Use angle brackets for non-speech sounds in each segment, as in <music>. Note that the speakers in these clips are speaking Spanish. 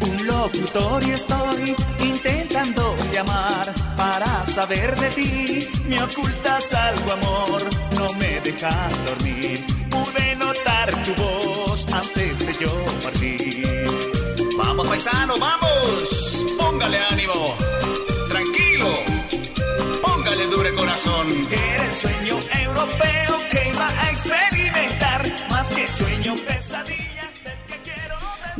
un locutorio estoy intentando llamar para saber de ti. Me ocultas algo, amor, no me dejas dormir. Pude notar tu voz antes de yo partir. Vamos, paisano, vamos. Póngale ánimo. Tranquilo. Póngale dure corazón. Era el sueño europeo que iba a experimentar. Más que sueño,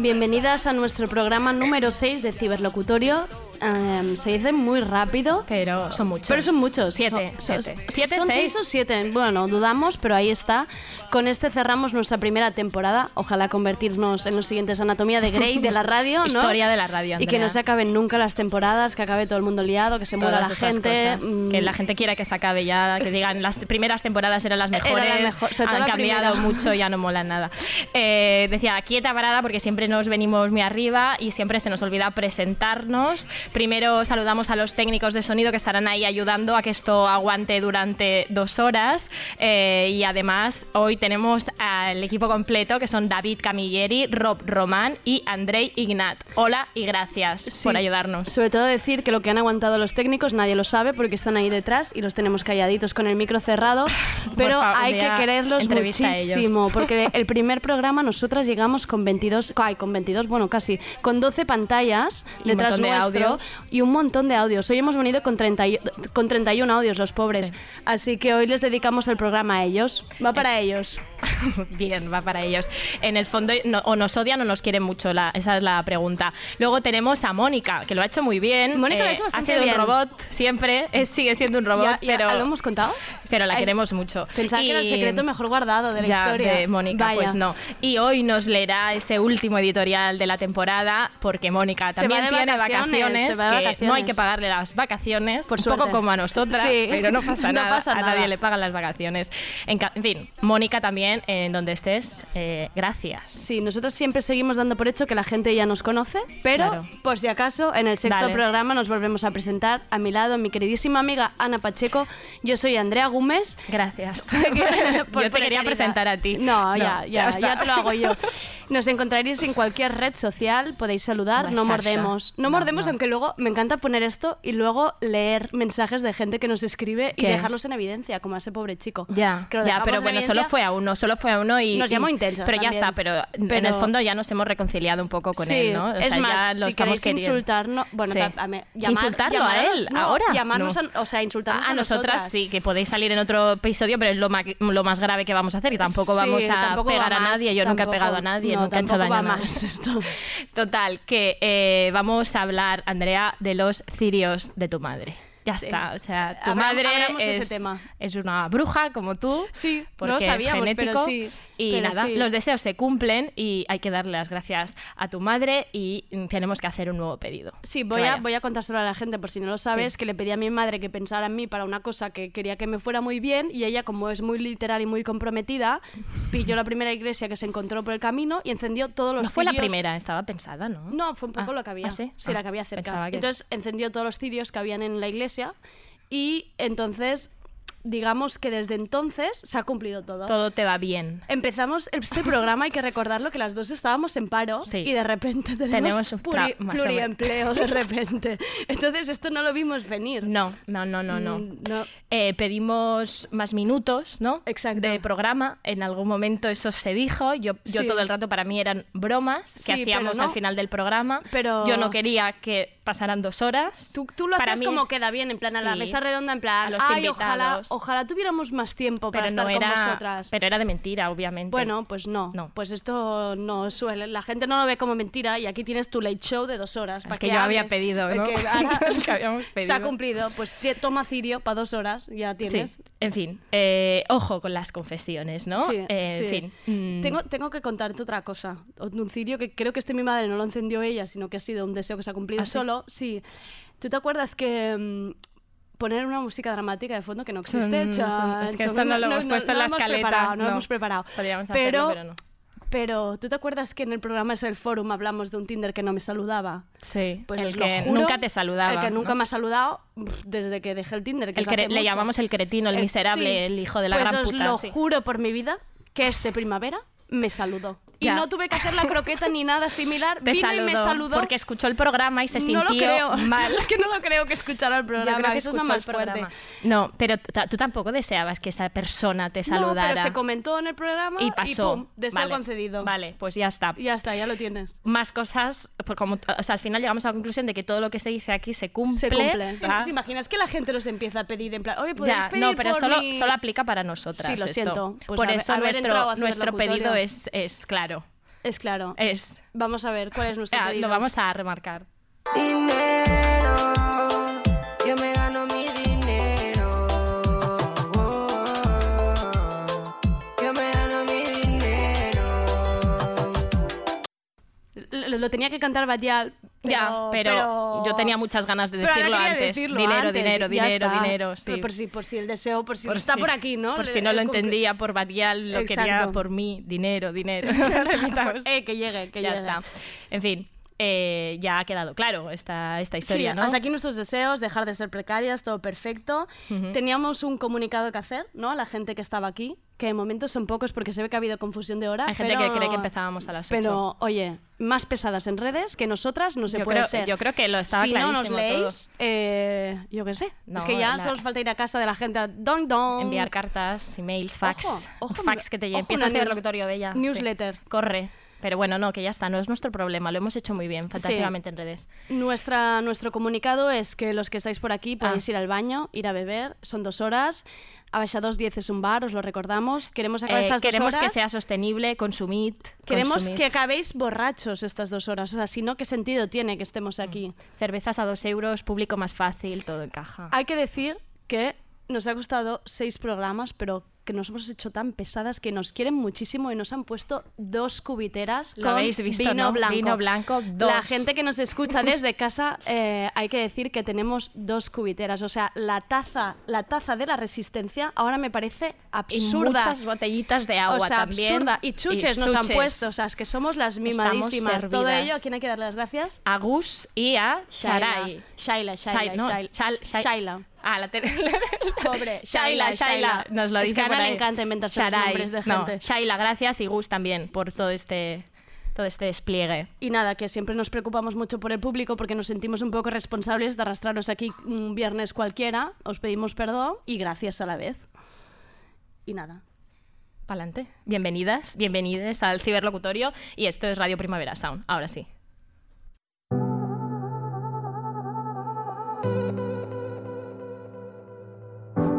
Bienvenidas a nuestro programa número 6 de Ciberlocutorio. Em, se dice muy rápido. Pero son muchos. Pero son muchos. Siete, Son- siete. son- Siete, ¿Son seis. seis o siete? Bueno, dudamos, pero ahí está. Con este cerramos nuestra primera temporada. Ojalá convertirnos en los siguientes Anatomía de Grey de la radio, ¿no? <laughs> Historia de la radio, Y que Andrea. no se acaben nunca las temporadas, que acabe todo el mundo liado, que se muera la gente. mm, Que la gente quiera que se acabe ya, que digan las primeras temporadas eran las Era la mejores, mejor, han la cambiado primera. mucho, ya no molan nada. Eh, decía, quieta parada porque siempre nos venimos muy arriba y siempre se nos olvida presentarnos. Primero saludamos a los técnicos de sonido que estarán ahí ayudando a que esto aguante durante dos horas Eh, y además hoy tenemos al equipo completo que son David Camilleri, Rob Román y Andrei Ignat. Hola y gracias Sí. por ayudarnos. Sobre todo decir que lo que han aguantado los técnicos nadie lo sabe porque están ahí detrás y los tenemos calladitos con el micro cerrado, <laughs> pero favor, hay que quererlos entrevista a ellos. muchísimo porque el primer programa nosotras llegamos con 22, ay, con 22, bueno, casi, con 12 pantallas detrás de nuestro y un montón de audios. Hoy hemos venido con, 30 y- con 31 audios los pobres, Sí. así que hoy les dedicamos el programa a ellos. Va para ellos. <laughs> Bien, va para ellos. En el fondo, no- o nos odian o nos quieren mucho, la- esa es la pregunta. Luego tenemos a Mónica, que lo ha hecho muy bien. Eh, Mónica lo ha hecho bastante sido bien. un robot siempre, es- sigue siendo un robot, Ya- ya pero, ¿Lo hemos contado? pero la Ay, queremos mucho. Pensaba que era el Y- secreto mejor guardado de la ya, historia. de Mónica, Vaya. pues no. Y hoy nos leerá ese último editorial de la temporada, porque Mónica también va de tiene vacaciones, vacaciones, se va de que no hay vacaciones. que pagarle las vacaciones, Por un <laughs> suerte. poco como a nosotras, Sí. pero no pasa <laughs> No nada, pasa a nada. nadie le pagan las vacaciones. En, en fin, Mónica también, en donde estés, eh, gracias. Sí, nosotros siempre seguimos dando por hecho que la gente ya nos conoce, pero Claro. por si acaso, en el sexto Dale. programa nos volvemos a presentar. A mi lado, mi queridísima amiga Ana Pacheco. Yo soy Andrea Gómez. Gracias. <laughs> Por- yo te quería presentar a ti. No, ya, ya, está. ya te lo hago yo. Nos encontraréis en cualquier red social, podéis saludar, no mordemos. No, No, mordemos, no. aunque luego me encanta poner esto y luego leer mensajes de gente que nos escribe y dejarlos en evidencia, como a ese pobre chico. Ya, ya, pero en bueno, solo fue a uno, solo fue a uno y... Nos llamó intensas Pero ya está, pero, en el fondo ya nos hemos reconciliado un poco con sí, él, ¿no? O es sea, más, ya lo si queréis insultarnos, bueno, Sí. a me- ¿Que llamar- insultarlo a él no, ahora. llamarnos No. a- o sea, insultarnos a, a nosotras nosotras. sí, que podéis salir en otro episodio, pero es lo, ma- lo más grave que vamos a hacer y tampoco Sí, vamos a tampoco pegar a nadie. Yo nunca he pegado a nadie, no, nunca he hecho daño a nadie. <laughs> Total, que eh, vamos a hablar, Andrea, de los cirios de tu madre. Ya Sí. está, o sea, tu Abra- madre abramos ese es, tema. es una bruja como tú. Sí, porque no lo es sabíamos, pero genético. sí, Y pero nada, sí. los deseos se cumplen y hay que darle las gracias a tu madre y tenemos que hacer un nuevo pedido. Sí, voy a, voy a contárselo a la gente por si no lo sabes, Sí. que le pedí a mi madre que pensara en mí para una cosa que quería que me fuera muy bien y ella, como es muy literal y muy comprometida, <laughs> pilló la primera iglesia que se encontró por el camino y encendió todos los No fue la primera, estaba pensada, ¿no? No, fue un poco Ah, lo que había. ¿ah, sí? la Ah, que había cerca. que Entonces encendió todos los cirios que habían en la iglesia y entonces, digamos que desde entonces se ha cumplido todo. Todo te va bien. Empezamos este programa, hay que recordarlo, que las dos estábamos en paro Sí. y de repente tenemos, Tenemos un pluri- pluriempleo de <laughs> repente. Entonces esto no lo vimos venir. No, no, no, no, no. Mm, no. Eh, pedimos más minutos, ¿no? Exacto. De programa. En algún momento eso se dijo. Yo, yo Sí. todo el rato para mí eran bromas Sí, que hacíamos no. al final del programa. Pero- Yo no quería que pasaran dos horas. Tú, tú lo Para haces mí- como queda bien, en plan a la mesa redonda, en plan, A los ay, invitados. ojalá tuviéramos más tiempo para pero estar no con vosotras. pero era de mentira, obviamente. Bueno, pues no. No. Pues esto no suele. La gente no lo ve como mentira y aquí tienes tu late show de dos horas. Es para que yo había pedido, ¿no? <laughs> Que Es que habíamos <laughs> Se ha pedido. cumplido. Pues toma Cirio para dos horas, ya tienes. Sí, en fin, eh, ojo con las confesiones, ¿no? Sí, Eh, En fin. mm, Tengo, tengo que contarte otra cosa. Un cirio que creo que este mi madre no lo encendió ella, sino que ha sido un deseo que se ha cumplido ¿Ah, solo. Sí. ¿Tú te acuerdas que mm, poner una música dramática de fondo que no existe? Chan, son- es que esto no lo hemos puesto en la escaleta, no, lo hemos preparado. Podríamos hacerlo, pero no. pero, ¿tú te acuerdas que en el programa es el Forum hablamos de un Tinder que no me saludaba? Sí, Pues el que juro, nunca te saludaba. El que nunca ¿no? me ha saludado desde que dejé el Tinder. Que El cre- le mucho. llamamos el cretino, el Eh, miserable, sí. el hijo de la pues gran os puta. lo sí. juro por mi vida que este primavera me saludó. Y no tuve que hacer la croqueta ni nada similar. <laughs> Te Vino y me saludó. porque escuchó el programa y se sintió no lo creo. mal. <laughs> Es que no lo creo que escuchara el programa. Yo creo que eso es lo más fuerte. No, pero tú tampoco deseabas que esa persona te No, saludara. pero se comentó en el programa y pasó. pum, deseo Vale. concedido. Vale, pues ya está. Y ya está, ya lo tienes. Más cosas, como, o sea, al final llegamos a la conclusión de que todo lo que se dice aquí se cumple. Se cumple. ¿va? ¿Te imaginas que la gente los empieza a pedir en plan, oye, podéis Ya, pedir no, pero por solo, mi-?" solo aplica para nosotras. Sí, lo esto. siento. Pues por eso nuestro, nuestro pedido es, es claro. Es claro. Es, Vamos a ver, ¿cuál es nuestro <laughs> ah, pedido? lo vamos a remarcar. Dinero, yo me gano mi dinero. Yo me gano mi dinero. Lo, lo tenía que cantar Batial. Ya, pero, yo tenía muchas ganas de decirlo quería antes. decirlo dinero, antes, dinero, ya dinero, está. dinero. sí. Pero por si, por si el deseo, por si Por está por aquí, ¿no? Por si no lo entendía, por Badial lo quería Exacto. por mí, dinero, dinero. <laughs> <laughs> Eh, que llegue, que ya llegue. está. En fin, eh, ya ha quedado claro esta, esta historia, sí, ¿no? hasta aquí nuestros deseos, dejar de ser precarias, todo perfecto. Teníamos un comunicado que hacer, ¿no? A la gente que estaba aquí, que de momento son pocos porque se ve que ha habido confusión de hora. Hay gente pero- que cree que empezábamos a las Pero, oye, más pesadas en redes que nosotras no se Yo puede creo- ser. yo creo que lo estaba Si no nos clarísimo leéis, eh, yo qué sé. No, es que ya la- solo os falta ir a casa de la gente a don don. Enviar cartas, emails, fax. Ojo, ojo, fax que te ojo, empieza a hacer news- locutorio bella. sí. newsletter. Corre. Pero bueno, no, que ya está, no es nuestro problema, lo hemos hecho muy bien, fantásticamente en redes. Nuestra, nuestro comunicado es que los que estáis por aquí podéis Ah. ir al baño, ir a beber, son dos horas. Abaixados 10 es un bar, os lo recordamos. Queremos acabar Eh, estas dos queremos que sea sostenible, consumid. Queremos consumid. que acabéis borrachos estas dos horas. O sea, si no, ¿qué sentido tiene que estemos aquí? Cervezas a dos euros, público más fácil, todo encaja. Hay que decir que nos ha costado seis programas, pero que nos hemos hecho tan pesadas que nos quieren muchísimo y nos han puesto dos cubiteras Lo con habéis visto, vino ¿no? blanco. Vino blanco, La dos. gente que nos escucha <laughs> desde casa, eh, hay que decir que tenemos dos cubiteras. O sea, la taza, la taza de la resistencia ahora me parece Y absurda. muchas botellitas de agua o sea, también. absurda. Y chuches nos han puesto. O sea, es que somos las mimadísimas. Todo ello, ¿a quién hay que darle las gracias? A Gus y a Sharai. Shaila, Shaila, Shaila. Shal- Shai- Shaila. Ah, <laughs> la tele- Pobre. Shaila, Shaila. Nos lo es dice que a Ana le encanta inventarse los nombres de No, gente. Shaila, gracias y Gus también por todo este, todo este despliegue. Y nada, que siempre nos preocupamos mucho por el público porque nos sentimos un poco responsables de arrastrarnos aquí un viernes cualquiera. Os pedimos perdón y gracias a la vez. Y nada. Pa'lante. Bienvenidas, bienvenides al ciberlocutorio y esto es Radio Primavera Sound. Ahora sí.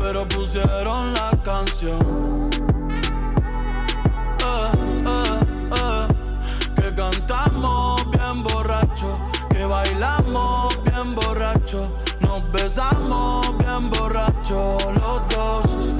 Pero pusieron la canción. Eh, eh, eh, que cantamos bien borracho, que bailamos bien borracho, nos besamos bien borracho los dos.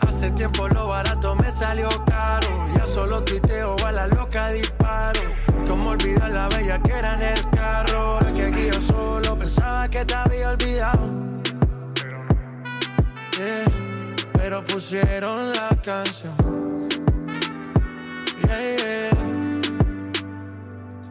Hace tiempo lo barato me salió caro. Ya solo tuiteo a la loca disparo. Como olvidar la bella que era en el carro. Ahora que aquí yo solo pensaba que te había olvidado. Yeah, pero pusieron la canción. Yeah, yeah.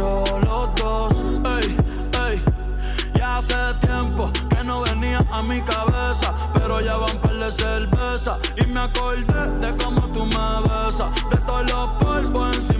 los dos. Ey, ey, ya hace tiempo que a mi cabeza, pero ya van par de cerveza. Y me acordé de cómo tú me besas, de todos los polvos encima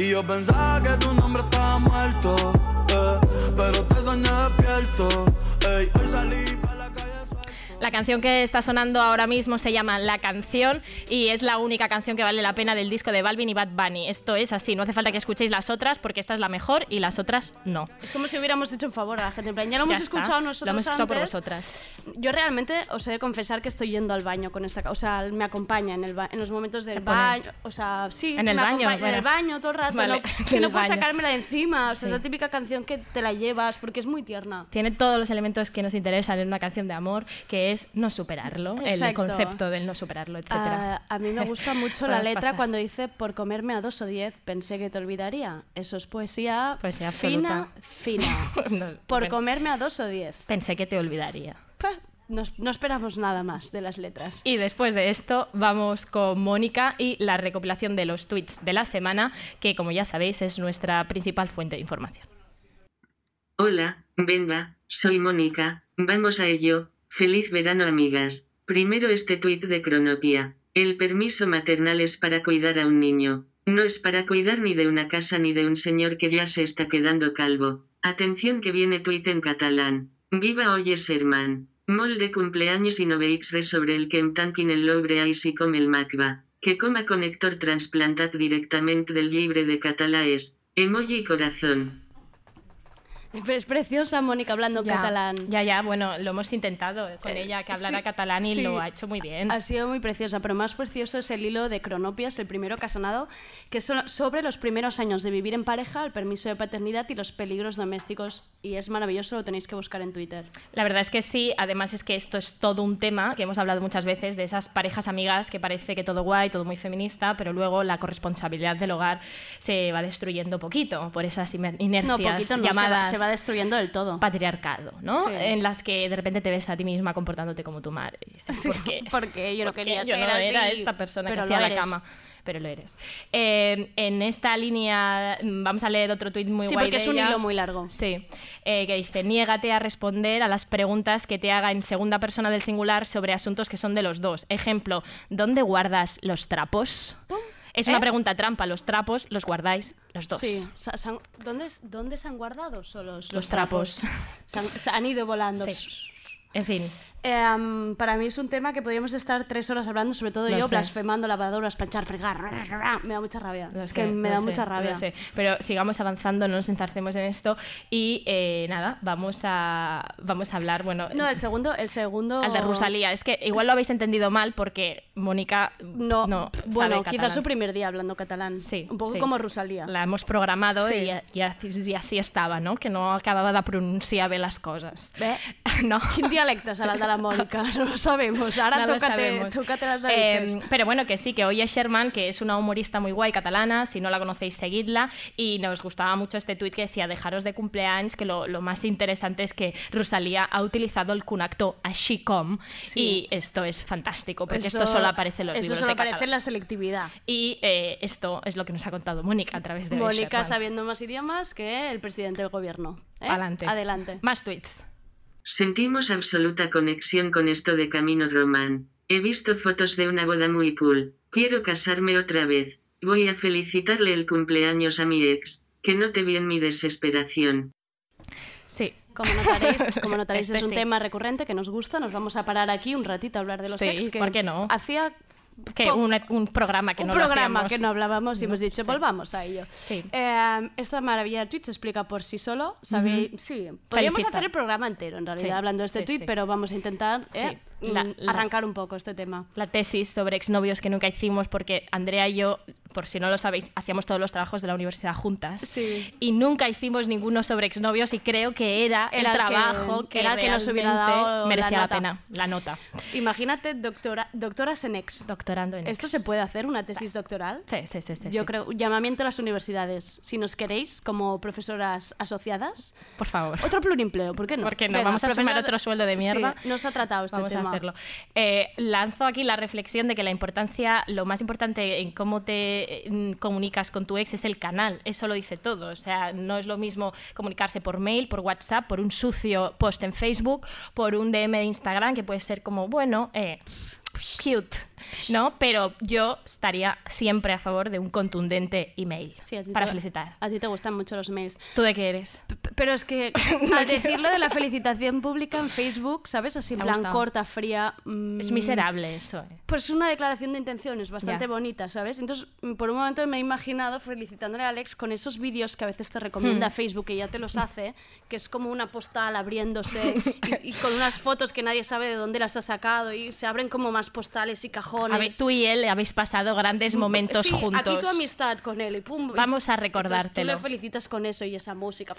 Y yo pensaba que tu nombre estaba muerto, eh, pero te soñé despierto. Ey, hoy salí la canción que está sonando ahora mismo se llama La Canción y es la única canción que vale la pena del disco de Balvin y Bad Bunny. Esto es así, no hace falta que escuchéis las otras porque esta es la mejor y las otras no. Es como si hubiéramos hecho un favor a la gente. Ya lo hemos Ya está, escuchado nosotros Lo hemos escuchado por vosotras. Yo realmente os he de confesar que estoy yendo al baño con esta O sea, me acompaña en, el ba- en los momentos del baño. O sea, sí. En el me baño, En el baño todo el rato. Vale, no, <laughs> que no puedo sacármela de encima. O sea, Sí. es la típica canción que te la llevas porque es muy tierna. Tiene todos los elementos que nos interesan en una canción de amor, que es no superarlo, el concepto del no superarlo, etcétera. Ah, a mí me gusta <laughs> mucho Bueno, la letra cuando dice por comerme a dos o diez pensé que te olvidaría. Eso es poesía, Poesía fina, absoluta. fina. <laughs> No, por bueno. comerme a dos o diez. Pensé que te olvidaría. No esperamos nada más de las letras. Y después de esto vamos con Mónica y la recopilación de los tweets de la semana, que como ya sabéis es nuestra principal fuente de información. Hola, venga, soy Mónica, vamos a ello. Feliz verano amigas. Primero este tuit de Cronopia. El permiso maternal es para cuidar a un niño. No es para cuidar ni de una casa ni de un señor que ya se está quedando calvo. Atención que viene tuit en catalán. Viva hoy Serman. Mol de cumpleaños y no res sobre el que tanquin el lobre així com el macba. Que coma conector transplantat directamente del llibre de català és emoji corazón. <laughs> Es preciosa Mónica hablando Ya, catalán. Ya, ya, bueno, lo hemos intentado con Eh, ella que hablara sí, catalán y sí. lo ha hecho muy bien. Ha sido muy preciosa, pero más precioso es el hilo de Cronopias, el primero que ha sonado, que es so- sobre los primeros años de vivir en pareja, el permiso de paternidad y los peligros domésticos. Y es maravilloso, lo tenéis que buscar en Twitter. La verdad es que sí, además es que esto es todo un tema que hemos hablado muchas veces de esas parejas amigas que parece que todo guay, todo muy feminista, pero luego la corresponsabilidad del hogar se va destruyendo poquito por esas inercias No, poquito no, se va- llamadas se va, destruyendo del todo. patriarcado, ¿no? Sí. En las que de repente te ves a ti misma comportándote como tu madre. Y dices, ¿por qué? Porque yo no Porque quería yo ser no así, era esta persona que pero hacía lo la eres. cama. Pero lo eres. Eh, en esta línea mm, vamos a leer otro tuit muy Sí, guay porque de es un ella. hilo muy largo. Sí, eh, que dice, niégate a responder a las preguntas que te haga en segunda persona del singular sobre asuntos que son de los dos. Ejemplo, ¿dónde guardas los trapos? Es una ¿Eh? pregunta trampa, los trapos los guardáis los dos. Sí, ¿dónde, ¿dónde se han guardado solos Los trapos. Se han, se han ido volando. Sí. En fin, Em, para mí es un tema que podríamos estar tres horas hablando, sobre todo Lo yo, sé. blasfemando, lavadoras, planchar, fregar. Me da mucha rabia. Lo es sé, que me da sé, mucha rabia. Pero sigamos avanzando, no nos enzarcemos en esto. Y eh, nada, vamos a, vamos a hablar, bueno, No, el segundo, el segundo. al de Rosalía. Es que igual lo habéis entendido mal porque Mónica No, no sabe bueno, catalán. quizás su primer día hablando catalán. Sí, Un poco sí. como Rosalía. La hemos programado Sí. i, i, i així estava, no? Que no acabava de pronunciar bé les coses. Bé, <laughs> No. ¿Qué dialecto será el Mónica? <laughs> No lo sabemos. Ahora No lo tócate, sabemos. tócate las Eh, narices. pero bueno, que sí, que hoy es Sherman, que es una humorista muy guay catalana, si no la conocéis, seguidla, y nos gustaba mucho este tuit que decía, dejaros de cumpleaños, que lo, lo más interesante es que Rosalía ha utilizado el cunacto així com, y esto es fantástico, porque esto solo aparece en los Eso libros solo de aparece en la selectividad. Y eh, esto es lo que nos ha contado Mónica a través de Mónica sabiendo más idiomas que el presidente del gobierno. ¿eh? Adelante. Adelante. Más tweets. Sentimos absoluta conexión con esto de Camino Román. He visto fotos de una boda muy cool. Quiero casarme otra vez. Voy a felicitarle el cumpleaños a mi ex, que no te vi en mi desesperación. Sí. Como notaréis, <laughs> como notaréis Este es un sí. tema recurrente que nos gusta. Nos vamos a parar aquí un ratito a hablar de los Sí, ex. Que ¿por qué no? Hacía Que un, un programa que un no programa que no hablábamos y hemos dicho, Sí. volvamos a ello. Sí. Eh, esta maravilla de tweet se explica por sí solo. ¿sabéis? Sí, podríamos Felicita. hacer el programa entero, en realidad, Sí, hablando de este tweet, pero vamos a intentar eh, La- mm, la- arrancar un poco este tema. la tesis sobre exnovios que nunca hicimos porque Andrea y yo, por si no lo sabéis, hacíamos todos los trabajos de la universidad juntas Sí. y nunca hicimos ninguno sobre exnovios y creo que era, Era el que- trabajo que, era el que nos hubiera dado la merecía la, nota. pena, la nota. Imagínate doctora, doctoras en ex. Doctorando en ¿Esto ex. se puede hacer, una tesis doctoral? Sí, sí, sí. sí, Yo sí. creo, llamamiento a las universidades. Si nos queréis, como profesoras asociadas, Por favor. otro plurimpleo, ¿por qué no? ¿Por qué no? Venga, Vamos a sumar profesora- otro sueldo de mierda. Nos ha tratado este Vamos tema. a hacerlo. Eh, lanzo aquí la reflexión de que la importancia, lo más importante en cómo te eh, comunicas con tu ex es el canal. Eso lo dice todo. O sea, no es lo mismo comunicarse por mail, por WhatsApp, por un sucio post en Facebook, por un DM de Instagram, que puede ser como, bueno, eh, cute, ¿no? Pero yo estaría siempre a favor de un contundente email Sí, para te- felicitar. A ti te gustan mucho los mails. ¿Tú de qué eres? P- Pero es que <laughs> al decirlo de la felicitación pública en Facebook, ¿sabes? Así en plan gustado. corta, fría. mm, Es miserable eso. eh. Pues es una declaración de intenciones bastante bonita, ¿sabes? Entonces, mm, por un momento me he imaginado felicitándole a Alex con esos vídeos que a veces te recomienda Hmm. Facebook, que ya te los hace, que es como una postal abriéndose <laughs> y, y con unas fotos que nadie sabe de dónde las ha sacado y se abren como más postales y cajones. Ver, tú y él habéis pasado grandes momentos Sí, juntos. Aquí tu amistad con él y pum. Vamos a entonces recordártelo. Tú le felicitas con eso y esa música.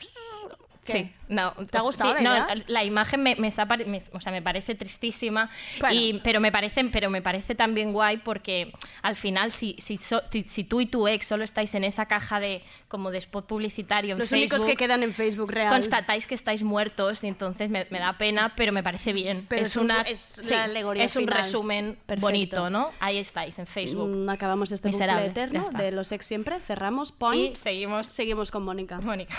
¿Qué? Sí, no. ¿Te ha pues gustado sí, la no, idea? la imagen me, me está me- o sea, me parece tristísima, Bueno. y, pero, me parece, pero me parece también guay porque al final si, si, so- si- si tú y tu ex solo estáis en esa caja de como de spot publicitario en Los Facebook, únicos que quedan en Facebook real. constatáis que estáis muertos y entonces me, me da pena, pero me parece bien. Pero es, es un- una, es sí, la alegoría es un resumen Perfecto. bonito, ¿no? Ahí estáis en Facebook. Mm, Acabamos este bucle eterno de los ex siempre. Cerramos. y Point. seguimos. Seguimos con Mónica. Mónica.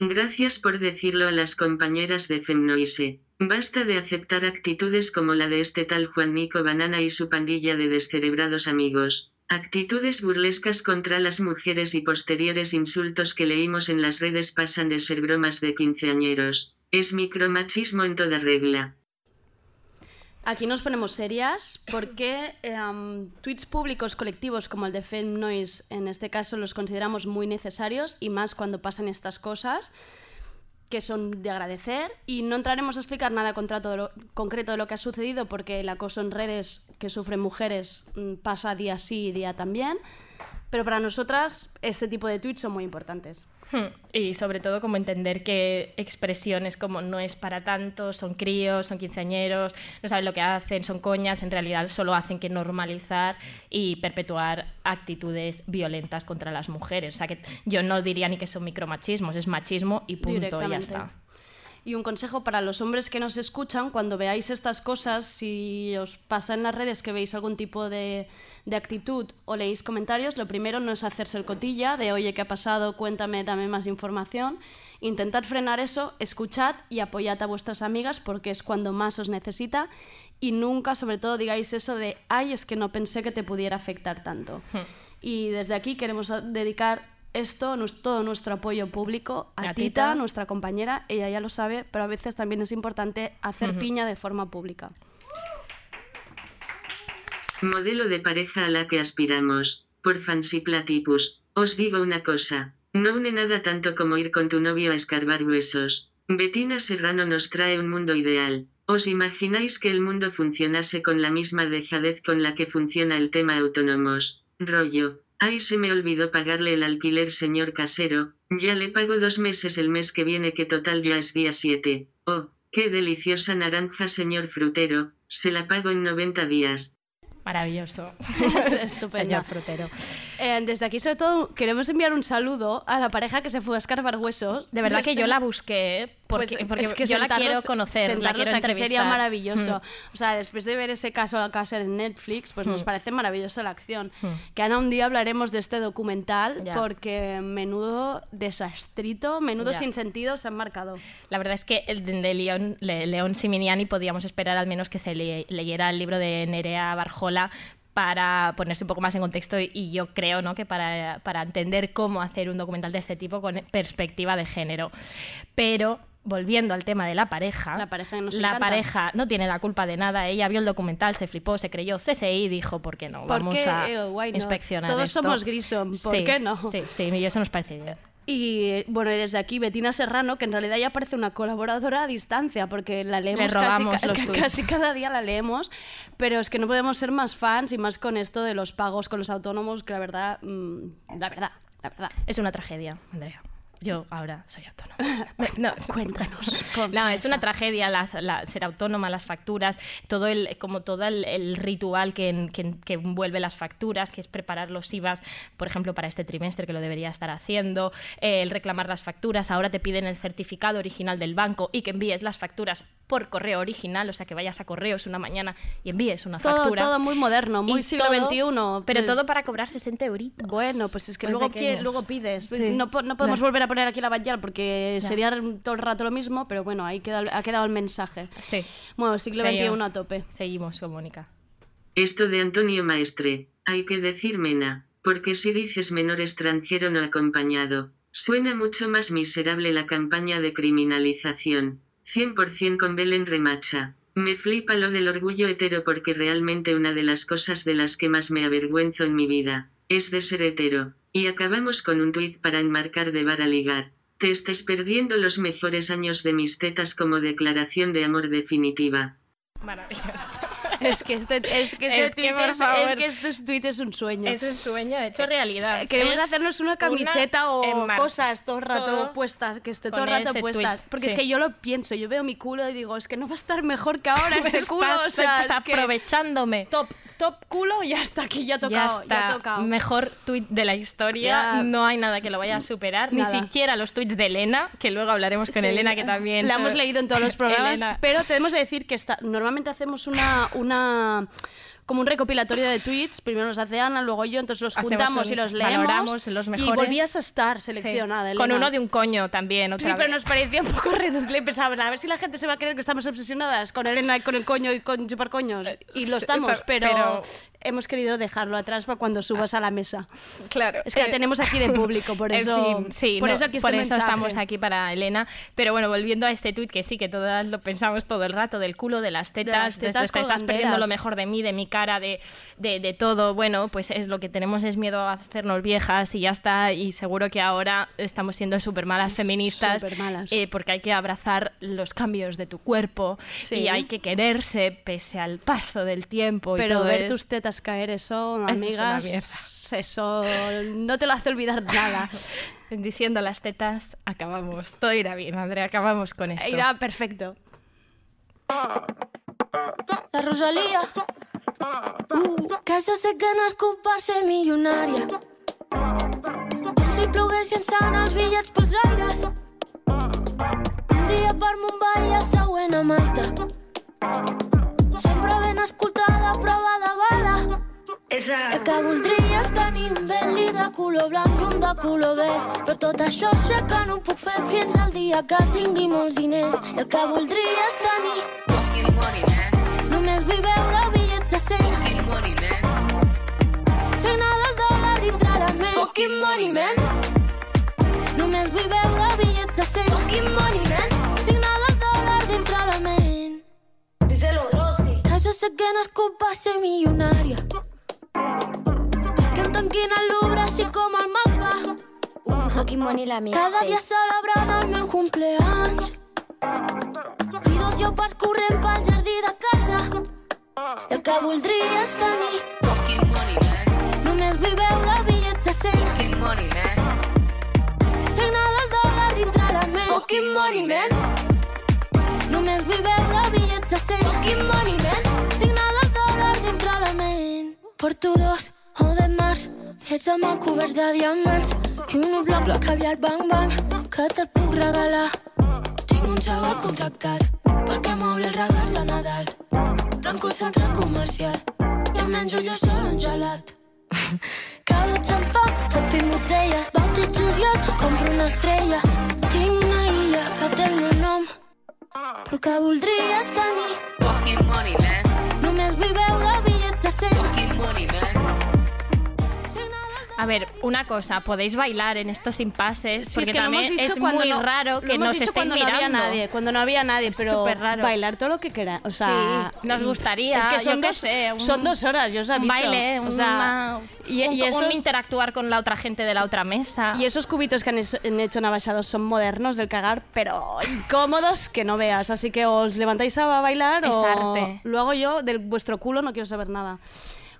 Gracias por decirlo a las compañeras de Femnoise. Basta de aceptar actitudes como la de este tal Juan Nico Banana y su pandilla de descerebrados amigos. Actitudes burlescas contra las mujeres y posteriores insultos que leímos en las redes pasan de ser bromas de quinceañeros. Es micromachismo en toda regla. Aquí nos ponemos serias porque em, tweets públicos colectivos como el de Femme Noise, en este caso, los consideramos muy necesarios y más cuando pasan estas cosas que son de agradecer y no entraremos a explicar nada contra todo lo- concreto de lo que ha sucedido porque el acoso en redes que sufren mujeres mm, pasa día sí y día también, pero para nosotras este tipo de tweets son muy importantes. <laughs> Y sobre todo como entender que expresiones como no es para tanto, son críos, son quinceañeros, no saben lo que hacen, son coñas, en realidad solo hacen que normalizar y perpetuar actitudes violentas contra las mujeres. O sea que yo no diría ni que son micromachismos, es machismo y punto, y ya está. Y un consejo para los hombres que nos escuchan, cuando veáis estas cosas, si os pasa en las redes que veis algún tipo de, de actitud o leéis comentarios, lo primero no es hacerse el cotilla de, oye, ¿qué ha pasado? Cuéntame, dame más información. Intentad frenar eso, escuchad y apoyad a vuestras amigas porque es cuando más os necesita y nunca, sobre todo, digáis eso de, ay, es que no pensé que te pudiera afectar tanto. Y desde aquí queremos dedicar esto, nues- todo nuestro apoyo público a, A Tita, Tita. nuestra compañera, ella ya lo sabe, pero a veces también es importante hacer piña de forma pública. Modelo de pareja a la que aspiramos. Por Fancy Platypus. Os digo una cosa. No une nada tanto como ir con tu novio a escarbar huesos. Bettina Serrano nos trae un mundo ideal. ¿Os imagináis que el mundo funcionase con la misma dejadez con la que funciona el tema autónomos? Rollo. Ay, se me olvidó pagarle el alquiler, señor casero. Ya le pago dos meses el mes que viene, que total ya es día 7. Oh, qué deliciosa naranja, señor frutero. Se la pago en 90 días. Maravilloso. Es <laughs> estupendo. Señor frutero. Eh, desde aquí, sobre todo, queremos enviar un saludo a la pareja que se fue a escarbar huesos. De verdad que yo la busqué porque, Pues, porque es que yo la quiero conocer, la quiero aquí entrevistar. sería maravilloso. Mm. O sea, después de ver ese caso a casa en Netflix, pues nos Mm. parece maravillosa la acción. Mm. Que Ana, un día hablaremos de este documental Ya. porque menudo desastrito, menudo Ya. sin sentido se han marcado. La verdad es que el de León, Le- León Siminiani podíamos esperar al menos que se le- leyera el libro de Nerea Barjola para ponerse un poco más en contexto y, y yo creo ¿no? que para, para entender cómo hacer un documental de este tipo con perspectiva de género. Pero volviendo al tema de la pareja, La pareja la pareja no tiene la culpa de nada. Ella vio el documental, se flipó, se creyó CSI y dijo, ¿por qué no? ¿Por Vamos qué? a Eh, inspeccionar Todos esto". somos Grissom, ¿por Sí, qué no? Sí, sí, y eso nos parece bien. Y bueno, y desde aquí Betina Serrano, que en realidad ya parece una colaboradora a distancia, porque la leemos robamos casi, ca- casi cada día la leemos, pero es que no podemos ser más fans y más con esto de los pagos con los autónomos, que la verdad, mm, la verdad, la verdad. Es una tragedia, Andrea. Yo ahora soy autónoma. <laughs> No, Cuéntanos. <laughs> No, es una tragedia las- la- ser autónoma, las facturas, todo el, como todo el, el ritual que, que, que envuelve las facturas, que es preparar los IVAs, por ejemplo, para este trimestre, que lo debería estar haciendo, eh, el reclamar las facturas, ahora te piden el certificado original del banco y que envíes las facturas por correo original, o sea, que vayas a correos una mañana y envíes una Todo, factura. todo muy moderno, muy Y siglo todo- XXI. Pero todo para cobrar 60 euritos. Bueno, pues es que Muy luego, luego pides. Sí. No, no podemos volver a poner aquí la bayal porque Ya. sería todo el rato lo mismo, pero bueno, ahí queda, ha quedado el mensaje. Sí. Bueno, siglo. XXI a tope. Seguimos con Mónica. Esto de Antonio Maestre, hay que decir mena, porque si dices menor extranjero no acompañado, suena mucho más miserable la campaña de criminalización. 100% con Belén Remacha. Me flipa lo del orgullo hetero porque realmente una de las cosas de las que más me avergüenzo en mi vida, es de ser hetero. Y acabamos con un tuit para enmarcar de bar a ligar. Te estés perdiendo los mejores años de mis tetas como declaración de amor definitiva. Maravilloso. Es que este, es que este Es que, tweet por es, favor. es que este tweet es un sueño. Es un sueño hecho realidad. Queremos Es hacernos una camiseta o enmar- cosas todo el rato todo puestas, que esté todo el rato puestas. tuit, Porque es sí. que yo lo pienso, yo veo mi culo y digo, es que no va a estar mejor que ahora <laughs> este Estás, culo. O sea, pues, es que aprovechándome. top, top culo y hasta aquí ya ha Ya tocado. Ya, está. ha tocado. Mejor tuit de la historia. Ya. No hay nada que lo vaya a superar. Ni Nada. siquiera los tuits de Elena, que luego hablaremos con Sí, Elena, que también. La hemos leído en todos los <laughs> programas, Elena. pero tenemos que decir que está, normalmente hacemos una, una como un recopilatorio de tweets, primero los hace Ana, luego yo, entonces los juntamos un- y los leemos. valoramos los Y mejores. volvías a estar Sí. seleccionada, Con uno de un coño también. Otra Sí, pero nos parecía un poco <laughs> ridículo. Pensábamos, a ver si la gente se va a creer que estamos obsesionadas con Elena y con el coño y con chupar coños. Y lo estamos, pero- hemos querido dejarlo atrás para cuando subas a la mesa. Claro. Es que la Eh, tenemos aquí de público, por <laughs> en eso, fin, sí, por no, eso aquí por este eso estamos aquí para Elena. Pero bueno, volviendo a este tuit, que sí, que todas lo pensamos todo el rato, del culo, de las tetas, las de tetas esto, que estás perdiendo lo mejor de mí, de mi cara, de, de, de todo. Bueno, pues es lo que tenemos es miedo a hacernos viejas y ya está. Y seguro que ahora estamos siendo súper malas feministas. Supermalas. eh, porque hay que abrazar los cambios de tu cuerpo Sí. y hay que quererse pese al paso del tiempo. y Pero todo ver es- tus tetas caer, eso, <laughs> amigas, eso no te lo hace olvidar nada. <laughs> Diciendo las tetas, acabamos. Todo irá bien, Andrea, acabamos con esto. Irá perfecto. <laughs> La Rosalía. Uh, que això sé que nascut per ser milionària. Com si ploguessin sant els bitllets pels aires. Un dia per Mumbai i el següent a Malta. Sempre ben escoltada, de bala. El que voldria és tenir un Bentley de color blanc i un de color verd. Però tot això sé que no ho puc fer fins al dia que tingui molts diners. El que voldria és tenir Només vull veure bitllets de 100 Signal del dòlar dintre la ment. Fucking money, man. Només vull veure bitllets de 100 Fucking money, man. Signal del dòlar dintre la ment. Díselo, Rosy. Que jo sé que he nascut per ser milionària Tanquin al Louvre així com el mapa Fucking Money la Cada dia celebrant el meu cumpleaños. I dos lleopards corrent pel jardí de casa. I el que voldria és tenir Només vull veure bitllets de 100 Signal del dòlar dintre la ment Fucking money, man Només vull veure bitllets de 100 Fucking money, man Signal del dòlar dintre la ment Porto dos o de març fets amb el coberts de diamants i un bloc bloc caviar bang bang que te'l puc regalar. Tinc un xaval contractat perquè m'obri els regals a Nadal. Tanco el centre comercial i em menjo jo sol un gelat. Cava xampà, tot i botelles, bauti juliol, compro una estrella. Tinc una illa que té el meu nom, però el que voldria és tenir. Només vull veure bitllets ets sent. Fucking money, man. A ver, una cosa, podéis bailar en estos impases, Sí, porque es que también dicho es muy no- raro que nos estén mirando. no había nadie, cuando no había nadie, pero superraro. bailar todo lo que queráis, o sea, Sí, nos gustaría, Es que son dos, sé, un- son dos horas, yo os un aviso. baile, o sea, una- y, un, y un esos, interactuar con la otra gente de la otra mesa. y esos cubitos que han, es- han hecho Navajados son modernos del cagar, pero incómodos que no veas. Así que os levantáis a bailar Es o arte. lo hago yo, de vuestro culo no quiero saber nada.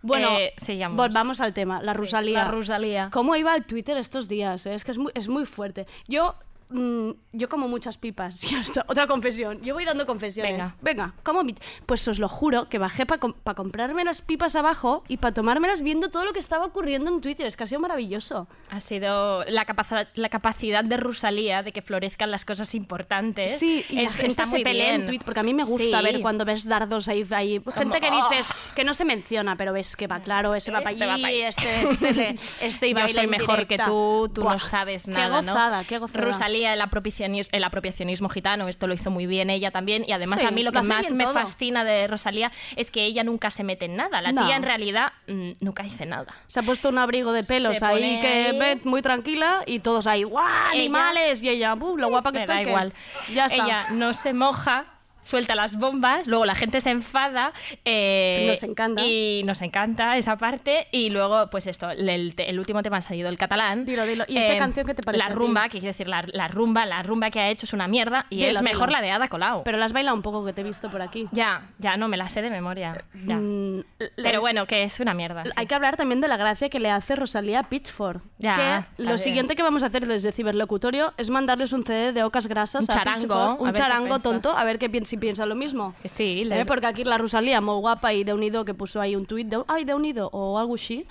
Bueno, Eh, volvamos al tema, la Rosalía. la Rosalía. ¿Cómo iba el Twitter estos días? eh? Es que es muy, es muy fuerte. Yo, mm, yo como muchas pipas. <laughs> Otra confesión. Yo voy dando confesiones. Venga. Venga, como mi- Pues os lo juro que bajé para comprarme las pipas abajo y para tomármelas viendo todo lo que estaba ocurriendo en Twitter. Es que ha sido maravilloso. Ha sido la, capacidad la capacidad de Rosalía de que florezcan las cosas importantes. Sí, y la Es- gente está se pelea en. Twitter, porque a mí me gusta Sí. ver cuando ves dardos ahí, ahí. gente que dices que no se menciona, pero ves que va claro, ese va Este para va allí, allí. este, este, le- este iba <laughs> Yo soy mejor que tú, tú no sabes nada, Qué gozada, ¿no? qué gozada. Rosalía, el apropiacionismo, el apropiacionismo gitano, esto lo hizo muy bien ella también. Y además Sí, a mí lo que más me todo. fascina de Rosalía es que ella nunca se mete en nada. La No. tía en realidad mm, nunca dice nada. Se ha puesto un abrigo de pelos Se ahí que ahí. ve muy tranquila y todos ahí, ¡guau! Ella- ¡Animales! Y ella, ¡buf! Lo <laughs> guapa que está. igual. Ya está. Ella no se moja, suelta las bombas, luego la gente se enfada. eh, Nos encanta. Y nos encanta esa parte. Y luego, pues esto, el, el último tema ha salido el catalán. Dilo, dilo. ¿Y esta canción qué te parece La rumba, que quiero decir, la, la rumba, la rumba que ha hecho es una mierda y Dilo, es mejor dilo. la de Ada Colau. Pero la has bailado un poco que te he visto por aquí. ya, ya, no me la sé de memoria. ya. Mm, Pero bueno, que es una mierda. sí. Hay que hablar también de la gracia que le hace Rosalía a Pitchfork. Ya, que lo siguiente que vamos a hacer desde Ciberlocutorio es mandarles un CD de ocas grasas Un a charango, un charango tonto, a ver qué piensa, piensa lo mismo. Que sí, Eh, Porque aquí la Rosalía, muy guapa y de unido, que puso ahí un tuit de, ay, de unido, o algo así.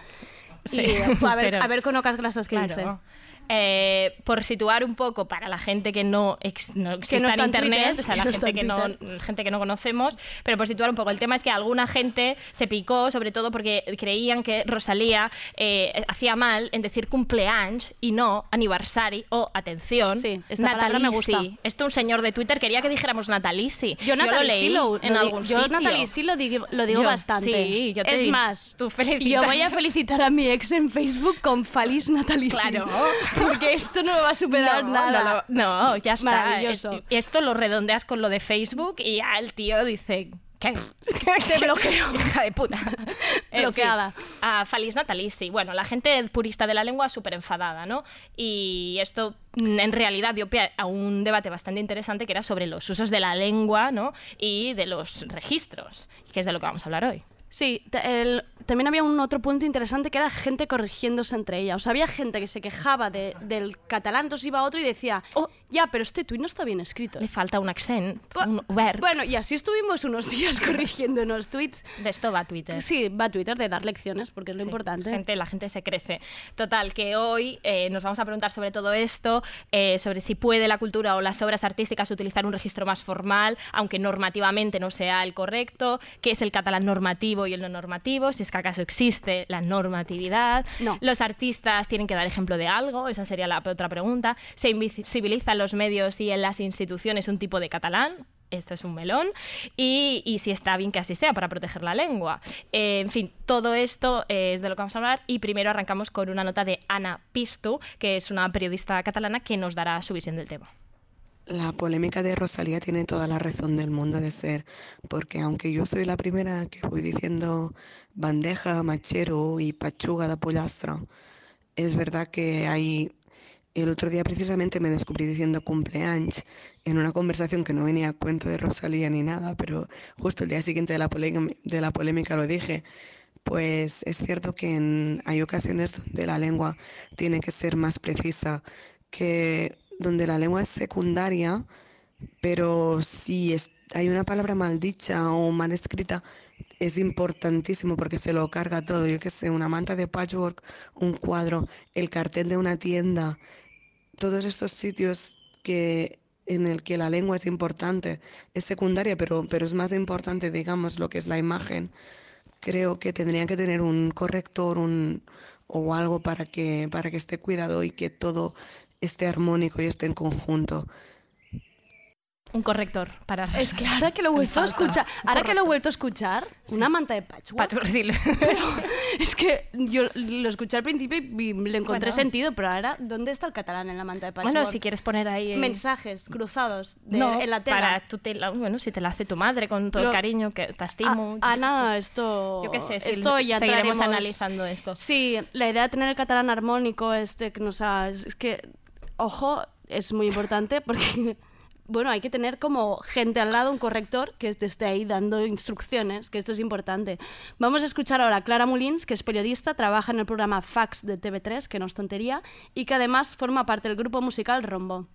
Sí, Y, eh, a, <laughs> ver, pero- a ver con ocas grasas qué dice. Eh, por situar un poco para la gente que no, ex- no existe no en en internet, Twitter, o sea, la no gente que, en no, gente que no conocemos, pero por situar un poco, el tema es que alguna gente se picó, sobre todo porque creían que Rosalía eh, hacía mal en decir cumpleaños y no aniversari o atención, Sí, esta palabra me gusta. Esto un señor de Twitter quería que dijéramos natalisi. Yo lo leí sí lo, en lo di- algún yo sitio. Natalie sí lo digo, lo digo Yo- bastante. sí, yo te es dis- más, tú felicitas. yo voy a felicitar a mi ex en Facebook con Feliz Natalie sí. Claro. <laughs> Porque esto no me va a superar no, nada. No, no, ya está. Maravilloso. Es- Esto lo redondeas con lo de Facebook y ya el tío dice. ¿Qué? <laughs> Te bloqueo. <laughs> Hija de puta. <laughs> Bloqueada. a Feliz Natalici. Bueno, la gente purista de la lengua súper enfadada, ¿no? Y esto mm, en realidad dio pie a un debate bastante interesante que era sobre los usos de la lengua, ¿no? Y de los registros, que es de lo que vamos a hablar hoy. Sí, el- también había un otro punto interesante que era gente corrigiéndose entre ella. O sea, había gente que se quejaba de- del catalán, entonces iba a otro y decía, Oh. ya, pero este tuit no está bien escrito. Le falta un accent, Bu- un obert. Bueno, y así estuvimos unos <laughs> días corrigiéndonos tweets. De esto va Twitter. Sí, va Twitter de dar lecciones, porque es lo Sí, importante. Gente, la gente se crece. Total, que hoy eh, nos vamos a preguntar sobre todo esto, eh, sobre si puede la cultura o las obras artísticas utilizar un registro más formal, aunque normativamente no sea el correcto, qué es el catalán normativo y el no normativo, si es que acaso existe la normatividad. No. Los artistas tienen que dar ejemplo de algo, esa sería la otra pregunta. ¿Se invisibiliza en los medios y en las instituciones un tipo de catalán? Esto es un melón. Y, y si está bien que así sea para proteger la lengua. Eh, en fin, todo esto es de lo que vamos a hablar. Y primero arrancamos con una nota de Ana Pistu, que es una periodista catalana que nos dará su visión del tema. La polémica de Rosalía tiene toda la razón del mundo de ser, porque aunque yo soy la primera que voy diciendo bandeja, machero y pachuga de pollastra, es verdad que hay... El otro día precisamente me descubrí diciendo cumpleaños en una conversación que no venía a cuento de Rosalía ni nada, pero justo el día siguiente de la, polémica lo dije. Pues es cierto que en- hay ocasiones donde la lengua tiene que ser más precisa, que donde la lengua es secundaria, pero si es- hay una palabra mal dicha o mal escrita, es importantísimo porque se lo carga todo. Yo qué sé, una manta de patchwork, un cuadro, el cartel de una tienda, todos estos sitios que en el que la lengua es importante, es secundaria, pero, pero es más importante, digamos, lo que es la imagen. Creo que tendría que tener un corrector un, o algo para que, para que esté cuidado y que todo esté armónico y esté en conjunto. Un corrector para Es que ahora que lo he vuelto a escuchar, ahora que lo he vuelto a escuchar, una manta de patchwork. Patchwork, sí. <laughs> Pero es que yo lo escuché al principio y le encontré Bueno. sentido, pero ahora, ¿dónde está el catalán en la manta de patchwork? Bueno, si quieres poner ahí... eh, Mensajes cruzados de- no, en la tela. para tu tela, bueno, si te la hace tu madre con todo Lo- el cariño que te estimo. Ah, yo qué Ana, sé. esto... Yo qué sé, esto ya seguiremos analizando esto. Sí, la idea de tener el catalán armónico este que nos ha... Es que, ojo, es muy importante porque... <laughs> Bueno, hay que tener como gente al lado, un corrector que te esté ahí dando instrucciones, que esto es importante. Vamos a escuchar ahora a Clara Mulins, que es periodista, trabaja en el programa Fax de TV3, que no es tontería, y que además forma parte del grupo musical Rombo.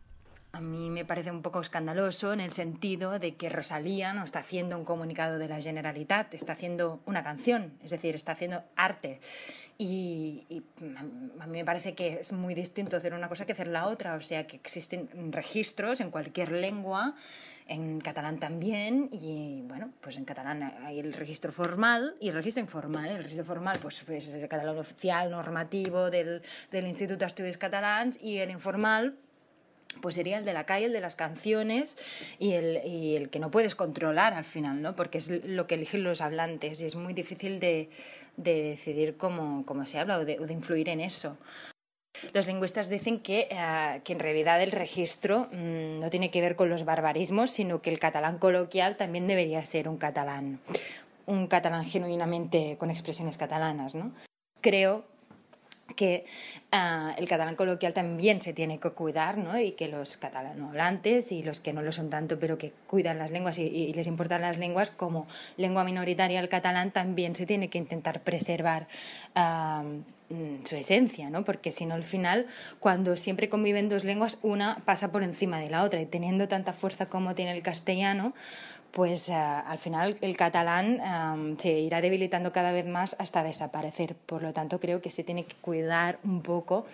A mí me parece un poco escandaloso en el sentido de que Rosalía no está haciendo un comunicado de la Generalitat, está haciendo una canción, es decir, está haciendo arte. Y, a mí me parece que es muy distinto hacer una cosa que hacer la otra, o sea, que existen registros en cualquier lengua, en catalán también, y bueno, pues en catalán hay el registro formal y el registro informal. El registro formal, pues, pues es el catalán oficial, normativo del, del Instituto de Estudios Catalans, y el informal, pues sería el de la calle, el de las canciones y el, y el que no puedes controlar al final, ¿no? Porque es lo que eligen los hablantes y es muy difícil de, de decidir cómo, cómo se habla o de, de influir en eso. Los lingüistas dicen que, eh, que en realidad el registro mm, no tiene que ver con los barbarismos, sino que el catalán coloquial también debería ser un catalán, un catalán genuinamente con expresiones catalanas, ¿no? Creo que ah, el catalán coloquial también se tiene que cuidar, ¿no? Y que los catalanohablantes y los que no lo son tanto, pero que cuidan las lenguas y, les importan las lenguas, como lengua minoritaria el catalán, también se tiene que intentar preservar ah, mm, su esencia, ¿no? Porque si no, al final, cuando siempre conviven dos lenguas, una pasa por encima de la otra y teniendo tanta fuerza como tiene el castellano, pues eh, al final el catalán eh, se irá debilitando cada vez más hasta desaparecer. Por lo tanto, creo que se tiene que cuidar un poco,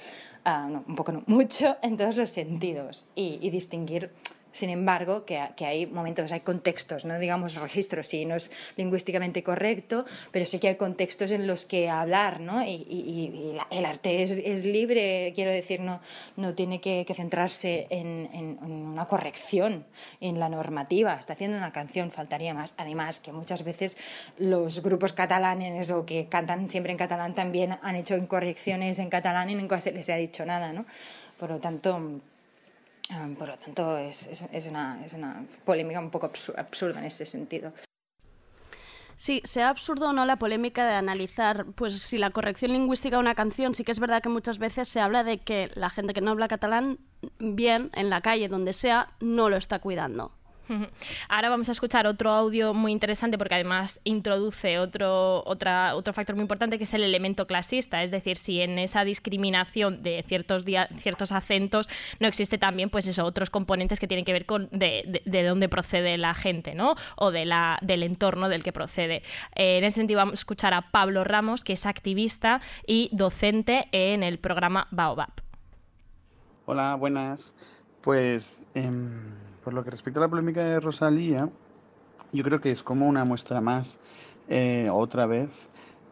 ah, no, un poco no, <laughs> mucho en todos los sentidos y distinguir. Sin embargo, que, que hay momentos, hay contextos, no digamos registros, sí, no es lingüísticamente correcto, pero sí que hay contextos en los que hablar, ¿no? Y, el arte es, libre, quiero decir, no, no tiene que, centrarse en, en- en una corrección, en la normativa. Está haciendo una canción, faltaría más. Además, que muchas veces los grupos catalanes o que cantan siempre en catalán también han hecho incorrecciones en catalán y nunca se les ha dicho nada, ¿no? Por lo tanto, ah, por lo tanto es, es- es una, es una polémica un poco absu- absurda en ese sentido. Sí, sea absurdo o no la polémica de analizar, pues si la corrección lingüística de una canción, sí que es verdad que muchas veces se habla de que la gente que no habla catalán bien, en la calle, donde sea, no lo está cuidando. <laughs> Ahora vamos a escuchar otro audio muy interesante porque además introduce otro, otro factor muy importante que es el elemento clasista, es decir, si en esa discriminación de ciertos, ciertos acentos no existe también pues eso, otros componentes que tienen que ver con de, de- de dónde procede la gente ¿no? o de la, del entorno del que procede. Eh, en ese sentido vamos a escuchar a Pablo Ramos, que es activista y docente en el programa Baobab. Hola, buenas. Pues em, por lo que respecta a la polémica de Rosalía, yo creo que es como una muestra más, eh, otra vez,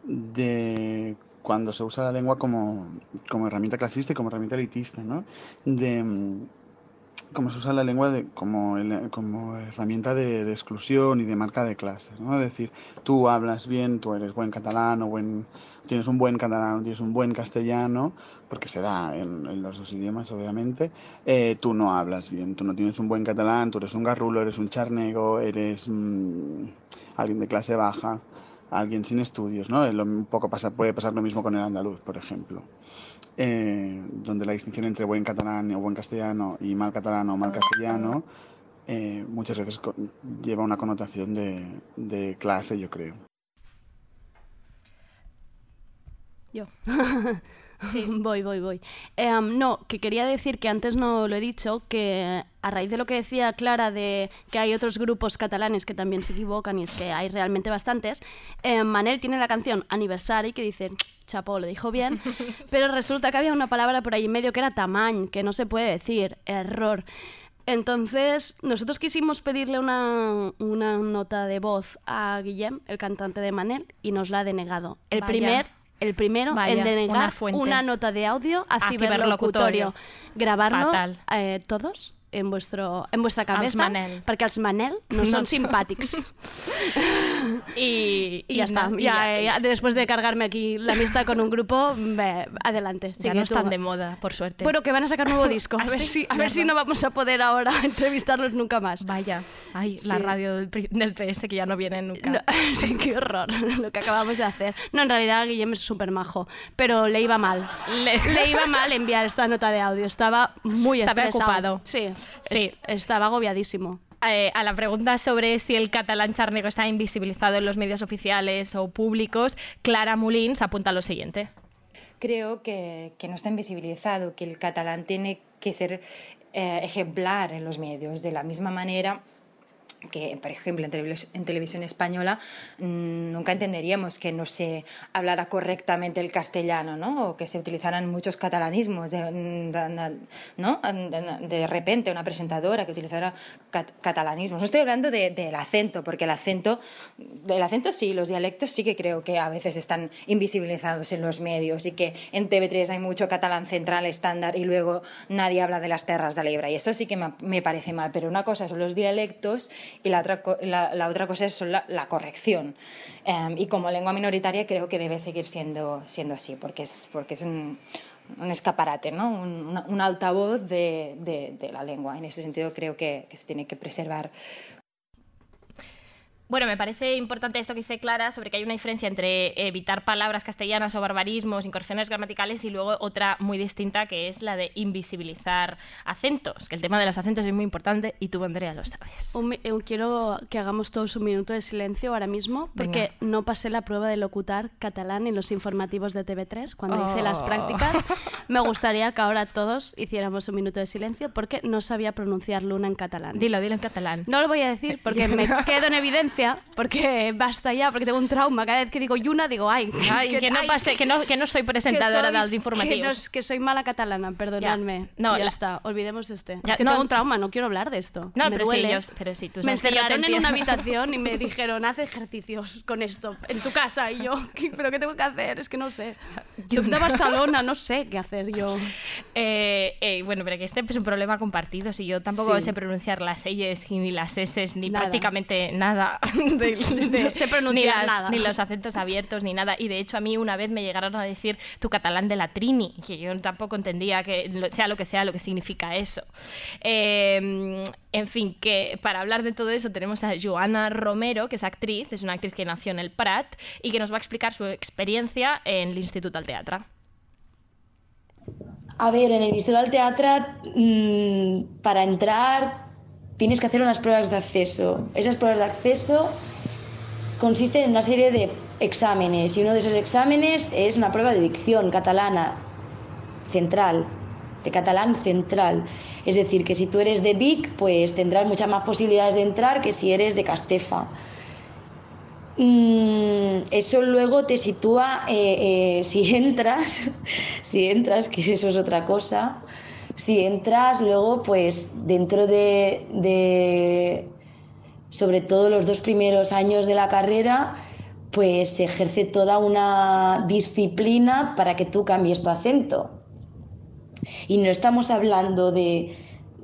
de cuando se usa la lengua como, como herramienta clasista y como herramienta elitista, ¿no? De cómo se usa la lengua de, como, como herramienta de, exclusión y de marca de clases, ¿no? Es decir, tú hablas bien, tú eres buen catalán o buen, tienes un buen catalán, tienes un buen castellano, porque se da en, los dos idiomas, obviamente, eh, tú no hablas bien, tú no tienes un buen catalán, tú eres un garrulo, eres un charnego, eres mm, alguien de clase baja, alguien sin estudios, ¿no? Lo- un poco pasa, puede pasar lo mismo con el andaluz, por ejemplo. Eh, donde la distinción entre buen catalán o buen castellano y mal catalán o mal castellano eh, muchas veces co- lleva una connotación de, de clase, yo creo. Yo. <laughs> <laughs> voy, voy, voy. Em, no, que quería decir que antes no lo he dicho, que a raíz de lo que decía Clara de que hay otros grupos catalanes que también se equivocan y es que hay realmente bastantes, eh, Manel tiene la canción Anniversary que dice, chapo, lo dijo bien, <laughs> pero resulta que había una palabra por ahí en medio que era tamañ, que no se puede decir, error. Entonces, nosotros quisimos pedirle una, una nota de voz a Guillem, el cantante de Manel, y nos la ha denegado. El Vaya. primer el primero Vaya, en denegar una nota de audio a, A ciberlocutorio. ciberlocutorio. Grabarlo eh, todos en, vuestro, en vuestra Els cabeza, Manel. perquè els Manel no, <laughs> No son són. simpáticos. Y, <laughs> Y ya está. no, Ya, ya, después de cargarme aquí la amistad con un grupo, adelante. ya no tú. están de moda, por suerte. Bueno, que van a sacar nuevo <laughs> disco. A, ¿Ah, ver, sí? si, a ver si no vamos a poder ahora entrevistarlos nunca más. Vaya, ay, la radio del, del PS que ya no viene nunca. No, sí, qué horror lo que acabamos de hacer. No, en realidad Guillem es súper majo, pero le iba mal. Le- Le iba mal enviar esta nota de audio. Estaba muy Estaba estresado. ocupado. Sí, Sí. est- estaba agobiadísimo. Eh, a la pregunta sobre si el catalán charnego está invisibilizado en los medios oficiales o públicos, Clara Mulins apunta lo siguiente. creo que, que no está invisibilizado, que el catalán tiene que ser eh, ejemplar en los medios, de la misma manera que, por ejemplo, en, televis- televisión española mm, nunca entenderíamos que no se hablara correctamente el castellano, ¿no? O que se utilizaran muchos catalanismos, de, de- ¿no? De, de repente una presentadora que utilizara cat- catalanismos. No estoy hablando de- del acento, porque el acento, del acento sí, los dialectos sí que creo que a veces están invisibilizados en los medios y que en TV3 hay mucho catalán central estándar y luego nadie habla de las terras de l'Ebre y eso sí que me, me parece mal, pero una cosa son los dialectos y la otra, la, la otra cosa es la, la corrección. Em, y como lengua minoritaria creo que debe seguir siendo, siendo así, porque es, porque es un, un escaparate, ¿no? un, un altavoz de, de- de la lengua. En ese sentido creo que, que se tiene que preservar Bueno, me parece importante esto que dice Clara sobre que hay una diferencia entre evitar palabras castellanas o barbarismos, incorrecciones gramaticales y luego otra muy distinta que es la de invisibilizar acentos, que el tema de los acentos es muy importante y tú, Andrea, lo sabes. Un eh, quiero que hagamos todos un minuto de silencio ahora mismo porque no pasé la prueba de locutar catalán en los informativos de TV3 cuando hice las Oh. prácticas. <laughs> Me gustaría que ahora todos hiciéramos un minuto de silencio porque no sabía pronunciar luna en catalán. Dilo, dilo en catalán. No lo voy a decir porque <laughs> me quedo en evidencia, porque <laughs> basta ya, porque tengo un trauma. Cada vez que digo Yuna, digo, ay, Ay, que no ay, pase, que no, que no soy presentadora que soy- dels informativos. Que, no que soy mala catalana, perdonadme. No, ya la- está, olvidemos este. Ya, es que no. tengo un trauma, no quiero hablar de esto. No, me pero sí, duele. yo- pero sí, tú Me que encerraron en una habitación y me <laughs> dijeron, haz ejercicios con esto en tu casa. Y yo, ¿qué- ¿pero qué tengo que hacer? Es que no sé. <laughs> Yo de Barcelona, no sé qué hacer yo. Eh, eh, bueno, pero que este es un problema compartido. Si yo tampoco Sí. sé pronunciar las L's ni las S ni Nada. prácticamente nada. <laughs> de- <laughs> de- No sé pronunciar ni, las- nada. ni los acentos abiertos ni nada. Y de hecho, a mí una vez me llegaron a decir tu catalán de la Trini, que yo tampoco entendía que sea lo que sea lo que significa eso. Eh, en fin, que para hablar de todo eso tenemos a Joana Romero, que es actriz, es una actriz que nació en el Prat y que nos va a explicar su experiencia en el Instituto al Teatro. A ver, en el Instituto del Teatro, mm, para entrar tienes que hacer unas pruebas de acceso. Esas pruebas de acceso consisten en una serie de exámenes y uno de esos exámenes es una prueba de dicción catalana central, de catalán central. Es decir, que si tú eres de Vic, pues tendrás muchas más posibilidades de entrar que si eres de Castefa. Mm, eso luego te sitúa, eh, eh, si <laughs> entras, si entras, que eso es otra cosa, si entras luego pues dentro de, sobre todo los dos primeros años de la carrera, pues se ejerce toda una disciplina para que tú cambies tu acento. Y no estamos hablando de,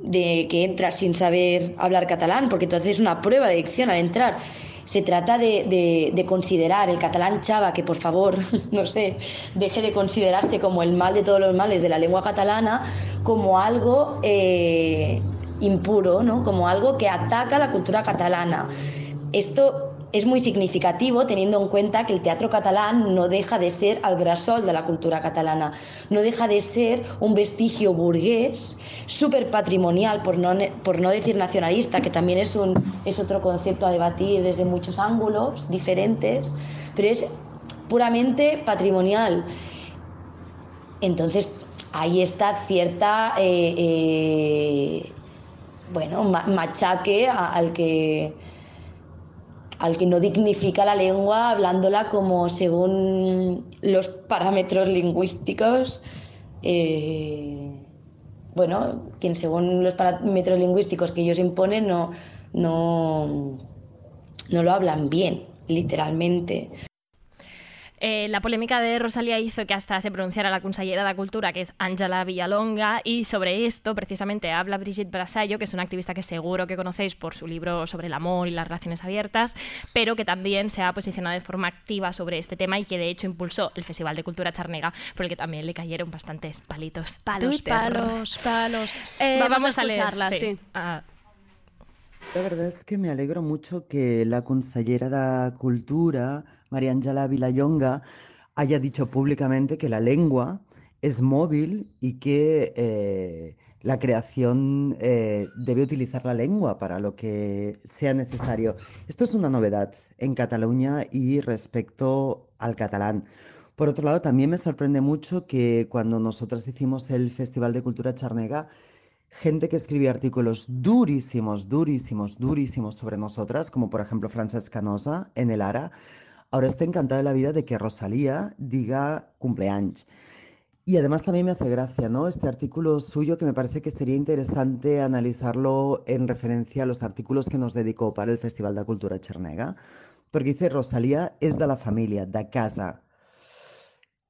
de que entras sin saber hablar catalán, porque tú haces una prueba de dicción al entrar. Se trata de, de- de considerar el catalán chava, que por favor, <laughs> no sé, deje de considerarse como el mal de todos los males de la lengua catalana, como algo eh, impuro, ¿no? como algo que ataca la cultura catalana. Esto es muy significativo teniendo en cuenta que el teatro catalán no deja de ser al brasol de la cultura catalana, no deja de ser un vestigio burgués, súper patrimonial, por no, por no decir nacionalista, que también es, un, es otro concepto a debatir desde muchos ángulos diferentes, pero es puramente patrimonial. Entonces, ahí está cierta, eh, eh, bueno, ma- machaque al que al que no dignifica la lengua hablándola como según los parámetros lingüísticos, eh, bueno, quien según los parámetros lingüísticos que ellos imponen no, no, no lo hablan bien, literalmente. Eh, la polémica de Rosalía hizo que hasta se pronunciara la consellera de Cultura, que es Ángela Villalonga, y sobre esto precisamente habla Brigitte Brasallo, que es una activista que seguro que conocéis por su libro sobre el amor y las relaciones abiertas, pero que también se ha posicionado de forma activa sobre este tema y que de hecho impulsó el Festival de Cultura Charnega, por el que también le cayeron bastantes palitos. Palos, palos, palos. Eh, vamos, vamos a a leer, escucharla, sí. sí. Ah, La verdad es que me alegro mucho que la consellera de Cultura, María Ángela Vilallonga, haya dicho públicamente que la lengua es móvil y que eh, la creación eh, debe utilizar la lengua para lo que sea necesario. Esto es una novedad en Cataluña y respecto al catalán. Por otro lado, también me sorprende mucho que cuando nosotras hicimos el Festival de Cultura Charnega, gente que escribía artículos durísimos, durísimos, durísimos sobre nosotras, como por ejemplo Francesc Canosa en el Ara, ahora está encantada de la vida de que Rosalía diga cumpleaños. Y además también me hace gracia, ¿no? Este artículo suyo que me parece que sería interesante analizarlo en referencia a los artículos que nos dedicó para el Festival de Cultura Charnega, porque dice Rosalía es de la familia, de casa.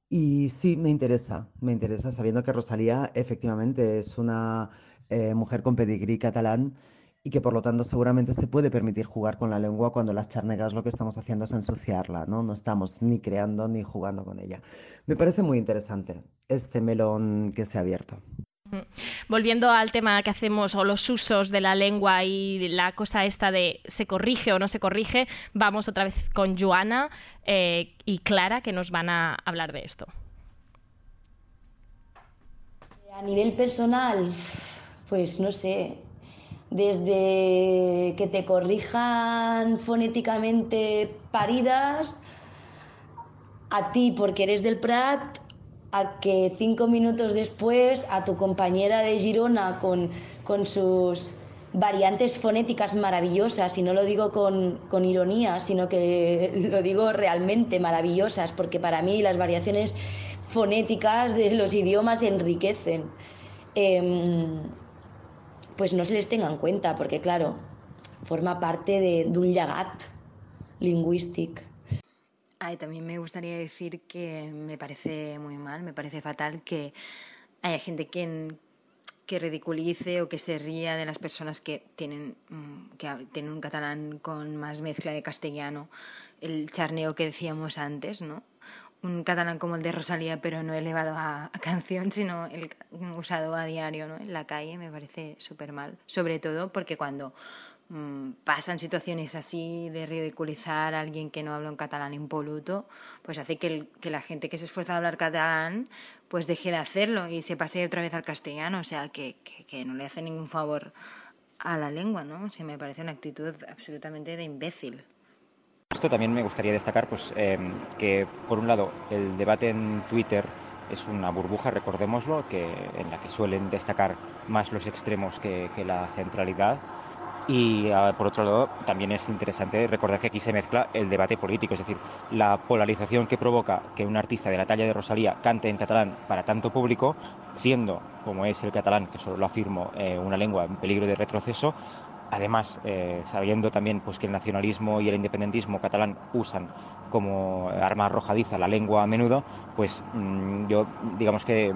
Y sí, me interesa, me interesa, sabiendo que Rosalía efectivamente es una eh, mujer con pedigrí catalán y que por lo tanto seguramente se puede permitir jugar con la lengua cuando las charnegas lo que estamos haciendo es ensuciarla, ¿no? No estamos ni creando ni jugando con ella. Me parece muy interesante este melón que se ha abierto. Volviendo al tema que hacemos o los usos de la lengua y la cosa esta de se corrige o no se corrige, vamos otra vez con Joana eh, y Clara que nos van a hablar de esto. A nivel personal, pues no sé, desde que te corrijan fonéticamente paridas, a ti porque eres del Prat, a que cinco minutos después a tu compañera de Girona con, con sus variantes fonéticas maravillosas, y no lo digo con, con, ironía, sino que <laughs> lo digo realmente maravillosas, porque para mí las variaciones fonéticas de los idiomas enriquecen. Eh, pues no se les tenga en cuenta, porque claro, forma parte de, de un llagat lingüístico. Ay, también me gustaría decir que me parece muy mal, me parece fatal que haya gente que, que ridiculice o que se ría de las personas que tienen, mm, que tienen un catalán con más mezcla de castellano, el charneo que decíamos antes, ¿no? Un catalán como el de Rosalía, pero no elevado a, canción, sino el usado a diario, ¿no? En la calle, me parece súper mal. Sobre todo porque cuando pasan situaciones así de ridiculizar a alguien que no habla un catalán impoluto, pues hace que, el, que, la gente que se esfuerza a hablar catalán pues deje de hacerlo y se pase otra vez al castellano, o sea, que, que, que no le hace ningún favor a la lengua, ¿no? O sea, me parece una actitud absolutamente de imbécil. Esto también me gustaría destacar pues, eh, que, por un lado, el debate en Twitter es una burbuja, recordémoslo, que, en la que suelen destacar más los extremos que, la centralidad. Y uh, por otro lado, también es interesante recordar que aquí se mezcla el debate político, es decir, la polarización que provoca que un artista de la talla de Rosalía cante en catalán para tanto público, siendo, como es el catalán, que solo lo afirmo, eh, una lengua en peligro de retroceso, además eh, sabiendo también pues, que el nacionalismo y el independentismo catalán usan como arma arrojadiza la lengua a menudo, pues mmm, yo digamos que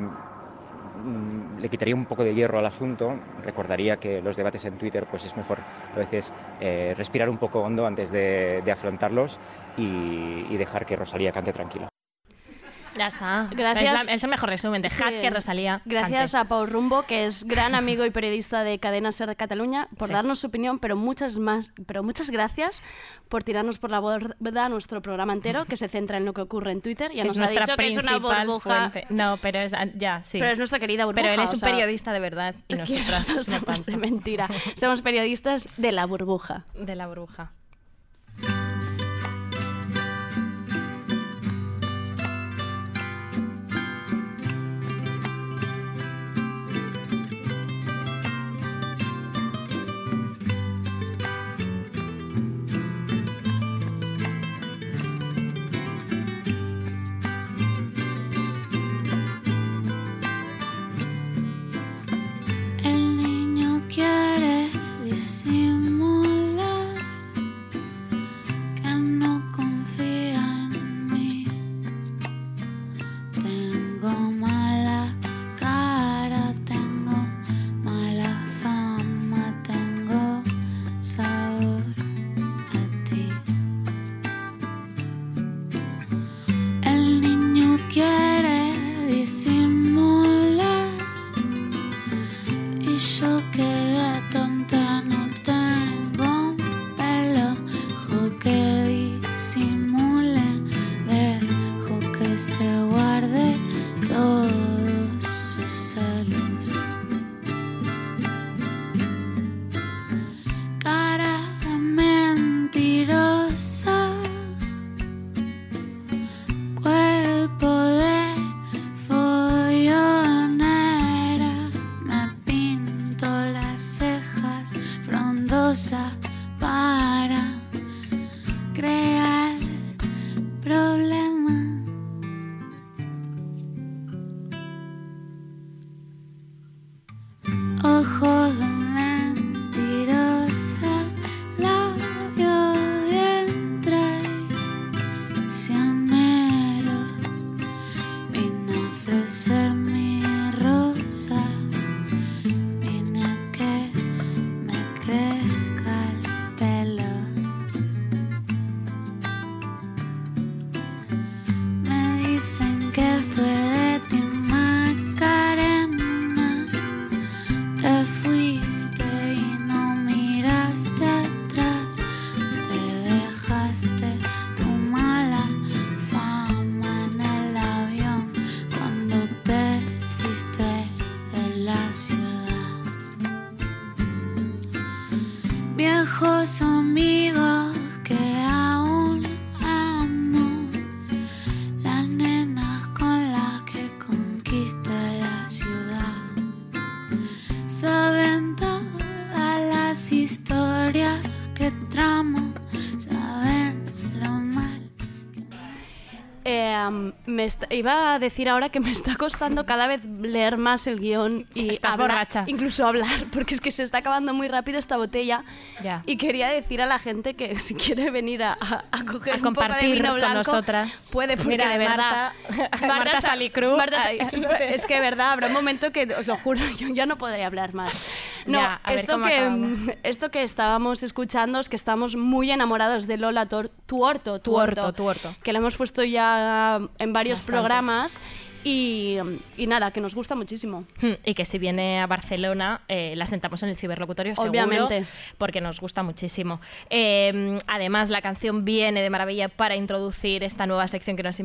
le quitaría un poco de hierro al asunto, recordaría que los debates en Twitter pues es mejor a veces eh, respirar un poco hondo antes de, afrontarlos y, dejar que Rosalía cante tranquila. Ya está. Gracias. Es, la, es el mejor resumen. Dejad sí. que Rosalía. Gracias cante. a Pau Rumbo, que es gran amigo y periodista de Cadena Ser de Cataluña, por sí. darnos su opinión, pero muchas más, pero muchas gracias por tirarnos por la borda nuestro programa entero, que se centra en lo que ocurre en Twitter. Ya que nos es nuestra ha dicho que es una burbuja. Fuente. No, pero es ya, sí. Pero es nuestra querida burbuja. Pero él es un sea, periodista de verdad y nosotras <laughs> no somos de mentira. Somos periodistas de la burbuja. De la burbuja. again. Iba a decir ahora que me está costando cada vez leer más el guion y Estás hablar- borracha. incluso hablar, porque es que se está acabando muy rápido esta botella. Ya. Y quería decir a la gente que si quiere venir a, a- a coger A un compartir poco de vino con blanco, nosotras. puede, porque Mira, de verdad. Marta- <laughs> Marta está- Salicru, Marta <laughs> es que de verdad habrá un momento que os lo juro, yo ya no podré hablar más. No, Ya, esto, que, acabamos. <laughs> esto que estábamos escuchando es que estamos muy enamorados de Lola Tuorto, Tuorto, Tuorto. que la hemos puesto ya en varios Bastante. programas y, y nada, que nos gusta muchísimo. Hmm, Y que si viene a Barcelona, eh, la sentamos en el ciberlocutorio seguro, Obviamente. porque nos gusta muchísimo. Eh, además, la canción viene de maravilla para introducir esta nueva sección que nos,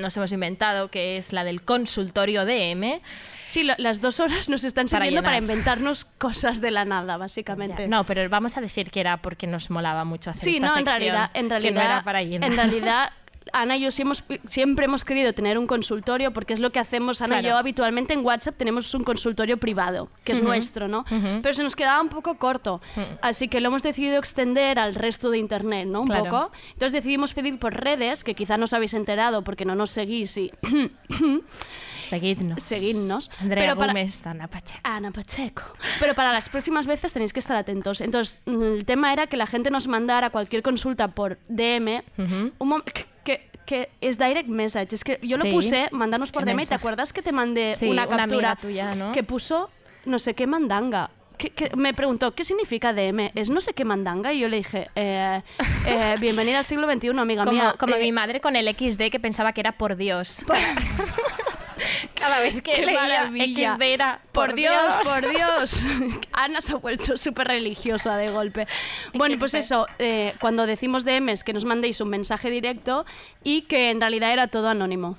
nos hemos inventado, que es la del consultorio DM. Sí, lo- las dos horas nos están Para sirviendo para, llenar. inventarnos cosas de la nada, básicamente. Ya, No, pero vamos a decir que era porque nos molaba mucho hacer Sí, esta no, en sección, realidad, en que realidad, no era para llenar. en realidad, <laughs> Ana y yo sí hemos- siempre hemos querido tener un consultorio porque es lo que hacemos Ana y yo habitualmente en WhatsApp tenemos un consultorio privado que es nuestro, ¿no? Pero se nos quedaba un poco corto, así que lo hemos decidido extender al resto de internet, ¿no? Un Claro. poco. Entonces decidimos pedir por redes que quizá no os habéis enterado porque no nos seguís y <coughs> Seguidnos. Seguidnos. Andrea Pero para- Gómez, Ana Pacheco. Ana Pacheco. Pero para las próximas veces tenéis que estar atentos. Entonces, mm, el tema era que la gente nos mandara cualquier consulta por DM. un que, es direct message. Es que yo lo Sí, puse, mandarnos por DM. ¿Te mensaje. acuerdas que te mandé Sí, una captura amiga tuya, ¿no? que puso no sé qué mandanga? Que, que me preguntó, ¿qué significa DM? Es no sé qué mandanga. Y yo le dije, eh, eh, <laughs> bienvenida al siglo XXI, amiga Como, mía. como Eh, mi madre con el XD que pensaba que era por Dios. <laughs> Cada vez que Qué leía maravilla. XD era Por Dios, por <laughs> Dios. Ana se ha vuelto súper religiosa de golpe. Bueno, pues eso, eh, cuando decimos DMs, que nos mandéis un mensaje directo y que en realidad era todo anónimo.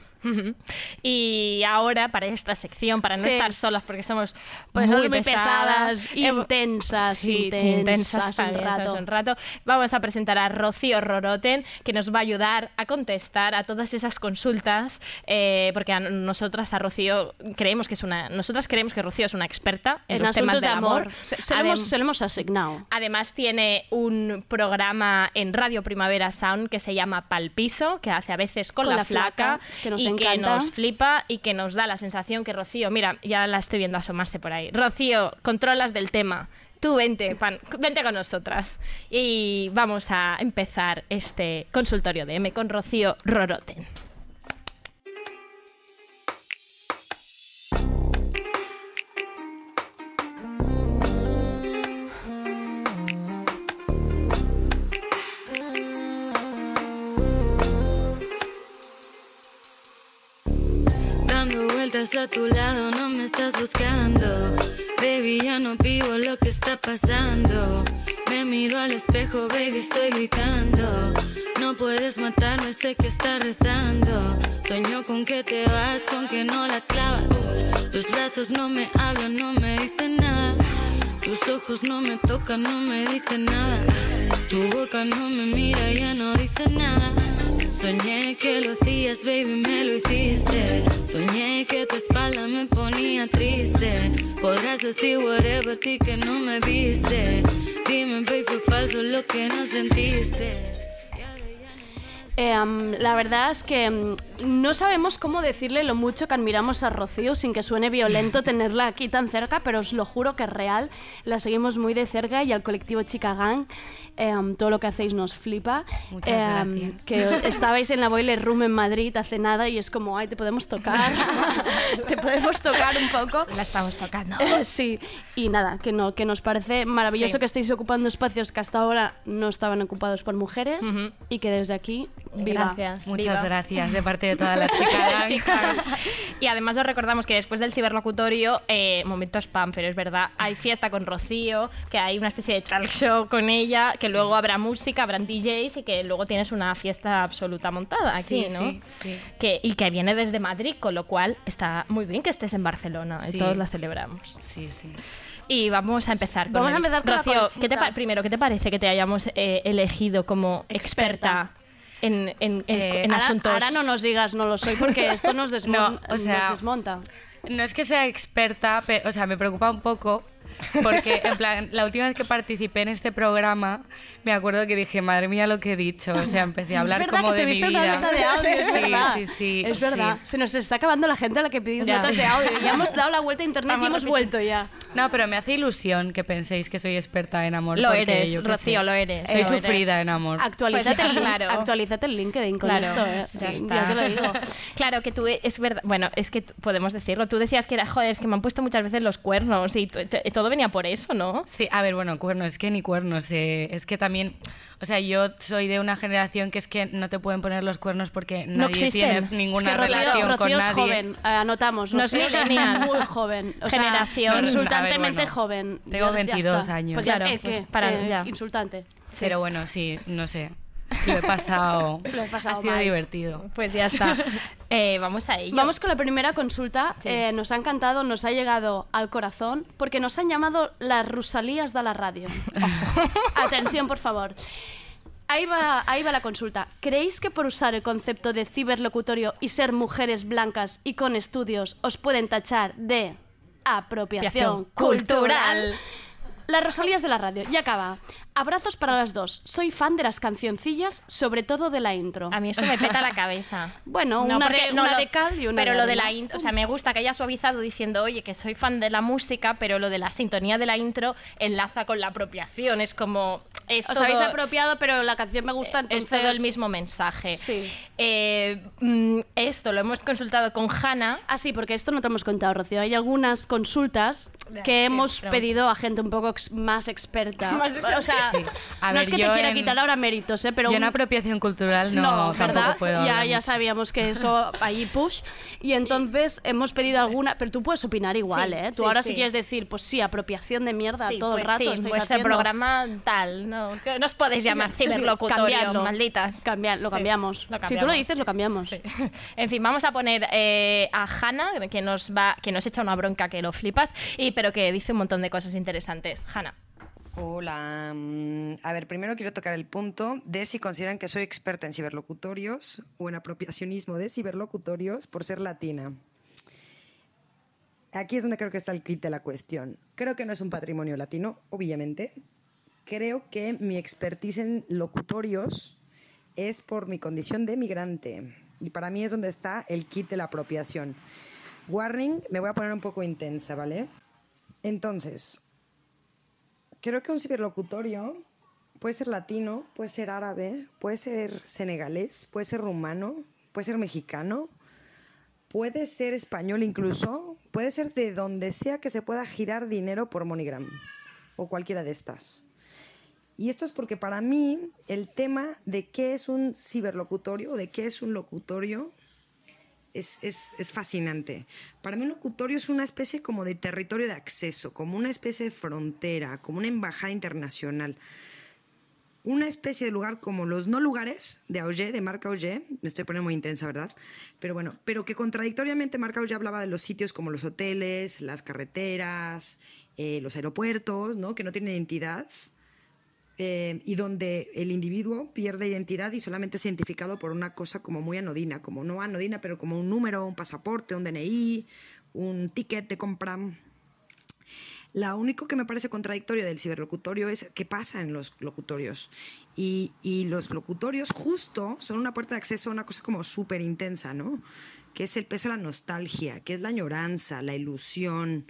Y ahora, para esta sección, para no Sí. estar solas, porque somos Pues muy, pesadas, intensas, Sí, intensas, un rato. somos un rato. Vamos a presentar a Rocío Roroten, que nos va a ayudar a contestar a todas esas consultas, eh, porque a nosotras, a Rocío, creemos que es una, nosotras creemos que Rocío es una experta en, En los temas de del amor. Se, se lo hemos, se lo hemos asignado. Además tiene un programa en Radio Primavera Sound que se llama Palpiso, que hace a veces con, la, flaca, que nos y que nos flipa y que nos da la sensación que Rocío, mira, ya la estoy viendo asomarse por ahí. Rocío, controlas del tema. Tú vente, pan, vente con nosotras. Y vamos a empezar este consultorio de M con Rocío Roroten. Vueltas a tu lado, no me estás buscando. Baby, ya no vivo lo que está pasando. Me miro al espejo, baby, estoy gritando. No puedes matarme, sé que estás rezando. Sueño con que te vas, con que no la clavas. Tus brazos no me hablan, no me dicen nada. Tus ojos no me tocan, no me dicen nada. Tu boca no me mira, ya no dice nada. Soñé que lo hacías, baby, me lo hiciste. Soñé que tu espalda me ponía triste. Podrás decir whatever, ti que no me viste. Dime, baby, fue falso lo que no sentiste. Em, la verdad es que em, no sabemos cómo decirle lo mucho que admiramos a Rocío sin que suene violento <laughs> tenerla aquí tan cerca, pero os lo juro que es real. La seguimos muy de cerca y al colectivo Chica Gang em, todo lo que hacéis nos flipa. Muchas gracias. Que estabais en la Boiler Room en Madrid hace nada y es como, ay, te podemos tocar, <laughs> te podemos tocar un poco. La estamos tocando. sí, y nada, que, no, que nos parece maravilloso Sí. que estéis ocupando espacios que hasta ahora no estaban ocupados por mujeres Ujú. y que desde aquí, viva. Gracias. Muchas viva. gracias de parte de toda la <laughs> chica. Chicas. Y además os recordamos que después del ciberlocutorio, eh, momento spam, pero es verdad, hay fiesta con Rocío, que hay una especie de talk show con ella, que luego habrá música, habrán DJs y que luego tienes una fiesta absoluta montada aquí, Sí, ¿no? sí, sí. Que, y que viene desde Madrid, con lo cual está muy bien que estés en Barcelona y Sí. todos la celebramos. Sí, sí. Y vamos a empezar con Vamos el- a empezar con la Rocío, ¿qué te consulta. pa- primero, ¿qué te parece que te hayamos eh, elegido como experta, en- en- Eh, en ahora, asuntos? ahora no nos digas no lo soy porque esto nos, <laughs> desmon- No, o sea, nos desmonta. No es que sea experta, pero, o sea, me preocupa un poco porque, en <laughs> plan, la última vez que participé en este programa, me acuerdo que dije, madre mía, lo que he dicho. O sea, empecé a hablar es verdad como que te de mi viste vida. una nota de audio, es sí, verdad. sí, sí. Es verdad. sí. Se nos está acabando la gente a la que pedimos notas de audio. Ya hemos dado la vuelta a internet Vamos y hemos vuelto ya. No, pero me hace ilusión que penséis que soy experta en amor. Lo eres, yo Rocío, sé, lo eres, Soy lo eres. sufrida en amor. Actualízate, Pues el, link- claro. actualízate el LinkedIn con Claro, esto, ¿eh? ya Sí, está. ya te lo digo. <laughs> Claro que tú, es verdad, bueno, es que podemos decirlo, tú decías que era, joder, es que me han puesto muchas veces los cuernos y todo venía por eso, ¿no? Sí, a ver, bueno, cuernos, es que ni cuernos, eh, es que también, o sea, yo soy de una generación que es que no te pueden poner los cuernos porque No nadie existen. tiene ninguna es que Rocío, relación Rocío con es nadie. joven, eh, anotamos. Rocío es millennial. muy <laughs> joven. O sea, Generación. insultantemente A ver, bueno, joven. tengo ya 22 está. años. Pues ya, Claro, eh, pues ¿qué? para- Eh, ya. Insultante. Pero bueno, sí, no sé. <laughs> Lo he pasado. Lo he pasado ha sido mal. divertido. Pues ya está. <laughs> Eh, vamos a ello. Vamos con la primera consulta. Sí. Eh, nos ha encantado, nos ha llegado al corazón, porque nos han llamado las Rusalías de la radio. <laughs> Atención, por favor. Ahí va, ahí va la consulta. ¿Creéis que por usar el concepto de ciberlocutorio y ser mujeres blancas y con estudios os pueden tachar de apropiación Apropiación cultural? cultural. Las Rosalías de la radio. Y acaba. Abrazos para las dos. Soy fan de las cancioncillas, sobre todo de la intro. A mí esto me peta la cabeza. <laughs> Bueno, No, una, porque de, no una lo- de cal y una Pero de lo de la intro, o sea, me gusta que haya suavizado diciendo, oye, que soy fan de la música, pero lo de la sintonía de la intro enlaza con la apropiación. Es como. Es Os todo- habéis apropiado, pero la canción me gusta, entonces... Es todo el mismo mensaje. Sí. Eh, mm, esto lo hemos consultado con Hanna. Ah, sí, porque esto no te hemos contado, Rocío. Hay algunas consultas Ya, que sí, hemos pedido a gente un poco ex- más experta. <laughs> Más experta. O sea, Sí. A no ver, es que te quiera en- quitar ahora méritos, ¿eh? Pero Yo en un- apropiación cultural no, tampoco ¿verdad? puedo ya, ya sabíamos que eso <laughs> allí push. Y entonces hemos pedido alguna, pero tú puedes opinar igual, Sí, ¿eh? Tú sí, ahora sí. si quieres decir, pues sí, apropiación de mierda Sí, todo el pues rato sí, vuestro haciendo. programa tal, no, que no os podéis llamar ciberlocutorio, malditas. Cambia- lo Sí, cambiamos. lo Si tú lo cambiamos. dices, lo cambiamos. <laughs> En fin, vamos a poner eh, a Hanna, que nos va, que nos echa una bronca que lo flipas, y, pero que dice un montón de cosas interesantes. Hanna. Hola. mm, A ver, primero quiero tocar el punto de si consideran que soy experta en ciberlocutorios o en apropiacionismo de ciberlocutorios por ser latina. Aquí es donde creo que está el kit de la cuestión. Creo que no es un patrimonio latino, obviamente. Creo que mi expertise en locutorios es por mi condición de migrante. Y para mí es donde está el kit de la apropiación. Warning, me voy a poner un poco intensa, ¿vale? Entonces, creo que un ciberlocutorio puede ser latino, puede ser árabe, puede ser senegalés, puede ser rumano, puede ser mexicano, puede ser español incluso, puede ser de donde sea que se pueda girar dinero por MoneyGram o cualquiera de estas. Y esto es porque para mí el tema de qué es un ciberlocutorio, de qué es un locutorio, es, es, es fascinante. Para mí un locutorio es una especie como de territorio de acceso, como una especie de frontera, como una embajada internacional. una especie de lugar como los no lugares de Auger, de marca Auger, me estoy poniendo muy intensa, ¿verdad? Pero bueno, pero que contradictoriamente marca Auger hablaba de los sitios como los hoteles, las carreteras, eh, los aeropuertos, ¿no? Que no tienen identidad eh, y donde el individuo pierde identidad y solamente es identificado por una cosa como muy anodina, como no anodina, pero como un número, un pasaporte, un DNI, un ticket de compra. Lo único que me parece contradictorio del ciberlocutorio es qué pasa en los locutorios. Y, y los locutorios justo son una puerta de acceso a una cosa como súper intensa, ¿no? Que es el peso de la nostalgia, que es la añoranza, la ilusión.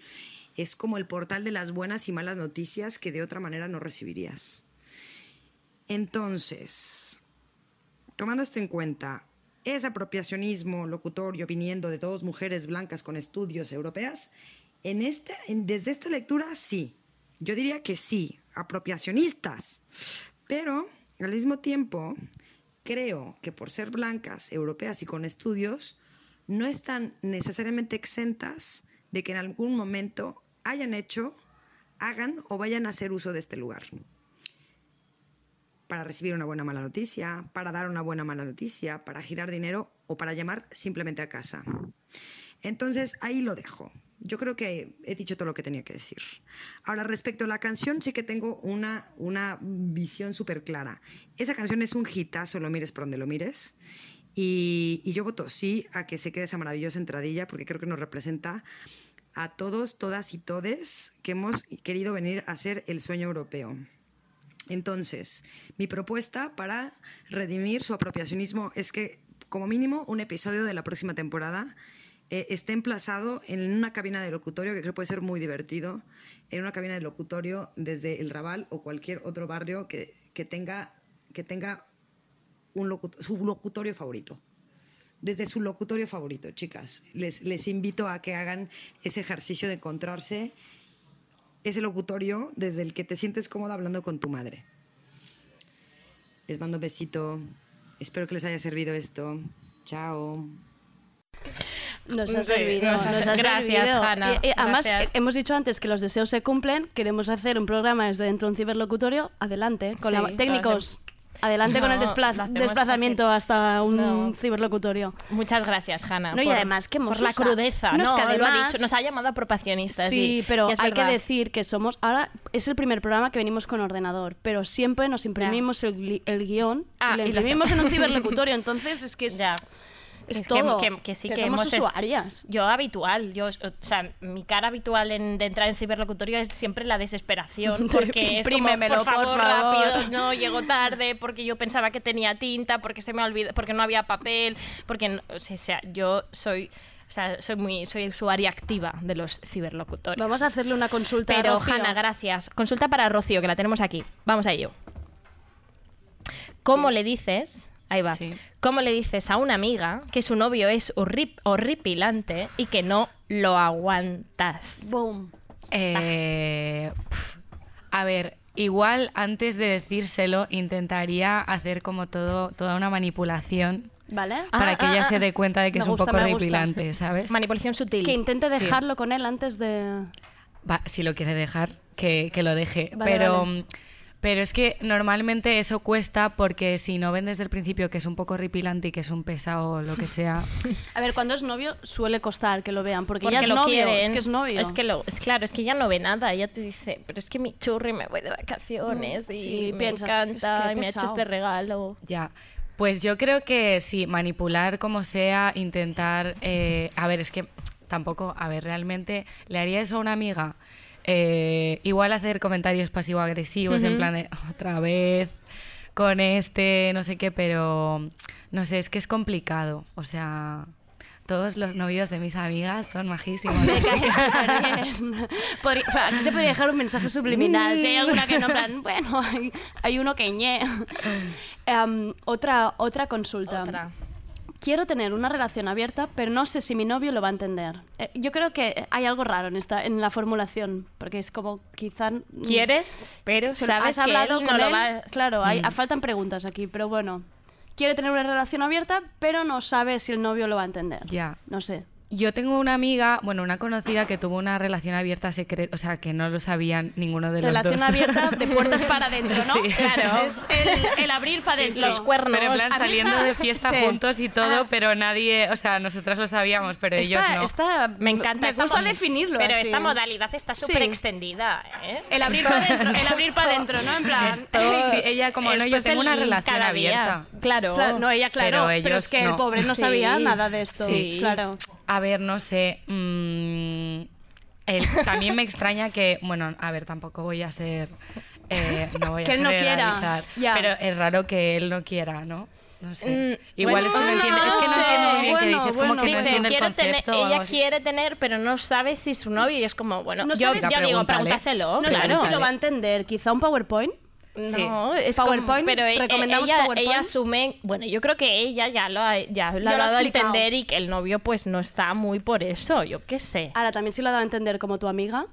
Es como el portal de las buenas y malas noticias que de otra manera no recibirías. Entonces, tomando esto en cuenta, ¿es apropiacionismo locutorio viniendo de dos mujeres blancas con estudios europeas? En esta, desde esta lectura, sí. Yo diría que sí, apropiacionistas. Pero, al mismo tiempo, creo que por ser blancas, europeas y con estudios, no están necesariamente exentas de que en algún momento hayan hecho, hagan o vayan a hacer uso de este lugar para recibir una buena mala noticia, para dar una buena mala noticia, para girar dinero o para llamar simplemente a casa. Entonces ahí lo dejo. Yo creo que he dicho todo lo que tenía que decir. Ahora, respecto a la canción, sí que tengo una, una visión súper clara. Esa canción es un hitazo, lo mires por donde lo mires. Y, y yo voto sí a que se quede esa maravillosa entradilla porque creo que nos representa a todos, todas y todes que hemos querido venir a ser el sueño europeo. Entonces, mi propuesta para redimir su apropiacionismo es que, como mínimo, un episodio de la próxima temporada eh, esté emplazado en una cabina de locutorio, que creo puede ser muy divertido, en una cabina de locutorio desde el Raval o cualquier otro barrio que, que tenga, que tenga un su locutorio favorito. Desde su locutorio favorito, chicas. Les, les invito a que hagan ese ejercicio de encontrarse ese locutorio desde el que te sientes cómoda hablando con tu madre. Les mando un besito. Espero que les haya servido esto. Chao. Nos ha Sí, servido. nos ha- nos ha gracias, servido. Hanna, Y- y además, gracias. eh, hemos dicho antes que los deseos se cumplen. Queremos hacer un programa desde dentro de un ciberlocutorio. Adelante. Con Sí, la- lo técnicos, adelante con el desplazamiento hasta un No. ciberlocutorio. Muchas gracias, Hanna. No, y además, qué Por la crudeza. No, No, es que lo ha además- dicho. Nos ha llamado apropiacionistas. Sí, y- pero y hay que decir que somos. Ahora es el primer programa que venimos con ordenador, pero siempre nos imprimimos el, el guion Ah, y lo y lo imprimimos en un ciberlocutorio. <laughs> Entonces es que es. Ya. Es Es todo. que, que- que sí que, somos hemos es- usuarias. Yo habitual, yo, o sea, mi cara habitual en, de entrar en ciberlocutorio es siempre la desesperación, <laughs> porque es como, por favor, por favor. rápido, no, llego tarde, porque yo pensaba que tenía tinta, porque se me olvidó, porque no había papel, porque, o sea, yo soy... O sea, soy muy soy usuaria activa de los ciberlocutorios. Vamos a hacerle una consulta a Pero, Rocío. Hanna, gracias. Consulta para Rocío, que la tenemos aquí. Vamos a ello. ¿Cómo le dices? Ahí va. ¿Cómo le dices a una amiga que su novio es horri- horripilante y que no lo aguantas? Boom. Eh, pf, a ver, igual antes de decírselo intentaría hacer como todo, toda una manipulación ¿Vale? para Ah, que ah, ella ah. se dé cuenta de que es un gusta, poco horripilante, ¿sabes? Manipulación sutil. Que intente Sí. dejarlo con él antes de. Va, si lo quiere dejar, que, que lo deje. Vale, pero, vale. Mm, pero es que normalmente eso cuesta porque si no ven desde el principio que es un poco horripilante y que es un pesado o lo que sea, <laughs> A ver, cuando es novio suele costar que lo vean, porque, Porque ya es lo novio. quieren. Es que es novio. Es que lo, es claro, es que ella no ve nada. Ella te dice, pero es que mi churri me voy de vacaciones y Sí, me piensas, encanta es que y me ha hecho este regalo. Ya. Pues yo creo que sí, manipular como sea, intentar. eh, a ver, es que tampoco. A ver, realmente, ¿le haría eso a una amiga? Eh, igual hacer comentarios pasivo-agresivos, en plan de <laughs> otra vez con este, no sé qué, pero no sé, es que es complicado. O sea, todos los novios de mis amigas son majísimos. Me cae súper <laughs> bien. Podría- aquí se podría dejar un mensaje subliminal. Si hay alguna que no, plan, bueno, hay, hay uno que ñe. <laughs> Em, otra, otra consulta. Quiero tener una relación abierta, pero no sé si mi novio lo va a entender. Eh, yo creo que hay algo raro en esta en la formulación, porque es como quizá ¿Quieres? Pero lo- sabes has que hablado no con lo él. va a- Claro, hay, Mm. faltan preguntas aquí, pero bueno. Quiere tener una relación abierta, pero no sabe si el novio lo va a entender. Ya. No sé. Yo tengo una amiga, bueno, una conocida que tuvo una relación abierta secreta, o sea, que no lo sabían ninguno de los Relación dos. abierta de puertas para adentro, ¿no? <laughs> Sí. Claro. Es el, el abrir para adentro. los cuernos. Pero en plan ¿Has saliendo de fiesta Sí. juntos y todo, Ah. pero nadie, o sea, nosotras lo sabíamos, pero ellos no. esta- Me encanta. Me esta gusta definirlo Pero así. esta modalidad está Sí. súper extendida, ¿eh? El abrir para adentro, el abrir para adentro, ¿no? En plan. Esto- <laughs> sí, ella como, no, yo tengo una relación abierta. Claro. Claro, no, ella claro, Pero pero, ellos es que el pobre no Sí. sabía nada de esto. Sí. Claro. A ver, no sé. mm, el- también me extraña que, bueno, a ver, tampoco voy a ser. eh, no voy a <laughs> Que él no quiera. Pero es raro que él no quiera, ¿no? No sé. Mm, Igual bueno, es que no entiende, es que no sé, entiendo muy bien bueno, dices, como que no Dice, entiende el tener- concepto. ella quiere tener, pero no sabe si es su novio y es como, bueno, No yo sabes- ya digo, pregúntaselo, No claro. sé si lo va a entender. Quizá un PowerPoint. No, es PowerPoint, como, pero e- recomendamos ella, PowerPoint. ella asume, bueno, yo creo que ella ya lo ha, ya lo ha lo dado a entender y que el novio pues no está muy por eso, yo qué sé. Ahora, también si lo ha dado a entender como tu amiga,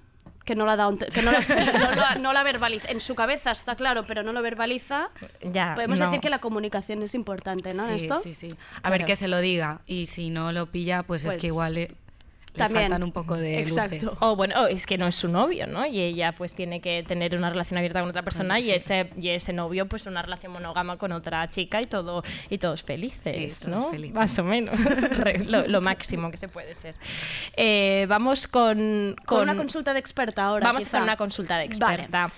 que no lo ha dado, a ente- que no, lo, <laughs> no, no la verbaliza. En su cabeza está claro, pero no lo verbaliza. Ya, Podemos no. decir que la comunicación es importante, ¿no? Sí, Esto. sí, sí. A ver, que se lo diga. Y si no lo pilla, pues, Pues, es que igual le también. faltan un poco de Exacto. luces. O bueno, es que no es su novio, ¿no? Y ella pues tiene que tener una relación abierta con otra persona y sí. ese y ese novio pues una relación monógama con otra chica y todo y todos felices, Sí, todos ¿no? felices. Más o menos, <laughs> lo, lo máximo que se puede ser. Eh, vamos con, Con una consulta de experta ahora. Vamos quizá. con una consulta de Vale. experta.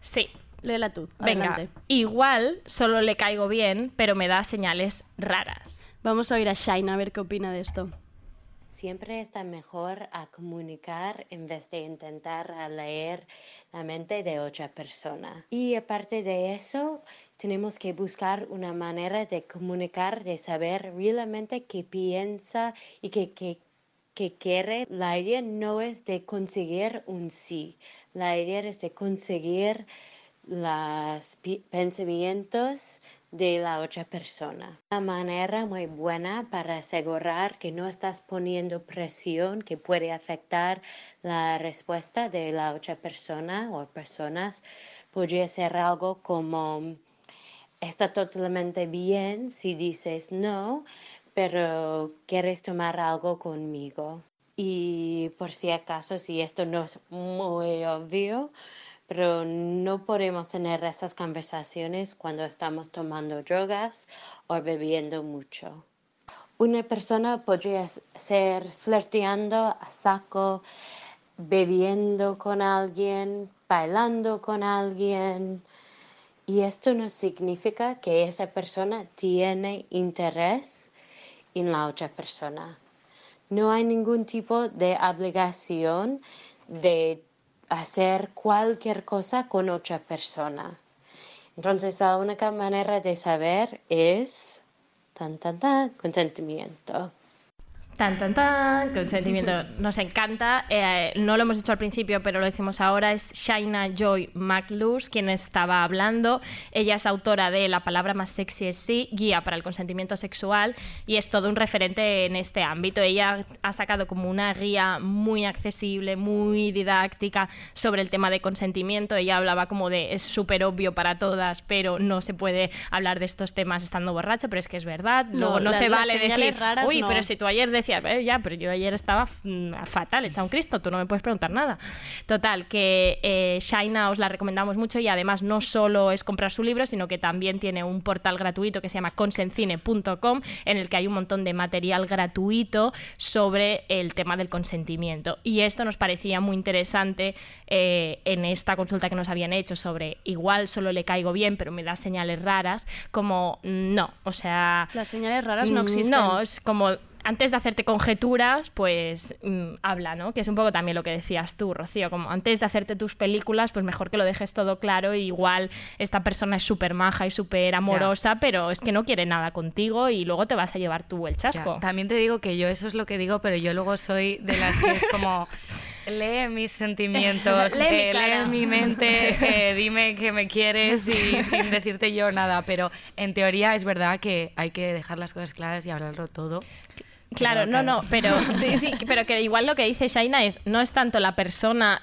Sí. Léela tú. Venga, adelante. igual solo le caigo bien, pero me da señales raras. Vamos a oír a Shaina a ver qué opina de esto. Siempre está mejor a comunicar en vez de intentar a leer la mente de otra persona. Y aparte de eso, tenemos que buscar una manera de comunicar, de saber realmente qué piensa y qué, qué, quiere. La idea no es de conseguir un sí, la idea es de conseguir los pensamientos de la otra persona. Una manera muy buena para asegurar que no estás poniendo presión que puede afectar la respuesta de la otra persona o personas podría ser algo como está totalmente bien si dices no, pero quieres tomar algo conmigo. Y por si acaso, si esto no es muy obvio, pero no podemos tener esas conversaciones cuando estamos tomando drogas o bebiendo mucho. Una persona podría ser flirteando a saco, bebiendo con alguien, bailando con alguien, y esto no significa que esa persona tiene interés en la otra persona. No hay ningún tipo de obligación de hacer cualquier cosa con otra persona. Entonces la única manera de saber es tan tan consentimiento. Tan, tan, tan, consentimiento. Nos encanta. eh, no lo hemos dicho al principio, pero lo decimos ahora. Es Shaina Joy McLus quien estaba hablando. Ella es autora de La palabra más sexy es sí, guía para el consentimiento sexual y es todo un referente en este ámbito. Ella ha sacado como una guía muy accesible, muy didáctica sobre el tema de consentimiento. Ella hablaba como de es súper obvio para todas, pero no se puede hablar de estos temas estando borracho, pero es que es verdad. Luego no, las- se vale decir, raras uy, no". pero si tú ayer decías, "Eh, ya, pero yo ayer estaba mm, fatal, hecha un Cristo, tú no me puedes preguntar nada. Total, que eh, Shaina os la recomendamos mucho y además no solo es comprar su libro, sino que también tiene un portal gratuito que se llama consencine.com en el que hay un montón de material gratuito sobre el tema del consentimiento. Y esto nos parecía muy interesante eh, en esta consulta que nos habían hecho sobre igual solo le caigo bien, pero me da señales raras, como mm, no, o sea... Las señales raras no Mm, existen. No, es como antes de hacerte conjeturas, pues mm, habla, ¿no? Que es un poco también lo que decías tú, Rocío, como antes de hacerte tus películas, pues mejor que lo dejes todo claro. y igual esta persona es súper maja y súper amorosa, pero es que no quiere nada contigo y luego te vas a llevar tú el chasco. Ya, También te digo que yo eso es lo que digo, pero yo luego soy de las que es como <laughs> lee mis sentimientos, Lee mi eh, cara. lee mi mente, <laughs> eh, dime que me quieres y sin decirte yo nada. Pero en teoría es verdad que hay que dejar las cosas claras y hablarlo todo. Claro, no, no, <laughs> pero sí, sí, pero que igual lo que dice Shaina es no es tanto la persona,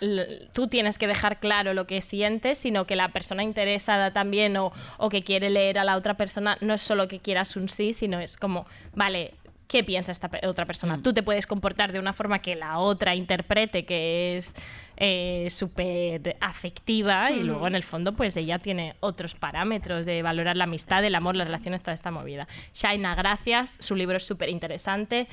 tú tienes que dejar claro lo que sientes, sino que la persona interesada también o, o que quiere leer a la otra persona no es solo que quieras un sí, sino es como, vale, qué piensa esta otra persona. Mm. Tú te puedes comportar de una forma que la otra interprete que es eh, súper afectiva y luego en el fondo pues ella tiene otros parámetros de valorar la amistad, el amor, las relaciones, toda esta movida. Shaina, gracias, su libro es súper interesante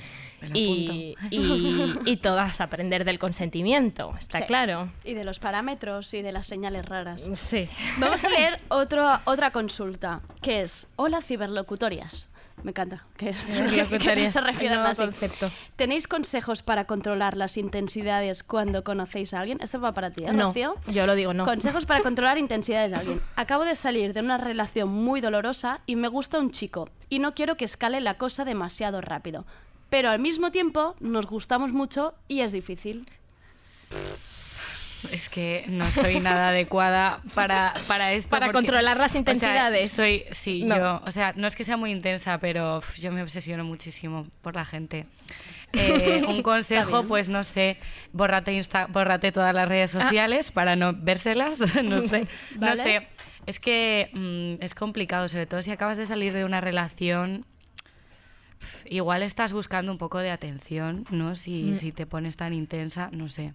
y, y, y todas aprender del consentimiento, está Sí. claro. Y de los parámetros y de las señales raras. Sí. Vamos a <laughs> leer otro, otra consulta, que es, hola ciberlocutorias. Me encanta que, <laughs> no se refieran así. concepto. ¿Tenéis consejos para controlar las intensidades cuando conocéis a alguien? Esto va para ti, ¿eh, No, Rocío? yo lo digo no. Consejos para <laughs> controlar intensidades de alguien. Acabo de salir de una relación muy dolorosa y me gusta un chico y no quiero que escale la cosa demasiado rápido. Pero al mismo tiempo nos gustamos mucho y es difícil. Es que no soy nada <laughs> adecuada para, para esto. Para porque- controlar las o sea, intensidades. soy, sí, No. yo, o sea, no es que sea muy intensa, pero yo me obsesiono muchísimo por la gente. <laughs> Eh, un consejo, pues no sé, bórrate, Insta, todas las redes Ah. sociales para no vérselas, <laughs> no sé, no sé. Es que mm, es complicado, sobre todo si acabas de salir de una relación. Igual estás buscando un poco de atención, ¿no? Si, Mm. si te pones tan intensa, no sé.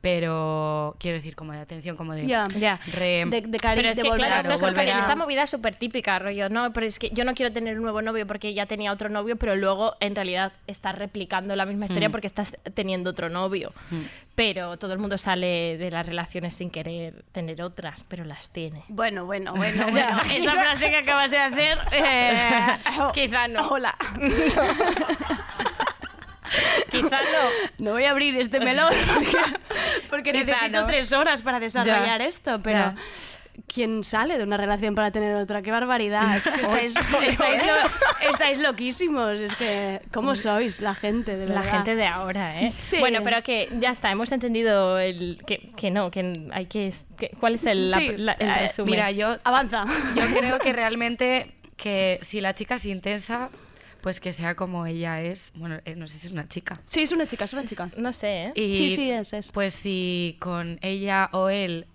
Pero quiero decir, como de atención, como de. Ya. Ya. re- De, Pero es de que, volver claro, a- esto es volver súper- a- esta movida es súper típica, rollo, no, pero es que yo no quiero tener un nuevo novio porque ya tenía otro novio, pero luego en realidad estás replicando la misma historia Mm. porque estás teniendo otro novio. Mm. Pero todo el mundo sale de las relaciones sin querer tener otras, pero las tiene. Bueno, bueno, <laughs> bueno, bueno. <laughs> Esa frase que acabas de hacer... eh, <laughs> Quizá no. Hola. Quizá no. No voy a abrir este melón <laughs> porque, necesito no. tres horas para desarrollar Ya, esto, pero... ya. ¿Quién sale de una relación para tener otra? ¡Qué barbaridad! Es que <laughs> estáis, estáis, lo- estáis loquísimos. Es que, ¿cómo sois la gente, de La gente de ahora, ¿eh? Sí. Bueno, pero que ya está, hemos entendido el que, que no, que hay que, que- ¿Cuál es el, la- Sí, la- el eh, resumen? Mira, yo, Avanza. yo creo que realmente que si la chica es intensa, pues que sea como ella es. Bueno, eh, no sé si es una chica. Sí, es una chica, es una chica. No sé, ¿eh? Y, Sí, sí, es, es. Pues si con ella o él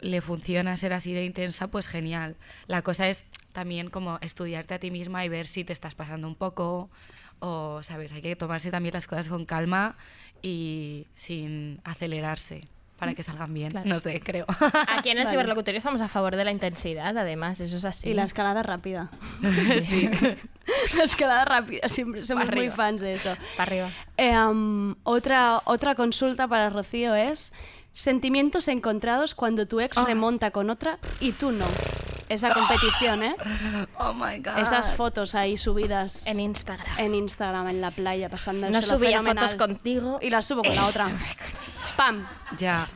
le funciona ser así de intensa, pues genial. La cosa es también como estudiarte a ti misma y ver si te estás pasando un poco o, ¿sabes? Hay que tomarse también las cosas con calma y sin acelerarse para que salgan bien. Claro. No sé, creo. Aquí en el <laughs> Vale. ciberlocutorio estamos a favor de la intensidad, además, eso es así. Y la escalada rápida. <laughs> Sí. <laughs> La escalada rápida, siempre somos muy fans de eso. Para arriba. Eh, um, otra, otra consulta para Rocío es sentimientos encontrados cuando tu Ah. ex remonta con otra y tú no. Esa competición, ¿eh? <gasps> Oh my god. Esas fotos ahí subidas En Instagram. en Instagram, en la playa, pasando No subía fotos contigo. Y las subo con la otra. ¡Pam! Ya,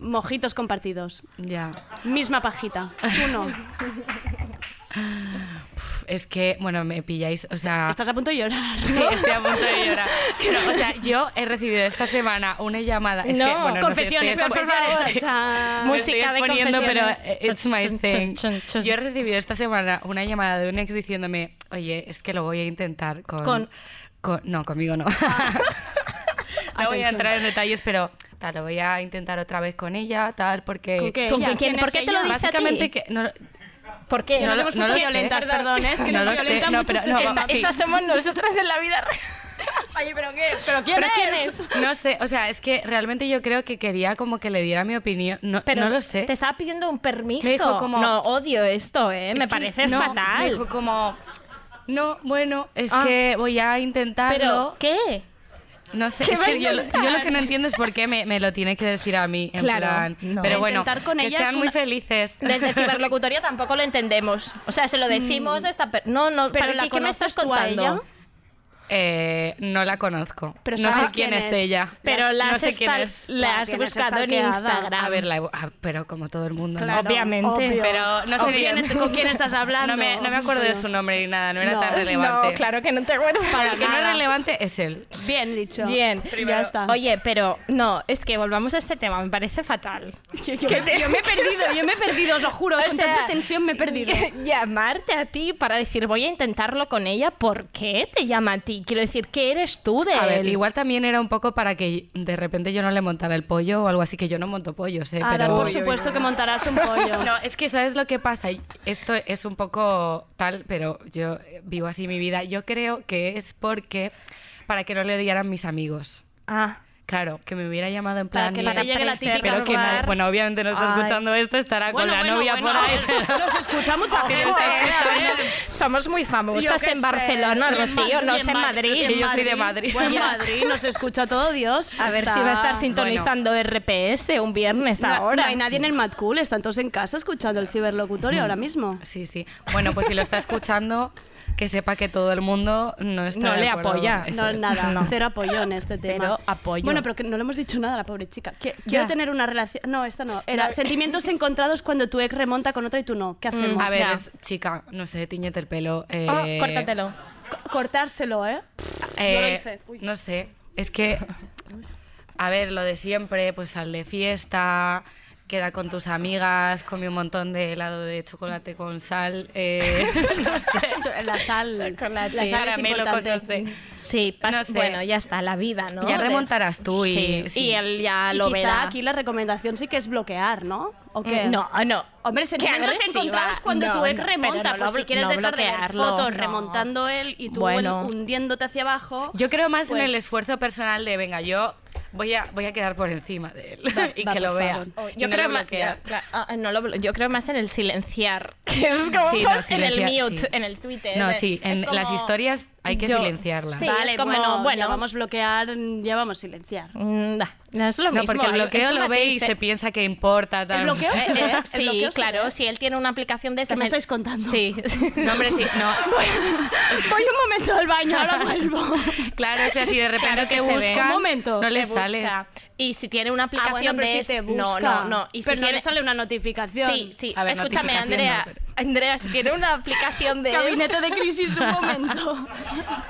Mojitos compartidos. ya. Misma pajita. No. Uf, Es que, bueno, me pilláis, o sea... Estás a punto de llorar. Sí, estoy a punto de llorar. Pero, o sea, yo he recibido esta semana una llamada. Es No, que, bueno, confesiones, no sé, por favor. Música de exponiendo, pero confesiones. eh, it's my thing. Yo he recibido esta semana una llamada de un ex diciéndome, oye, es que lo voy a intentar con... Con- con- no, conmigo no. <laughs> no voy a entrar en detalles, pero tal, lo voy a intentar otra vez con ella, tal, porque... ¿Con qué? ¿Con ella? quién? ¿Quién ¿Por es qué te lo dice a ti? Básicamente que... No, ¿Por qué? No Nos lo- hemos no lo sé. violentas, perdón, es que No nos violentan no, pero este no, sí. Estas somos nosotras en la vida real. <laughs> Oye, ¿pero qué? ¿Pero quién ¿Pero quién es? no sé, o sea, es que realmente yo creo que quería como que le diera mi opinión. No, Pero no lo sé. Te estaba pidiendo un permiso. Me dijo como- No, odio esto, ¿eh? Es Me parece no, fatal. Me dijo como, no, bueno, es Ah. que voy a intentarlo. ¿Pero qué? No sé, ¿qué es que yo, lo- intentar? yo lo que no entiendo es por qué me, me lo tiene que decir a mí. En Claro, plan, no. Pero Pero bueno, con que sean es muy felices. Desde <laughs> ciberlocutorio tampoco lo entendemos. O sea, se lo decimos a esta persona. No, no, Pero ¿para ¿la qué, ¿qué me estás contando? Eh, no la conozco. Pero no sé ¿sabes quién quién es es? ella. Pero la no has, sé quién esta- es. la La has tienes buscado en. Instagram. A ver, la ah, pero como todo el mundo. Obviamente. obvio. Pero no sé ¿Con quién, ¿Con quién estás <laughs> hablando? No me, no me acuerdo de su nombre ni nada, no era No, tan relevante. No, claro que no te acuerdas. Para el que no es relevante es él. Bien dicho. Bien, ya está. Oye, pero no, es que volvamos a este tema, me parece fatal. yo, yo me, yo me he perdido, yo me he perdido, os lo juro. <laughs> O con sea, tanta tensión me he perdido. <laughs> Llamarte a ti para decir voy a intentarlo con ella, ¿por qué te llama a ti ti. Quiero decir, ¿qué eres tú de A ver, él? igual también era un poco para que de repente yo no le montara el pollo o algo así, que yo no monto pollos, ¿eh? Ah, pero... por supuesto que montarás un <laughs> pollo. No, es que ¿sabes lo que pasa? Esto es un poco tal, pero yo vivo así mi vida. Yo creo que es porque para que no le odiaran mis amigos. Ah. Claro, que me hubiera llamado en Para plan... que no te llegue la típica Pero que no, bueno, obviamente no está Ay. escuchando esto, estará Bueno, con la bueno, novia bueno, por ahí. <laughs> nos escucha mucha <laughs> gente, eh. Somos muy famosas en sé. Barcelona, Rocío, no sé en Madrid. Que yo soy de Madrid. Bueno, en. <laughs> Madrid nos escucha todo Dios. A ver Está- si va a estar sintonizando RPS un viernes No, ahora. no hay nadie en el Mad Cool, están todos en casa escuchando el ciberlocutorio ahora mismo. Sí, sí. Bueno, pues si lo está escuchando, que sepa que todo el mundo no está No de le acuerdo. apoya. Eso No, es. nada, No. cero apoyo en este tema. Cero apoyo. Bueno, pero que no le hemos dicho nada a la pobre chica. Que- Quiero tener una relación. No, esta no. Era No. <laughs> sentimientos encontrados cuando tu ex remonta con otra y tú no. ¿Qué hacemos? Mm, A ver, Ya. es- chica, no sé, tiñete el pelo. eh, Oh, córtatelo. Co- Cortárselo, ¿eh? eh, lo hice. Uy. No sé, es que, <laughs> a ver, lo de siempre, pues sal de fiesta, queda con tus amigas, come un montón de helado de chocolate con sal, eh, <laughs> no sé. La sal. Chocolate. La sal Caramelo con importante. no sé. Sí, pas- No sé. bueno, ya está, la vida, ¿no? Ya remontarás tú y- Sí, sí. y él ya Y lo quizá verá. aquí la recomendación sí que es bloquear, ¿no? ¿O qué? Mm, No, no. Hombre, sentimientos encontrados cuando No, tu ex remonta. pues si quieres no dejar de ver fotos no. remontando él y tú Bueno. hundiéndote hacia abajo. Yo creo más en el pues- esfuerzo personal de, venga, yo voy a, voy a quedar por encima de él Va- <laughs> y va, que lo vea. favor. Oh, Y Yo no creo, lo más, bloqueas. ah, no lo blo- yo creo más en el silenciar, <laughs> que es como Sí, no, en el mute, sí. en el Twitter. No, sí, en las como- historias hay que yo- silenciarlas. Sí, Vale, es como, bueno, bueno, ya vamos a bloquear, ya vamos a silenciar. mm, da, no es lo No, mismo. porque el bloqueo lo ve y se piensa que importa. Tal. <laughs> ¿El bloqueo Eh, ve? eh, ¿El sí, bloqueo se claro, si él tiene una aplicación de ¿Qué estas... me estáis contando? <laughs> Sí. No, hombre, sí, no. Voy un momento al baño, ahora vuelvo. Claro, o sea, si de repente Claro que te buscan, Un momento. no le Te busca. sales. Y si tiene una Ah, aplicación bueno, pero de si te busca. No, no, no. Y si pero no tiene... le sale una notificación. Sí, sí. A ver, Escúchame, Andrea. no, pero- Andrea, si tiene una aplicación de... Gabinete de crisis, un momento. <laughs>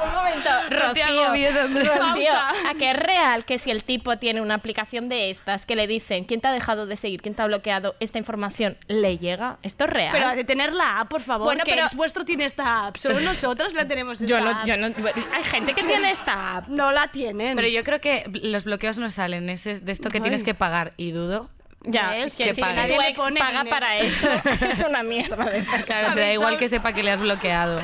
Un momento, Rocío. Rocío, a que es real que si el tipo tiene una aplicación de estas que le dicen quién te ha dejado de seguir, quién te ha bloqueado, esta información le llega, ¿esto es real? Pero de tener la app, por favor. Bueno, que pero- ex vuestro tiene esta app. Solo <laughs> nosotros la tenemos esta yo no, app. yo no, bueno, hay gente que, tiene esta app. No la tienen. Pero yo creo que los bloqueos no salen, es es de esto que Ay. tienes que pagar y dudo. Ya, ¿Ves? que Que si tu Nadie le ex paga dinero. para <laughs> eso, es una mierda de persona. Claro, te da igual que sepa que le has bloqueado.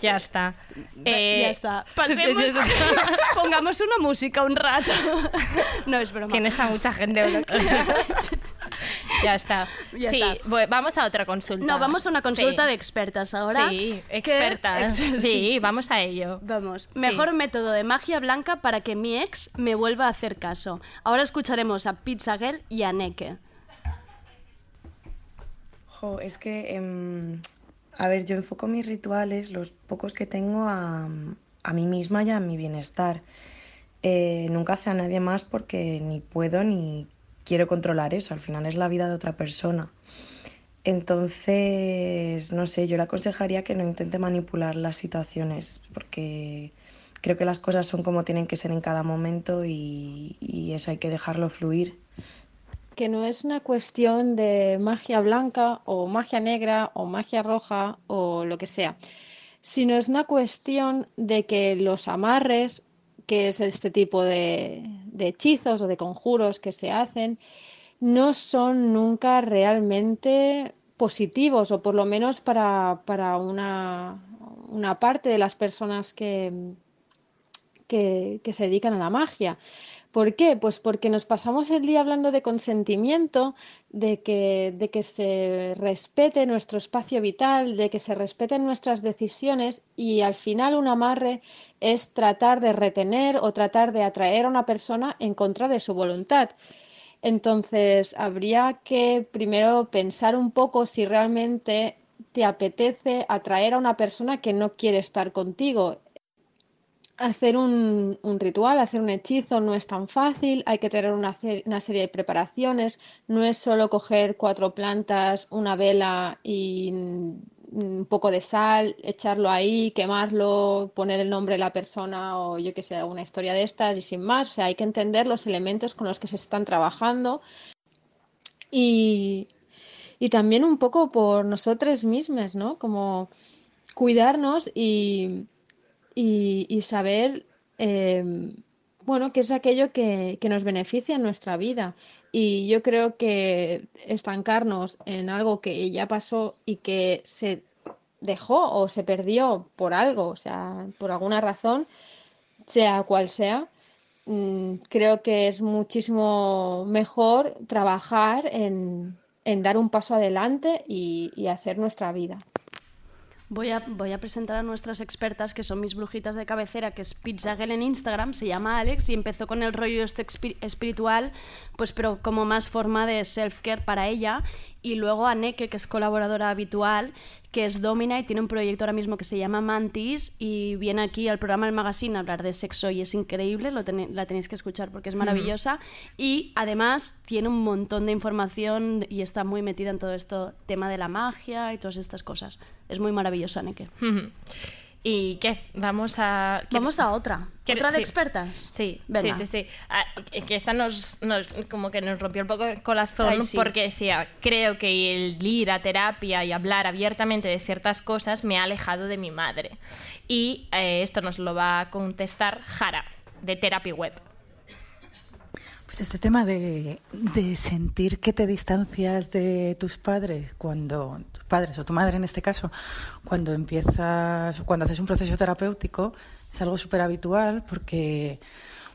Ya está. ya Eh, está. Pasemos. <laughs> <laughs> Pongamos una música un rato. no, es broma. Tienes a mucha gente bloqueada. <laughs> ya está. Ya sí, está. voy- vamos a otra consulta. No, vamos a una consulta Sí. de expertas ahora. Sí, expertas. <laughs> ex- Sí, vamos a ello. Vamos, mejor método de magia blanca para que mi ex me vuelva a hacer caso. Ahora escucharemos a Pizza Girl y a Neke. Jo, es que, em, a ver, yo enfoco mis rituales, los pocos que tengo, a, a mí misma y a mi bienestar. Eh, nunca hace a nadie más porque ni puedo ni quiero controlar eso. Al final es la vida de otra persona. Entonces, no sé, yo le aconsejaría que no intente manipular las situaciones porque creo que las cosas son como tienen que ser en cada momento y, y eso hay que dejarlo fluir. que no es una cuestión de magia blanca o magia negra o magia roja o lo que sea, sino es una cuestión de que los amarres, que es este tipo de, de hechizos o de conjuros que se hacen, no son nunca realmente positivos o por lo menos para, para una, una parte de las personas que, que, que se dedican a la magia. ¿Por qué? Pues porque nos pasamos el día hablando de consentimiento, de que, se respete nuestro espacio vital, de que se respeten nuestras decisiones y al final un amarre es tratar de retener o tratar de atraer a una persona en contra de su voluntad. Entonces, habría que primero pensar un poco si realmente te apetece atraer a una persona que no quiere estar contigo. Hacer un, ritual, hacer un hechizo no es tan fácil, hay que tener una, una serie de preparaciones, no es solo coger cuatro plantas, una vela y un poco de sal, echarlo ahí, quemarlo, poner el nombre de la persona o yo que sé, alguna historia de estas y sin más. O sea, hay que entender los elementos con los que se están trabajando y, y también un poco por nosotros mismos, ¿no? Como cuidarnos y, y, saber, eh, bueno, qué es aquello que, que nos beneficia en nuestra vida. Y yo creo que estancarnos en algo que ya pasó y que se dejó o se perdió por algo, o sea, por alguna razón, sea cual sea, mm, creo que es muchísimo mejor trabajar en, en dar un paso adelante y hacer nuestra vida. Voy a, voy a presentar a nuestras expertas, que son mis brujitas de cabecera, que es Pizza Girl en Instagram, se llama Alex y empezó con el rollo este espiritual, pues pero como más forma de self-care para ella. Y luego a Neke, que es colaboradora habitual, que es Domina y tiene un proyecto ahora mismo que se llama Mantis y viene aquí al programa El Magazine a hablar de sexo y es increíble, lo tene- la tenéis que escuchar porque es maravillosa. Y además tiene un montón de información y está muy metida en todo esto, tema de la magia y todas estas cosas. Es muy maravillosa, Neke. Ujú. ¿Y qué? Vamos a... ¿qué- Vamos a otra. ¿Quieres- ¿Otra de sí. expertas? Sí, Venga. sí, sí, sí. Ah, que esta nos, nos- como que nos rompió un poco el corazón Ay, sí. porque decía, creo que el ir a terapia y hablar abiertamente de ciertas cosas me ha alejado de mi madre. Y eh, esto nos lo va a contestar Jara, de Therapy Web. Pues este tema de, de sentir que te distancias de tus padres cuando tus padres o tu madre en este caso cuando empiezas cuando haces un proceso terapéutico es algo súper habitual porque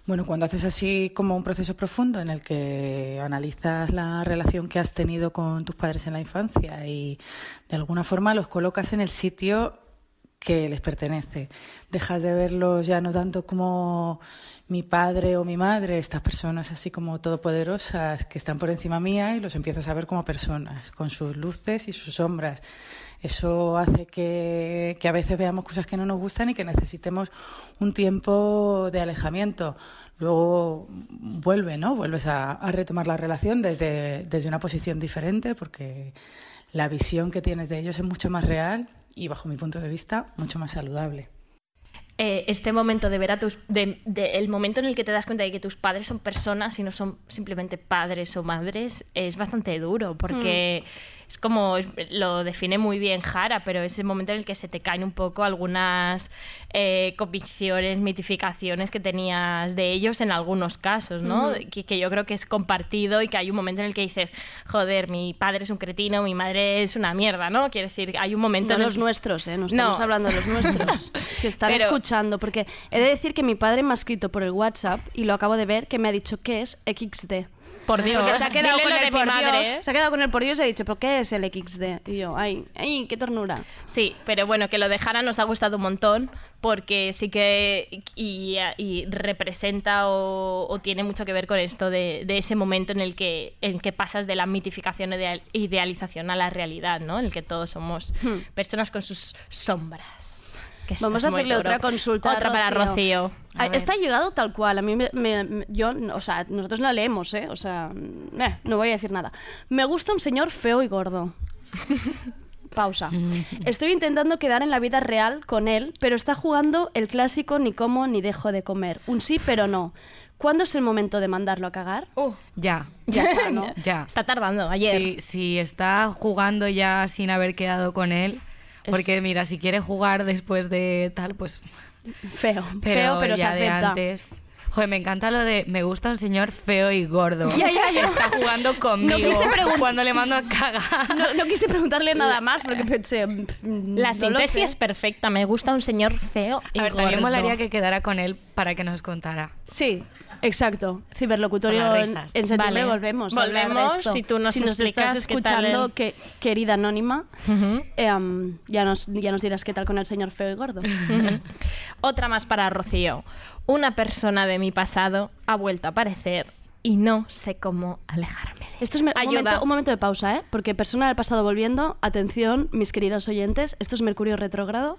bueno cuando haces así como un proceso profundo en el que analizas la relación que has tenido con tus padres en la infancia y de alguna forma los colocas en el sitio que les pertenece. Dejas de verlos ya no tanto como mi padre o mi madre, estas personas así como todopoderosas que están por encima mía y los empiezas a ver como personas, con sus luces y sus sombras. Eso hace que, que a veces veamos cosas que no nos gustan y que necesitemos un tiempo de alejamiento. Luego vuelve, ¿no? Vuelves a, retomar la relación desde, desde una posición diferente porque la visión que tienes de ellos es mucho más real y, bajo mi punto de vista, mucho más saludable. Eh, este momento de ver a tus... De, de- el momento en el que te das cuenta de que tus padres son personas y no son simplemente padres o madres es bastante duro porque es como... Lo define muy bien Jara, pero es el momento en el que se te caen un poco algunas eh, convicciones, mitificaciones que tenías de ellos en algunos casos, ¿no? Que, que yo creo que es compartido y que hay un momento en el que dices, joder, mi padre es un cretino, mi madre es una mierda, ¿no? Quiere decir, hay un momento No en los que- nuestros, ¿eh? No estamos No. hablando de los nuestros. <laughs> es que están Pero- escuchando, porque he de decir que mi padre me ha escrito por el WhatsApp y lo acabo de ver, que me ha dicho que es XD. Por Dios. Porque se ha quedado Dile con el por Dios. ¿eh? Se ha quedado con el por Dios y ha dicho, ¿pero qué es el XD? Y yo, ay, ay, qué ternura. Sí, pero bueno, que lo de Jara nos ha gustado un montón porque sí que y, y representa o, o tiene mucho que ver con esto de, de ese momento en el que en que pasas de la mitificación e ideal- idealización a la realidad, ¿no? En el que todos somos Hmm. personas con sus sombras. Que Vamos a muy hacerle duro. otra consulta. a Otra para Rocío. Ah, Esta ha llegado tal cual. A mí me, me- me- yo, o sea, nosotros la leemos, ¿eh? O sea, eh, no voy a decir nada. Me gusta un señor feo y gordo. <laughs> Pausa. Estoy intentando quedar en la vida real con él, pero está jugando el clásico ni como ni dejo de comer. Un sí, pero no. ¿Cuándo es el momento de mandarlo a cagar? Ya. Ya <laughs> está, ¿no? ya. Está tardando, ayer. Si, si está jugando ya sin haber quedado con él, porque mira, si quiere jugar después de tal, pues... Feo, feo, pero se de acepta. antes... Joder, me encanta lo de me gusta un señor feo y gordo. Ya, ya, ya. Está jugando conmigo No quise pregun- cuando le mando a cagar. No, no quise preguntarle nada más porque pensé. La síntesis es perfecta. Me gusta un señor feo y A ver, también gordo. molaría que quedara con él para que nos contara. Sí, exacto. Ciberlocutorio en, en septiembre Vale. volvemos. Volvemos, esto. si tú nos si nos explicas estás escuchando, el- que, querida anónima, em, ya, nos, ya nos dirás qué tal con el señor feo y gordo. <laughs> Otra más para Rocío. Una persona de mi pasado ha vuelto a aparecer y no sé cómo alejarme. Esto es mer- un, Ayuda. momento, un momento de pausa, ¿eh? Porque persona del pasado volviendo, atención, mis queridos oyentes, esto es Mercurio retrógrado.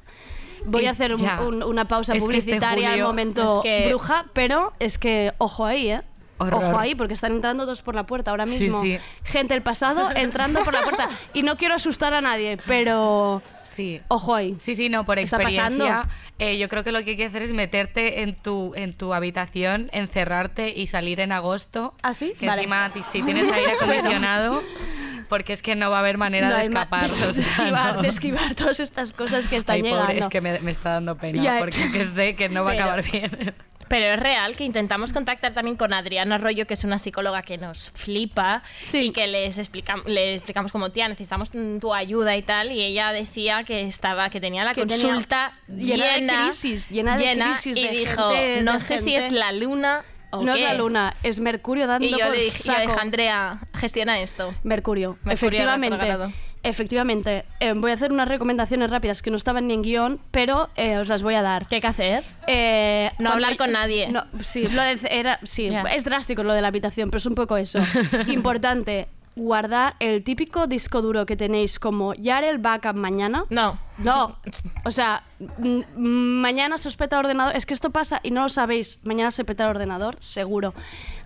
Voy a hacer un- un- una pausa Es este publicitaria al momento es que- bruja, pero es que ojo ahí, ¿eh? Horror. Ojo ahí, porque están entrando dos por la puerta ahora Sí, mismo. sí. Gente del pasado entrando por la puerta. <laughs> Y no quiero asustar a nadie, pero Sí. ojo ahí. Sí, sí, no, por experiencia. eh, yo creo que lo que hay que hacer es meterte en tu, en tu habitación, encerrarte y salir en agosto. ¿Ah, sí? Que Vale. encima, si tienes aire <laughs> acondicionado, porque es que no va a haber manera No de escapar. <laughs> de, o sea, esquivar, no. de esquivar todas estas cosas que están Ay, llegando. pobre, es que me, me está dando pena, Ya. porque es que sé que no va a acabar bien. Pero es real que intentamos contactar también con Adriana Arroyo, que es una psicóloga que nos flipa y que les explicam- le explicamos como, tía, necesitamos tu ayuda y tal. Y ella decía que estaba, que tenía la Que tenía- consulta llena de llena, crisis, llena de crisis y de dijo, gente- no de sé si es la luna o no qué". es la luna, es Mercurio dando Y yo por le dije, yo saco. dije, Andrea, gestiona esto. Mercurio, Mercurio efectivamente. Efectivamente. Eh, voy a hacer unas recomendaciones rápidas que no estaban ni en guion, pero eh, os las voy a dar. ¿Qué hay que hacer? Eh, No hablar con nadie. No, sí, lo de- era, sí es drástico lo de la habitación, pero es un poco eso. <laughs> Importante, guardar el típico disco duro que tenéis como ya haré el backup mañana. No. No. O sea, mañana se os peta el ordenador. Es que esto pasa y no lo sabéis. Mañana se peta el ordenador, seguro.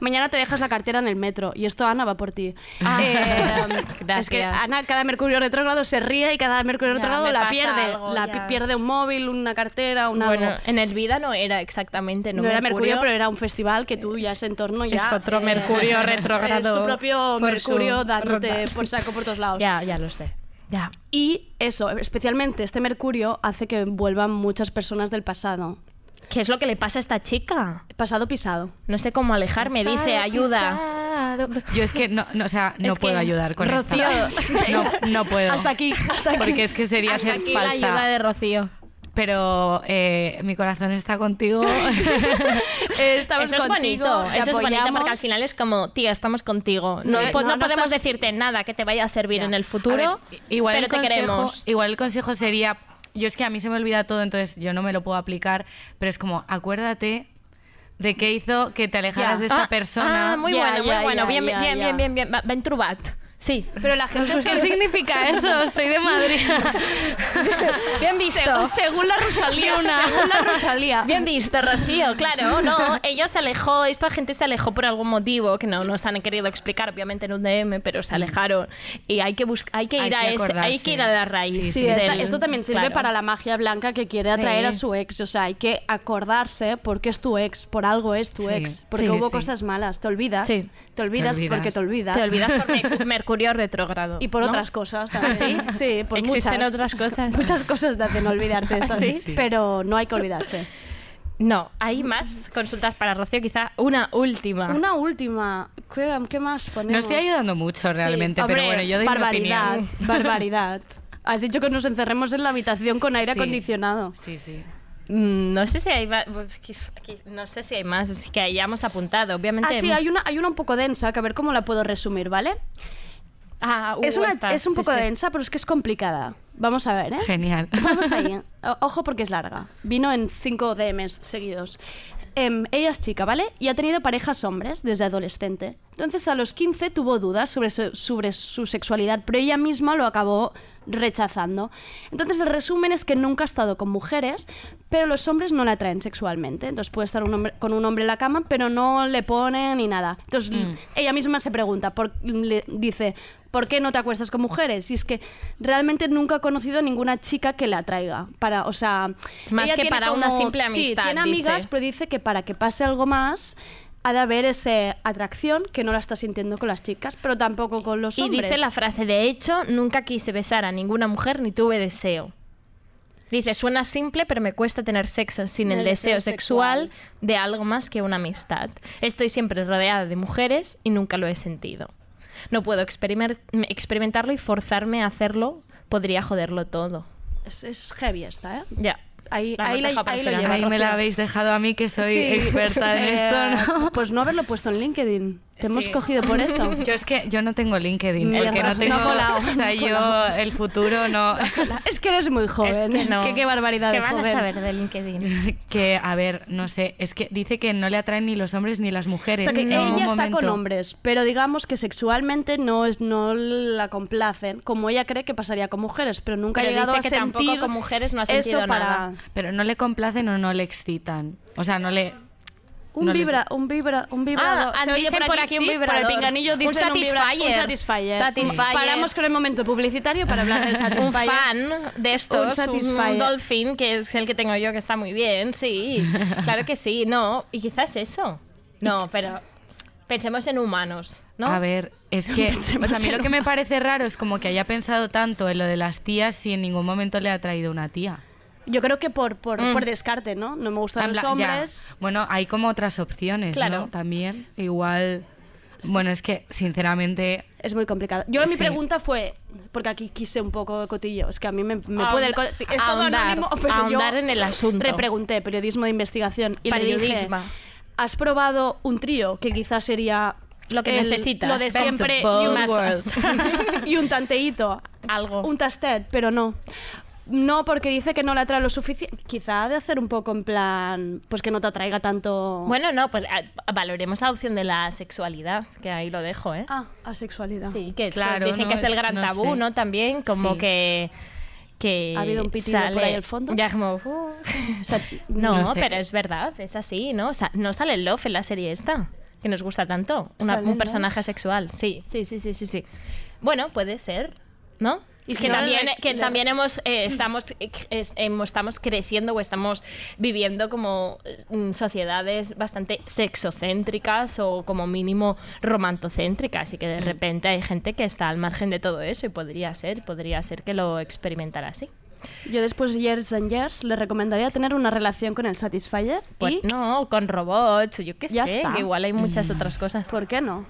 Mañana te dejas la cartera en el metro y esto Ana va por ti. Ah. Eh, <laughs> es que. Ana cada Mercurio retrógrado se ríe y cada Mercurio Ya, retrógrado la pierde. algo, la ya. pierde un móvil, una cartera, una Bueno, algo. en el vida no era exactamente, no, No era Mercurio, pero era un festival que tú ya ese entorno ya... Es otro eh, Mercurio <laughs> Es retrógrado tu propio Mercurio dándote por saco por todos lados. Ya, ya lo sé. Ya. Y eso, especialmente este Mercurio hace que vuelvan muchas personas del pasado. ¿Qué es lo que le pasa a esta chica? Pasado pisado. No sé cómo alejarme, dice, ayuda. Yo es que no, no, o sea, no Es puedo ayudar con Rocío, esta. No, no puedo. <laughs> Hasta aquí, hasta aquí. Porque es que sería Hasta ser aquí la falsa. ayuda de Rocío. Pero eh, mi corazón está contigo. <laughs> <laughs> Estamos Eso es bonito, eso es bonito porque al final es como, tía, estamos contigo. Sí. No, po- No, no no podemos decirte nada que te vaya a servir en el futuro, ver, igual pero el te consejo, queremos. Igual el consejo sería, yo es que a mí se me olvida todo, entonces yo no me lo puedo aplicar, pero es como, acuérdate de qué hizo que te alejaras de esta Ah, persona. Ah, muy bueno, muy bueno. bien, bien, bien, bien, bien, Ben trobat. Sí. Pero la gente <laughs> ¿Qué significa eso? Soy de Madrid. <laughs> Bien visto. Según, según la Rosalía, según la Rosalía. Bien visto, Rocío. Claro, no. Ella se alejó, esta gente se alejó por algún motivo que no nos han querido explicar, obviamente en un DM, pero se alejaron. Y hay que buscar, hay que Hay ir a que ese, hay que ir a la raíz. Sí, del- esta- esto también sirve claro. para la magia blanca que quiere atraer Sí. a su ex. O sea, hay que acordarse porque es tu ex, por algo es tu Sí, ex. Porque sí, hubo sí. cosas malas, te olvidas. Te olvidas, Te olvidas. porque te olvidas. Te olvidas por Mer- Mercurio retrógrado. Y por ¿no? otras cosas también. ¿Sí? Sí, por Existen muchas. otras cosas. Muchas cosas te hacen olvidarte. <laughs> ¿Sí? Pero no hay que olvidarse. No, hay más consultas para Rocío, quizá una última. Una última. ¿Qué, qué más ponemos? No estoy ayudando mucho realmente, Sí, pero bueno, yo doy barbaridad, mi opinión. barbaridad. Has dicho que nos encerremos en la habitación con aire Sí. acondicionado. Sí, sí. Mm, No sé si hay pues, qui- no sé si hay más es que hayamos apuntado. Obviamente. Ah, sí, hay una, hay una un poco densa, que a ver cómo la puedo resumir, ¿vale? Ah, uh, es, una, esta, es un sí, poco sí. densa, pero es que es complicada. Vamos a ver, ¿eh? Genial. Vamos ahí. <laughs> O- Ojo porque es larga. Vino en cinco DMs seguidos. Em, ella es chica, ¿vale? Y ha tenido parejas hombres desde adolescente. Entonces a los 15 tuvo dudas sobre su, sobre su sexualidad, pero ella misma lo acabó rechazando. Entonces el resumen es que nunca ha estado con mujeres, pero los hombres no la atraen sexualmente. Entonces puede estar un hombre- con un hombre en la cama, pero no le pone ni nada. Entonces Mm. ella misma se pregunta, por, le dice, ¿por qué no te acuestas con mujeres? Y es que realmente nunca ha conocido a ninguna chica que la atraiga. Para, o sea, Más que para una simple Sí, amistad, tiene amigas, dice. pero dice que para que pase algo más ha de haber esa atracción que no la está sintiendo con las chicas, pero tampoco con los Y hombres. dice la frase, de hecho, nunca quise besar a ninguna mujer ni tuve deseo. Dice, suena simple, pero me cuesta tener sexo sin el, El deseo, deseo sexual de algo más que una amistad. Estoy siempre rodeada de mujeres y nunca lo he sentido. No puedo experimentarlo y forzarme a hacerlo podría joderlo todo. Es, es heavy esta, ¿eh? Ya. Ahí, La ahí, la- ahí el lo final. lleva, Ahí me la habéis dejado a mí que soy Sí. experta en <laughs> Eh, esto, ¿no? Pues no haberlo puesto en LinkedIn. Te hemos Sí. cogido por eso. <laughs> Yo es que yo no tengo LinkedIn Mira, porque no no tengo, colado, o sea, no yo el futuro no <laughs> Es que eres muy joven. Es que no. que qué barbaridad ¿Qué de van joven. a saber de LinkedIn? <laughs> que a ver, no sé, es que dice que no le atraen ni los hombres ni las O mujeres. sea, que ella está con hombres, pero digamos que sexualmente no, es, no la complacen, como ella cree que pasaría con mujeres, pero nunca Pero ha llegado dice a que tampoco sentir con mujeres no ha sentido eso para nada. Pero no le complacen o no le excitan. O sea, no le un no vibra, un vibra, un vibrador. Ah, Se oye por aquí un vibrador. Por el pinganillo Un dicen vibra- satisfyer. un satisfyer. Satisfyer. Paramos con el momento publicitario para hablar del <laughs> un satisfyer. fan de estos, Un un. Dolphin, que es el que tengo yo, que está muy bien, sí. <laughs> Claro que sí, no. Y quizás eso. No, pero Pensemos en humanos, ¿no? A ver, es <laughs> que Pensemos o sea, a mí lo que me parece raro es como que haya pensado tanto en lo de las tías si en ningún momento le ha traído una tía. Yo creo que por, por, Mm. por descarte, ¿no? No me gustan los plan, ya. hombres. Bueno, hay como otras opciones, Claro. ¿no? También, igual... Bueno, es que, sinceramente... Es muy complicado. Yo mi Sí. pregunta fue, porque aquí quise un poco de cotillo, es que a mí me, me Ahonda- puede... el es todo ahondar, anónimo, <laughs> pero ahondar yo en el asunto. repregunté, periodismo de investigación, y le dije, Periodismo. ¿has probado un trío que quizás sería... Lo que el- necesitas. Lo de Best siempre y un, <laughs> y un tanteíto. Algo. Un tastet, pero no. No, porque dice que no le atrae lo suficiente. Quizá ha de hacer un poco en plan, pues que no te atraiga tanto... Bueno, no, pues ah, valoremos la opción de la sexualidad, que ahí lo dejo, ¿eh? Ah, asexualidad. Sí, que Claro, dicen no, que es el gran no tabú, sé. ¿no? También, como Sí. que... que ¿Ha habido un pitido por ahí al fondo? Ya como... uh. <laughs> O sea, <laughs> no, No sé. pero es verdad, es así, ¿no? O sea, no sale el Love en la serie esta, que nos gusta tanto. Una- ¿Sale un Love? personaje sexual, sí, sí, sí, sí, sí, sí. Bueno, puede ser, ¿no? Y que también, le- que también hemos, eh, estamos, eh, es- hemos- estamos creciendo o estamos viviendo como mm, sociedades bastante sexocéntricas o como mínimo romantocéntricas y que de repente hay gente que está al margen de todo eso y podría ser, podría ser que lo experimentara así. Yo después de Years and Years le recomendaría tener una relación con el Satisfyer Pues y no, con robots, yo qué Ya sé, está. que igual hay muchas otras cosas. ¿por qué no?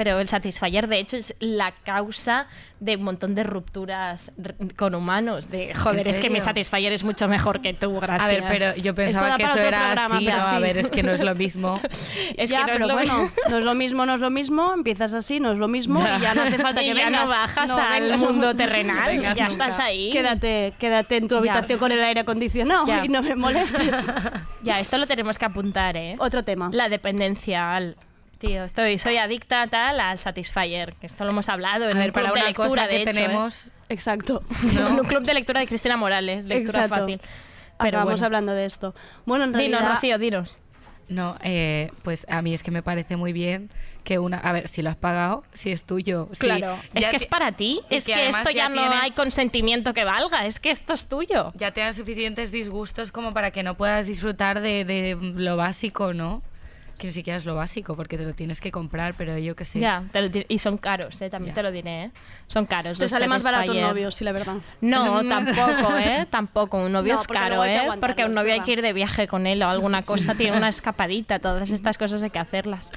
Pero el Satisfyer, de hecho, es la causa de un montón de rupturas con humanos. De, joder, es que mi Satisfyer es mucho mejor que tú, gracias. A ver, pero yo pensaba que eso era así, pero ¿no? sí. A ver, es que no es lo mismo. <laughs> Es ya, que no es pero lo bueno, mismo. no es lo mismo, no es lo mismo, empiezas así, no es lo mismo y ya no hace falta <laughs> que ya vengas. no bajas No al mundo <laughs> terrenal, ya nunca. estás ahí. Quédate, quédate en tu Ya. habitación con el aire acondicionado Ya. y no me molestes. Ya, esto lo tenemos que apuntar, ¿eh? Otro tema. La dependencia al... Tío, estoy, soy adicta tal al Satisfyer, que esto lo hemos hablado en A ver, club para de una lectura, cosa de que hecho, ¿eh? tenemos... Exacto. En un club de lectura de Cristina Morales, lectura Exacto. fácil. Pero Acabamos bueno. hablando de esto. Bueno, en realidad... Dinos, Rocío, dinos. No, eh, pues a mí es que me parece muy bien que una... A ver, si lo has pagado, si es tuyo. si Claro, es que es para ti. Es que, esto ya, no tienes- hay consentimiento que valga. Es que esto es tuyo. Ya te dan suficientes disgustos como para que no puedas disfrutar de, de lo básico, ¿no? Que ni siquiera es lo básico, porque te lo tienes que comprar, pero yo qué sé. Ya, te lo di- y son caros, ¿eh? también te lo diré. ¿eh? Son caros. Te sale más barato un novio, sí, la verdad. No, <laughs> tampoco, ¿eh? Tampoco. Un novio No, es caro, ¿eh? Porque un novio hay que ir de viaje con él o alguna cosa, tiene una <laughs> escapadita, todas estas cosas hay que hacerlas.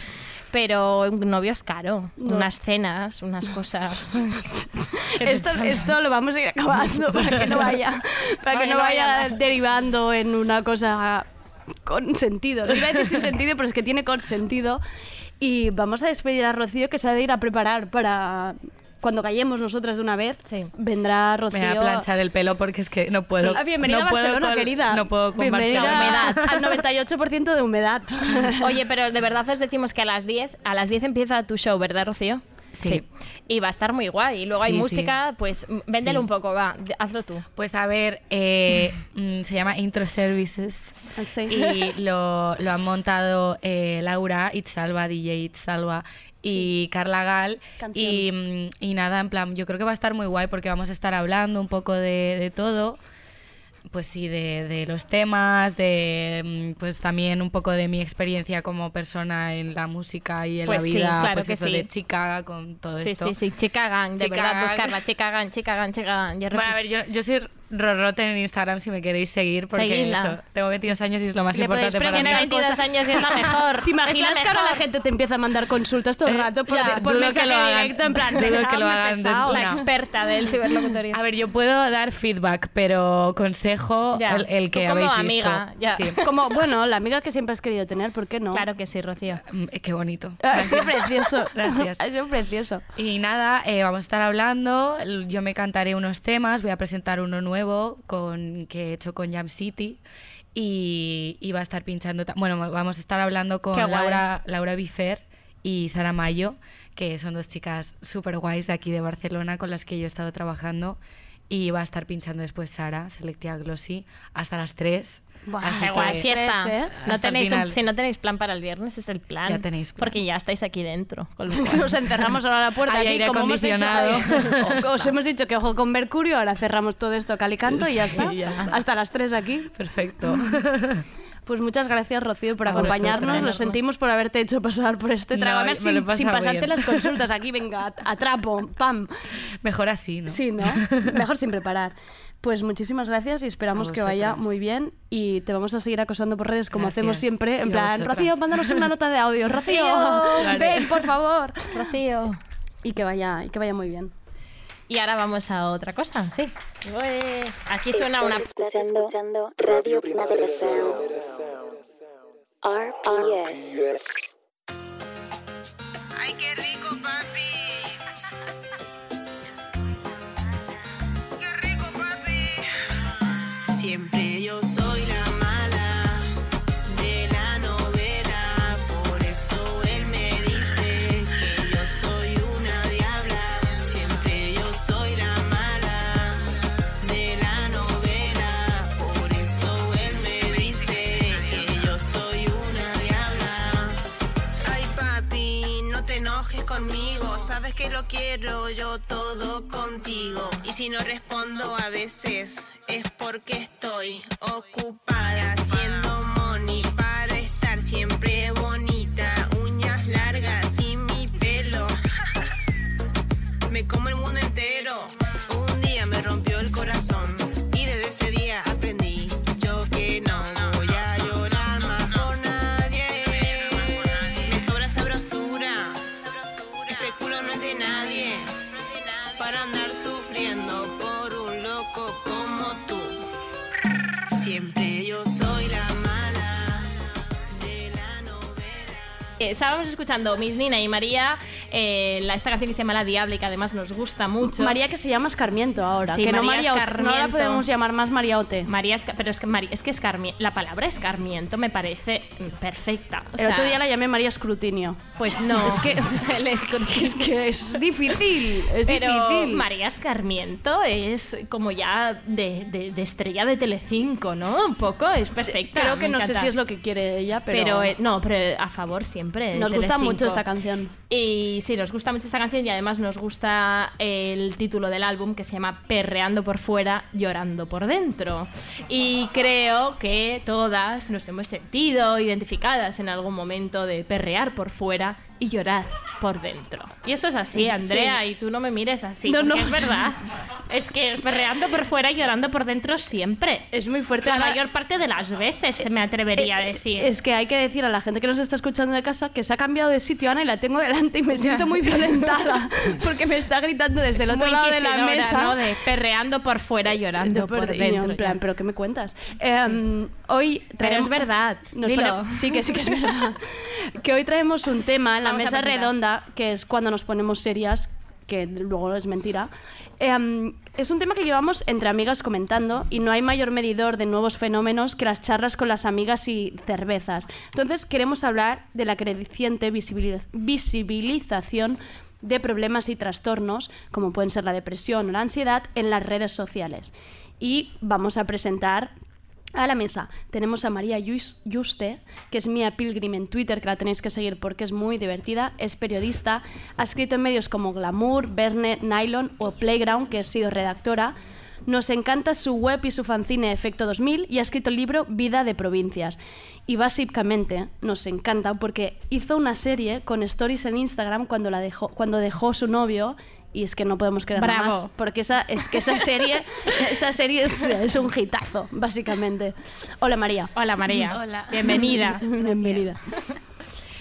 Pero un novio es caro. No. Unas cenas, unas cosas. <laughs> Esto, esto lo vamos a ir acabando para que no vaya, para que no vaya derivando en una cosa con sentido. No iba a decir sin sentido, pero es que tiene con sentido. Y vamos a despedir a Rocío que se ha de ir a preparar para cuando callemos nosotras de una vez. Vendrá Rocío. Me voy a planchar el pelo porque es que no puedo. Sí. Ah, bienvenida no a puedo Barcelona, con- querida. No puedo con Bienvenida Barcelona. al <laughs> 98% de humedad. Oye, pero de verdad os decimos que a las 10, a las 10 empieza tu show, ¿verdad, Rocío? Sí. Y va a estar muy guay. Y luego hay sí. música, pues véndelo un poco, va, hazlo tú. Pues a ver, eh, <laughs> mm, se llama Intro Services y lo, lo han montado eh, Laura Itzalba, DJ Itzalba y Carla Gal y, mm, y nada, en plan, yo creo que va a estar muy guay porque vamos a estar hablando un poco de, de todo. Pues sí, de, de los temas, de mm, pues también un poco de mi experiencia como persona en la música y en Pues la sí, vida, claro pues que eso, sí. de con todo Sí, esto. sí, sí, chica gang, de Chica verdad, gang. buscarla, chica gang, chica gang, chica gang. Ya Bueno, a ver, yo, yo soy Rorroten en Instagram si me queréis seguir, porque Seguidla. eso, tengo 22 años y es lo más Le importante para mí. preguntar Tiene 22 cosas. años y es la <laughs> mejor. ¿Te imaginas que ahora la gente te empieza a mandar consultas todo el rato por, Ya, de- por mensaje que lo hagan. directo? En plan, Dudo que lo hagan pesado. La No. experta del ciberlocutorio. A ver, yo puedo dar feedback, pero consejo Ya, el, el tú que como habéis amiga, visto. ya. Sí. <laughs> Como, bueno, la amiga que siempre has querido tener, ¿por qué no? Claro que sí, Rocío. Mm, eh, Qué bonito. Ha sido precioso. <laughs> Gracias. Ha sido precioso. Y nada, eh, vamos a estar hablando. Yo me cantaré unos temas, voy a presentar uno nuevo con, que he hecho con Jam City. Y, y va a estar pinchando. Bueno, vamos a estar hablando con. Laura, Laura Bifer y Sara Mayo, que son dos chicas súper guays de aquí de Barcelona con las que yo he estado trabajando. Y va a estar pinchando después Sara, Selectia Glossy, hasta las 3. Buah, fiesta. ¿eh? No tenéis un- si no tenéis plan para el viernes, es el plan. Ya tenéis plan. Porque ya estáis aquí dentro. <laughs> con Nos encerramos ahora la puerta Hay aquí, aire como hemos dicho, acondicionado. <laughs> os, os hemos dicho que ojo con Mercurio, ahora cerramos todo esto calicanto y ya está. Sí, ya. Hasta las 3 aquí. Perfecto. <laughs> Pues muchas gracias, Rocío, por A acompañarnos. Lo sentimos por haberte hecho pasar por este No, trago me sin, sin pasarte bien. las consultas. Aquí, venga, a- atrapo, pam. Mejor así, ¿no? Sí, ¿no? Mejor sin preparar. Pues muchísimas gracias y esperamos que vaya muy bien y te vamos a seguir acosando por redes como Gracias. hacemos siempre. En Y plan. Rocío, mándanos una nota de audio. <laughs> Rocío, Rocío. ven, por favor. Rocío. Y que vaya, y que vaya muy bien. Y ahora vamos a otra cosa, sí. Ué, Aquí suena una... Estás escuchando Radio Primavera Sound. RPS. Sabes que lo quiero yo todo contigo. Y si no respondo a veces es porque estoy ocupada haciendo money para estar siempre bonita, uñas largas y mi pelo. <laughs> Me como el mundo estábamos escuchando Miss Nina y María, eh, la, esta canción que se llama La Diabla y que además nos gusta mucho. María que se llama Escarmiento ahora. Sí, que no, María María, no la Escarmiento. podemos llamar más Mariote. María Esca- pero es que, Mari- es que escarmi- la palabra escarmiento me parece perfecta. O El sea, otro día la llamé María Escrutinio. Pues no. Es que, <laughs> El escrutinio. <laughs> es que es <laughs> difícil, es Pero difícil. María Escarmiento es como ya de, de- de estrella de Telecinco, ¿no? Un poco, es perfecta. Creo que no sé si es lo que quiere ella, pero, Pero, eh, no, pero a favor siempre. nos gusta mucho esta canción. Y sí, nos gusta mucho esta canción y además nos gusta el título del álbum que se llama Perreando por fuera, llorando por dentro. Y creo que todas nos hemos sentido identificadas en algún momento de perrear por fuera y llorar por dentro. Y esto es así, Andrea, Sí. y tú no me mires así, No, no. es verdad. Es que perreando por fuera y llorando por dentro siempre. Es muy fuerte. La Ahora- mayor parte de las veces, me atrevería a Eh, decir. Es que hay que decir a la gente que nos está escuchando de casa que se ha cambiado de sitio Ana y la tengo delante y me siento muy <laughs> violentada porque me está gritando desde Es el otro lado de la mesa. ¿no? De perreando por fuera y llorando por por- dentro. en plan. ¿pero qué me cuentas? Em, hoy Pero es traemos- verdad, dilo. pone- sí, que sí que es <laughs> verdad. que hoy traemos un tema en la Vamos mesa presentar. Que es cuando nos ponemos serias, que luego es mentira. Em, es un tema que llevamos entre amigas comentando y no hay mayor medidor de nuevos fenómenos que las charlas con las amigas y cervezas. Entonces queremos hablar de la creciente visibiliz- visibilización de problemas y trastornos, como pueden ser la depresión o la ansiedad, en las redes sociales. Y vamos a presentar a la mesa tenemos a María Yuste, que es Mía Pilgrim en Twitter, que la tenéis que seguir porque es muy divertida, es periodista, ha escrito en medios como Glamour, Verne, Nylon o Playground, que ha sido redactora. Nos encanta su web y su fanzine Efecto 2000 y ha escrito el libro Vida de Provincias. Y básicamente nos encanta porque hizo una serie con stories en Instagram cuando dejó su novio y es que no podemos creer Bravo. más porque esa es que esa serie <laughs> esa serie es, es un hitazo básicamente hola María Hola María. <laughs> Hola. Bienvenida. <laughs> bienvenida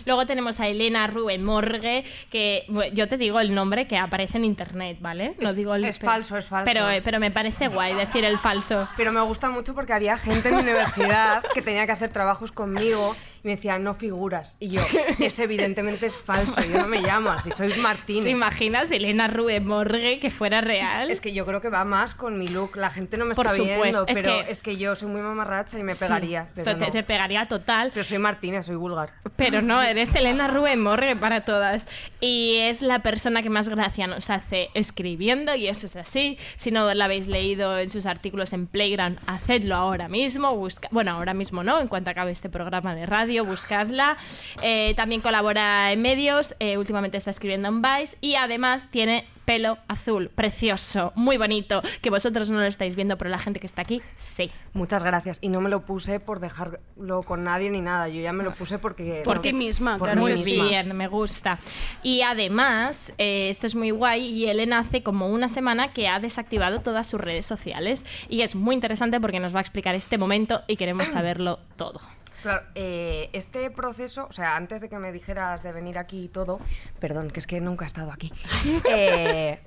Luego tenemos a Elena Rubén Morgue, que bueno, yo te digo el nombre que aparece en internet, ¿vale? No Es- digo el es falso, es falso. Pero, pero me parece guay decir el falso. Pero me gusta mucho porque había gente en mi universidad que tenía que hacer trabajos conmigo y me decían, no figuras. Y yo, es evidentemente <laughs> falso, yo no me llamo así, soy Martínez. ¿Te imaginas Elena Rubén Morgue que fuera real? Es que yo creo que va más con mi look. La gente no me Por está supuesto, viendo, es pero que- es que yo soy muy mamarracha y me Sí, pegaría. pero te, no. te pegaría total. Pero soy Martínez, soy vulgar. Pero no, <laughs> eres Elena Rubén Morgue para todas. Y es la persona que más gracia nos hace escribiendo, y eso es así. Si no la habéis leído en sus artículos en Playground, hacedlo ahora mismo. Busca... Bueno, ahora mismo no, en cuanto acabe este programa de radio. Radio, buscadla. Eh, también colabora en medios, eh, últimamente está escribiendo en Vice y además tiene pelo azul, precioso, muy bonito, que vosotros no lo estáis viendo, pero la gente que está aquí, sí. Muchas gracias. Y no me lo puse por dejarlo con nadie ni nada. Yo ya me lo puse porque... Por ti misma, por claro Muy misma. bien, me gusta. Y además, eh, esto es muy guay y Elena hace como una semana que ha desactivado todas sus redes sociales y es muy interesante porque nos va a explicar este momento y queremos saberlo todo. Claro, eh, este proceso, o sea, antes de que me dijeras de venir aquí y todo, perdón, que es que nunca he estado aquí. <laughs> eh,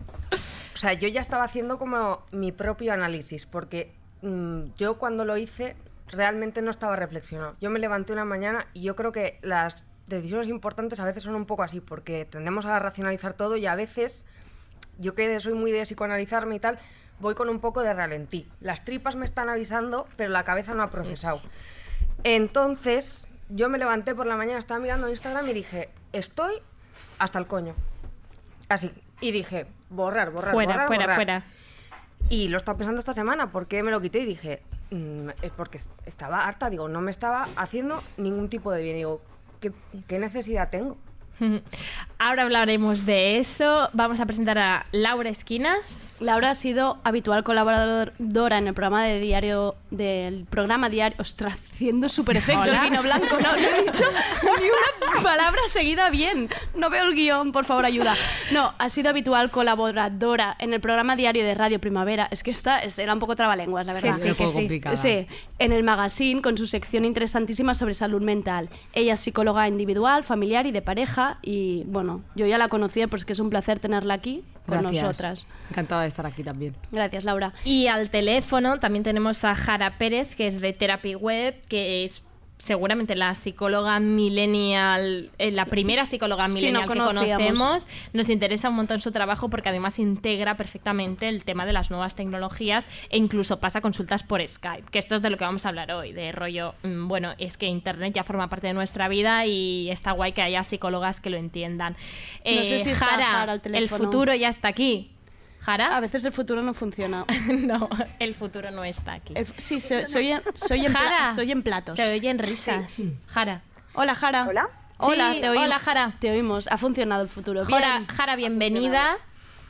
o sea, yo ya estaba haciendo como mi propio análisis, porque mm, yo cuando lo hice realmente no estaba reflexionado. Yo me levanté una mañana y yo creo que las decisiones importantes a veces son un poco así, porque tendemos a racionalizar todo y a veces, yo que soy muy de psicoanalizarme y tal, voy con un poco de ralentí. Las tripas me están avisando, pero la cabeza no ha procesado. Entonces, yo me levanté por la mañana, estaba mirando Instagram y dije, estoy hasta el coño. Así. Y dije, borrar, borrar, Fuera, borrar, fuera, borrar. fuera. Y lo estaba pensando esta semana, ¿por qué me lo quité? Y dije, mm, es porque est- estaba harta, digo, no me estaba haciendo ningún tipo de bien. Digo, ¿qué, qué necesidad tengo? <laughs> Ahora hablaremos de eso. Vamos a presentar a Laura Esquinas. Laura ha sido habitual colaboradora en el programa de diario del programa diario. Ostras, haciendo súper efecto el vino blanco. No, no he dicho ni una palabra seguida bien. No veo el guion, por favor, ayuda. No, ha sido habitual colaboradora en el programa diario de Radio Primavera. Es que esta es- era un poco trabalenguas, la Sí, verdad. sí, Un poco que sí. complicada. Sí, en el magazine con su sección interesantísima sobre salud mental. Ella es psicóloga individual, familiar y de pareja. Y bueno, yo ya la conocía, pues que es un placer tenerla aquí con Gracias. nosotras. Encantada de estar aquí también. Gracias, Laura. Y al teléfono también tenemos a Jara Pérez, que es de Therapy Web, que es seguramente la psicóloga millennial, eh, la primera psicóloga Sí, no millennial que conocemos. Nos interesa un montón su trabajo porque además integra perfectamente el tema de las nuevas tecnologías e incluso pasa consultas por Skype, que esto es de lo que vamos a hablar hoy, de rollo, mm, bueno, es que Internet ya forma parte de nuestra vida y está guay que haya psicólogas que lo entiendan. No sé Eh, si Jara, el futuro ya está aquí. Jara. A veces el futuro no funciona. <laughs> no, el futuro no está aquí. El- sí, se- soy, en, soy, en Jara. soy en platos. Se oyen risas. Jara. Hola, Jara. Hola. Hola, Sí, te oímos. hola, Jara. Te oímos. Ha funcionado el futuro. Jara, Bien. Jara, bienvenida.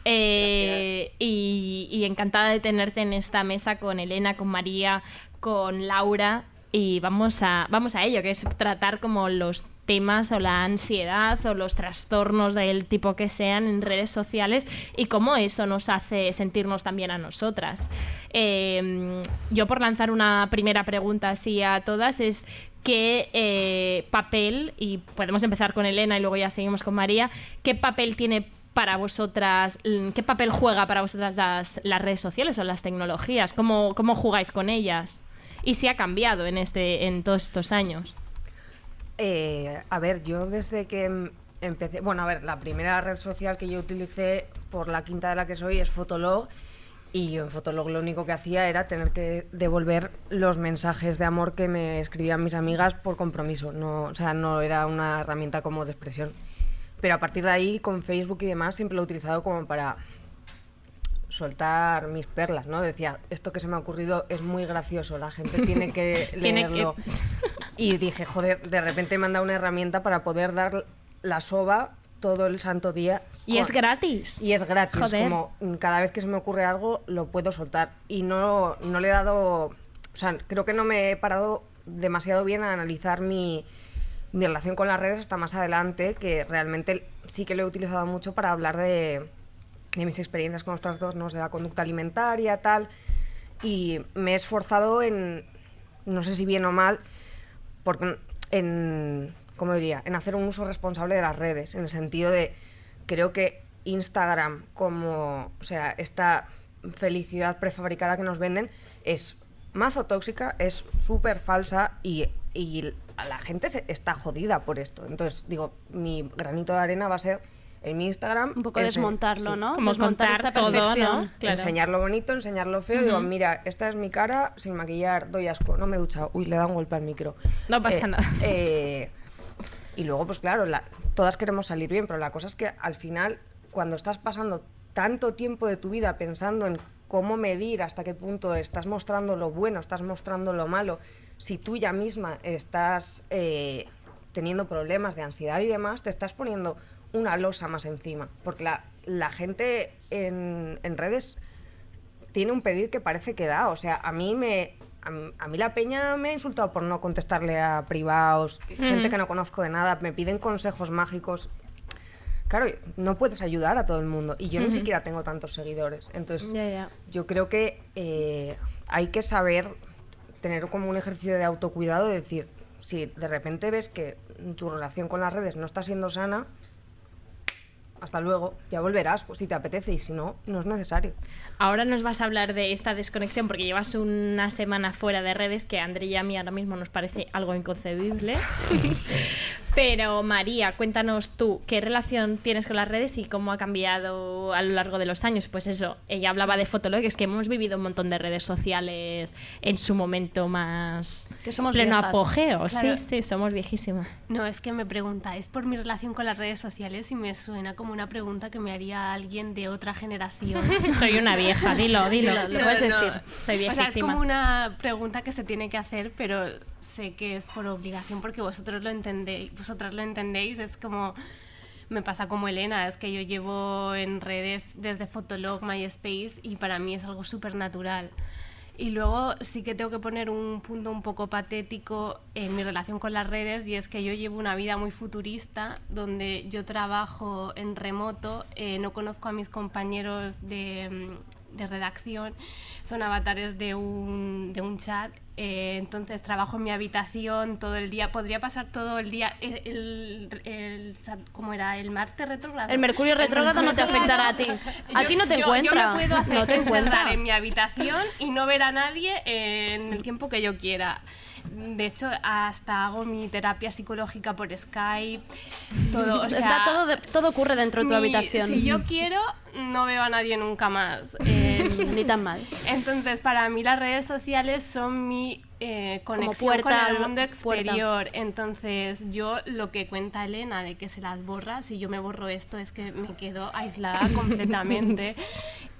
Eh, y, y encantada de tenerte en esta mesa con Elena, con María, con Laura. Y vamos a, vamos a ello, que es tratar como los temas o la ansiedad o los trastornos del tipo que sean en redes sociales y cómo eso nos hace sentirnos también a nosotras. Eh, yo por lanzar una primera pregunta así a todas es qué eh, papel, y podemos empezar con Elena y luego ya seguimos con María, qué papel tiene para vosotras, mm, qué papel juega para vosotras las, las redes sociales o las tecnologías, cómo, cómo jugáis con ellas y si ha cambiado en, este, en todos estos años. Eh, a ver, yo desde que em- empecé, bueno, a ver, la primera red social que yo utilicé por la quinta de la que soy es Fotolog y yo en Fotolog lo único que hacía era tener que devolver los mensajes de amor que me escribían mis amigas por compromiso, no, o sea, no era una herramienta como de expresión. Pero a partir de ahí, con Facebook y demás, siempre lo he utilizado como para soltar mis perlas, ¿no? Decía, esto que se me ha ocurrido es muy gracioso, la gente <laughs> tiene que leerlo. Y dije, joder, de repente me han dado una herramienta para poder dar la soba todo el santo día. Y es gratis. Y es gratis. Joder. Como cada vez que se me ocurre algo, lo puedo soltar. Y no, no le he dado. O sea, creo que no me he parado demasiado bien a analizar mi, mi relación con las redes hasta más adelante, que realmente sí que lo he utilizado mucho para hablar de, de mis experiencias con los trastornos de la conducta alimentaria, tal. Y me he esforzado en, no sé si bien o mal, porque en, ¿cómo diría? En hacer un uso responsable de las redes, en el sentido de, creo que Instagram como, o sea, esta felicidad prefabricada que nos venden es mazo tóxica, es súper falsa y, y la gente se, está jodida por esto. Entonces, digo, mi granito de arena va a ser en mi Instagram. Un poco desmontarlo, sí. ¿no? Como Desmontar contar esta todo, perfección. ¿no? Claro. Enseñar lo bonito, enseñar lo feo. Digo, Ujú. mira, esta es mi cara sin maquillar, doy asco, no me he duchado. Uy, le da un golpe al micro. No pasa Eh, nada. eh, y luego, pues claro, la- todas queremos salir bien, pero la cosa es que al final, cuando estás pasando tanto tiempo de tu vida pensando en cómo medir hasta qué punto estás mostrando lo bueno, estás mostrando lo malo, si tú ya misma estás eh, teniendo problemas de ansiedad y demás, te estás poniendo una losa más encima. Porque la, la gente en, en redes tiene un pedir que parece que da. O sea, a mí me. A, mí la peña me ha insultado por no contestarle a privados, gente Mm. que no conozco de nada, me piden consejos mágicos. Claro, no puedes ayudar a todo el mundo y yo ni siquiera tengo tantos seguidores. Entonces, yo creo que eh, hay que saber tener como un ejercicio de autocuidado, de decir, si de repente ves que tu relación con las redes no está siendo sana, hasta luego, ya volverás, pues si te apetece y si no, no es necesario. Ahora nos vas a hablar de esta desconexión porque llevas una semana fuera de redes que a André y a mí ahora mismo nos parece algo inconcebible. <laughs> Pero María, cuéntanos tú, ¿qué relación tienes con las redes y cómo ha cambiado a lo largo de los años? Pues eso, ella hablaba de Fotolog, es que hemos vivido un montón de redes sociales en su momento más Que somos pleno viejas. apogeo. Claro. Sí, sí, somos viejísimas. No, es que me preguntáis por mi relación con las redes sociales y me suena como una pregunta que me haría alguien de otra generación. <laughs> Soy una vieja, <laughs> dilo, dilo, lo puedes decir. Soy O sea, es viejísima. como una pregunta que se tiene que hacer, pero sé que es por obligación porque vosotros lo entendéis, vosotras lo entendéis, es como me pasa como Elena, es que yo llevo en redes desde Fotolog, MySpace y para mí es algo súper natural. Y luego sí que tengo que poner un punto un poco patético en mi relación con las redes y es que yo llevo una vida muy futurista donde yo trabajo en remoto, eh, no conozco a mis compañeros de, mm, de redacción, son avatares de un, de un chat, eh, entonces trabajo en mi habitación todo el día, podría pasar todo el día, el, el, el- ¿cómo era? ¿El Marte retrógrado? El Mercurio retrógrado no te afectará a ti. A ti no te yo- encuentra. Yo me puedo hacer No te encuentra. en mi habitación y no ver a nadie en el tiempo que yo quiera. De hecho, hasta hago mi terapia psicológica por Skype, todo. o Está sea, todo, de- todo ocurre dentro de tu mi- habitación. Si yo quiero, no veo a nadie nunca más. Eh, <laughs> Ni tan mal. Entonces, para mí las redes sociales son mi eh, conexión puerta con el mundo puerta. exterior. Entonces, yo lo que cuenta Elena de que se las borra, si yo me borro esto es que me quedo aislada <laughs> completamente.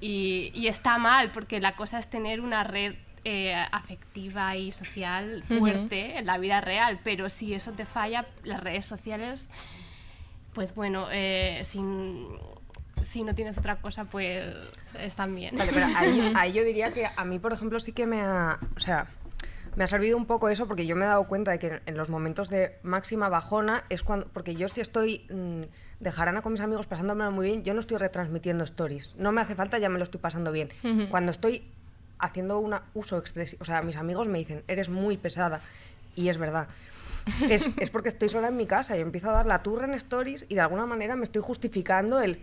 Y, y está mal, porque la cosa es tener una red eh, afectiva y social fuerte en la vida real, pero si eso te falla, las redes sociales, pues bueno, eh, sin, si no tienes otra cosa, pues están bien. Vale, pero ahí, <laughs> ahí yo diría que a mí, por ejemplo, sí que me ha. O sea, me ha servido un poco eso porque yo me he dado cuenta de que en los momentos de máxima bajona es cuando. Porque yo, si estoy mm, de jarana con mis amigos pasándomelo muy bien, yo no estoy retransmitiendo stories. No me hace falta, ya me lo estoy pasando bien. Cuando estoy haciendo un uso excesivo. O sea, mis amigos me dicen, eres muy pesada. Y es verdad. Es, <laughs> es porque estoy sola en mi casa y empiezo a dar la turra en stories y de alguna manera me estoy justificando el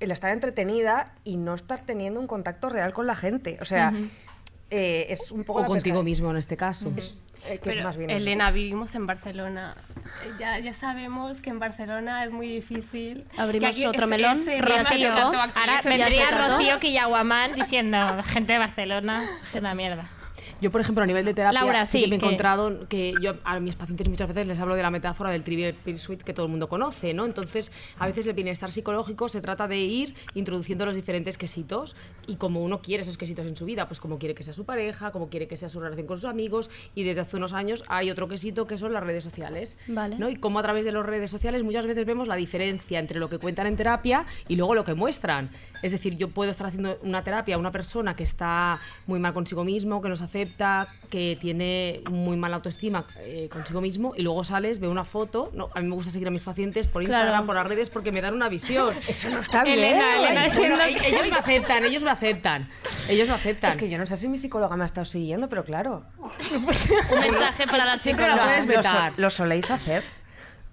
el estar entretenida y no estar teniendo un contacto real con la gente. O sea, eh, es un poco... O contigo pesca- mismo en este caso. Es- eh, que es Pero, más bien eso. Elena, vivimos en Barcelona. Eh, Ya, ya sabemos que en Barcelona es muy difícil. Abrimos otro melón, ese Rocío. Ahora vendría. Rocío Quillaguamán diciendo, gente de Barcelona, es una mierda. Yo, por ejemplo, a nivel de terapia, Laura, sí, que me he que- encontrado que yo a mis pacientes muchas veces les hablo de la metáfora del trivial pursuit que todo el mundo conoce, ¿no? Entonces, a veces el bienestar psicológico se trata de ir introduciendo los diferentes quesitos y como uno quiere esos quesitos en su vida, pues como quiere que sea su pareja, como quiere que sea su relación con sus amigos y desde hace unos años hay otro quesito que son las redes sociales, Vale. ¿no? Y como a través de las redes sociales muchas veces vemos la diferencia entre lo que cuentan en terapia y luego lo que muestran. Es decir, yo puedo estar haciendo una terapia a una persona que está muy mal consigo mismo, que no se acepta, que tiene muy mala autoestima eh, consigo mismo y luego sales, veo una foto. No, a mí me gusta seguir a mis pacientes por Instagram, Claro. por las redes porque me dan una visión. <laughs> Eso no está bien. Elena, Elena, Bueno, diciendo que- ellos me aceptan, ellos me aceptan. Ellos me aceptan. Es que yo no sé si mi psicóloga me ha estado siguiendo, pero claro. Un mensaje para la Siempre la psicóloga. puedes ¿Lo. ¿Lo soléis hacer?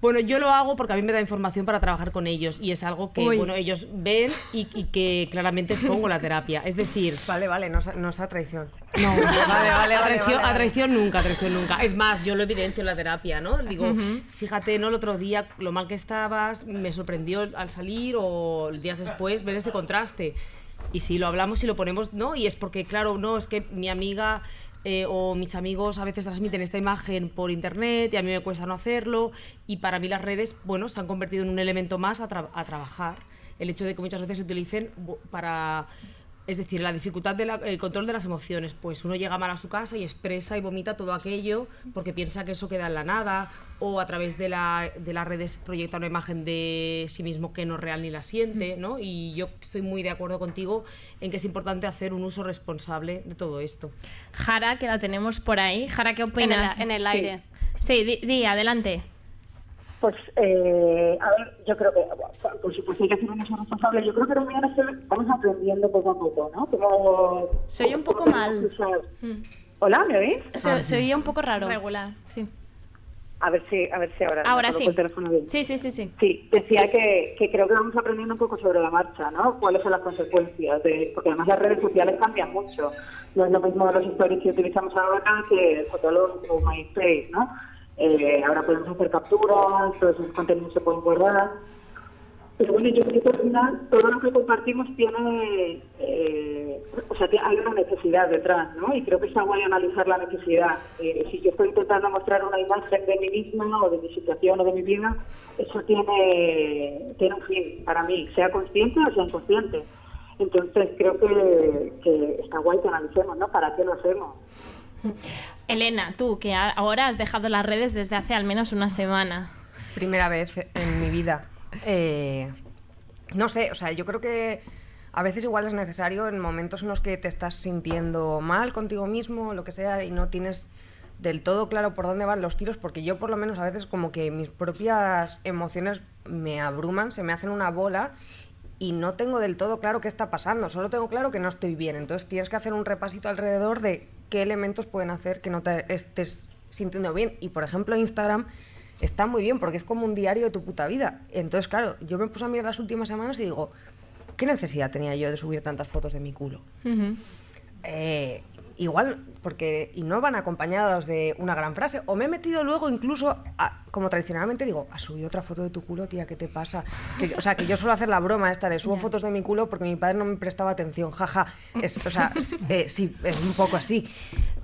Bueno, yo lo hago porque a mí me da información para trabajar con ellos y es algo que Uy. bueno, ellos ven y, y que claramente expongo la terapia. Es decir, Vale, vale, no, sea- no sea traición. no, <laughs> Vale, vale, a, vale, traición, vale. a traición nunca, a traición nunca. Es más, yo lo evidencio en la terapia, ¿no? Digo, fíjate, ¿no? El otro día lo mal que estabas, me sorprendió al salir o días después ver este contraste. Y sí, lo hablamos y lo ponemos, ¿no? Y es porque, claro, no, es que mi amiga eh, o mis amigos a veces transmiten esta imagen por internet y a mí me cuesta no hacerlo. Y para mí las redes, bueno, se han convertido en un elemento más a, tra- a trabajar. El hecho de que muchas veces se utilicen para Es decir, la dificultad del control de las emociones. Pues uno llega mal a su casa y expresa y vomita todo aquello porque piensa que eso queda en la nada o a través de, la- de las redes proyecta una imagen de sí mismo que no es real ni la siente, ¿no? Y yo estoy muy de acuerdo contigo en que es importante hacer un uso responsable de todo esto. Jara, que la tenemos por ahí. Jara, ¿qué opinas? En el- en el aire. Sí, di, di, adelante. Pues, eh, a ver, yo creo que, por supuesto, hay que hacer un uso responsable. Yo creo que también es que vamos aprendiendo poco a poco, ¿no? Como, Se oye un poco mal. usar- Hola, ¿me oís? Se, se oía un poco raro. Regular, sí. A ver si, a ver si ahora. Ahora sí. el teléfono bien. Sí, sí, sí, sí. Sí, decía que, que creo que vamos aprendiendo un poco sobre la marcha, ¿no? ¿Cuáles son las consecuencias? De, porque además las redes sociales cambian mucho. No es lo mismo los stories que utilizamos ahora que Fotolog o MySpace, ¿no? Eh, ahora podemos hacer capturas, todos esos contenidos se pueden guardar. Pero bueno, yo creo que al final todo lo que compartimos tiene, eh, o sea, hay una necesidad detrás, ¿no? Y creo que está guay analizar la necesidad. Eh, si yo estoy intentando mostrar una imagen de mí misma o de mi situación o de mi vida, eso tiene, tiene un fin para mí, sea consciente o sea inconsciente. Entonces creo que, que está guay que analicemos, ¿no? ¿Para qué lo hacemos? Elena, tú, que ahora has dejado las redes desde hace al menos una semana. Primera vez en mi vida. Eh, no sé, o sea, yo creo que a veces igual es necesario en momentos en los que te estás sintiendo mal contigo mismo, lo que sea, y no tienes del todo claro por dónde van los tiros, porque yo por lo menos a veces como que mis propias emociones me abruman, se me hacen una bola y no tengo del todo claro qué está pasando, solo tengo claro que no estoy bien. Entonces tienes que hacer un repasito alrededor de qué elementos pueden hacer que no te estés sintiendo bien. Y por ejemplo Instagram está muy bien porque es como un diario de tu puta vida. Entonces claro, yo me puse a mirar las últimas semanas y digo, ¿qué necesidad tenía yo de subir tantas fotos de mi culo? Eh, igual, porque y no van acompañados de una gran frase. O me he metido luego incluso, a- como tradicionalmente digo, has subido otra foto de tu culo, tía, ¿qué te pasa? Que- o sea, que yo suelo hacer la broma esta de subo fotos de mi culo porque mi padre no me prestaba atención, jaja. Es, o sea, eh, sí, es un poco así.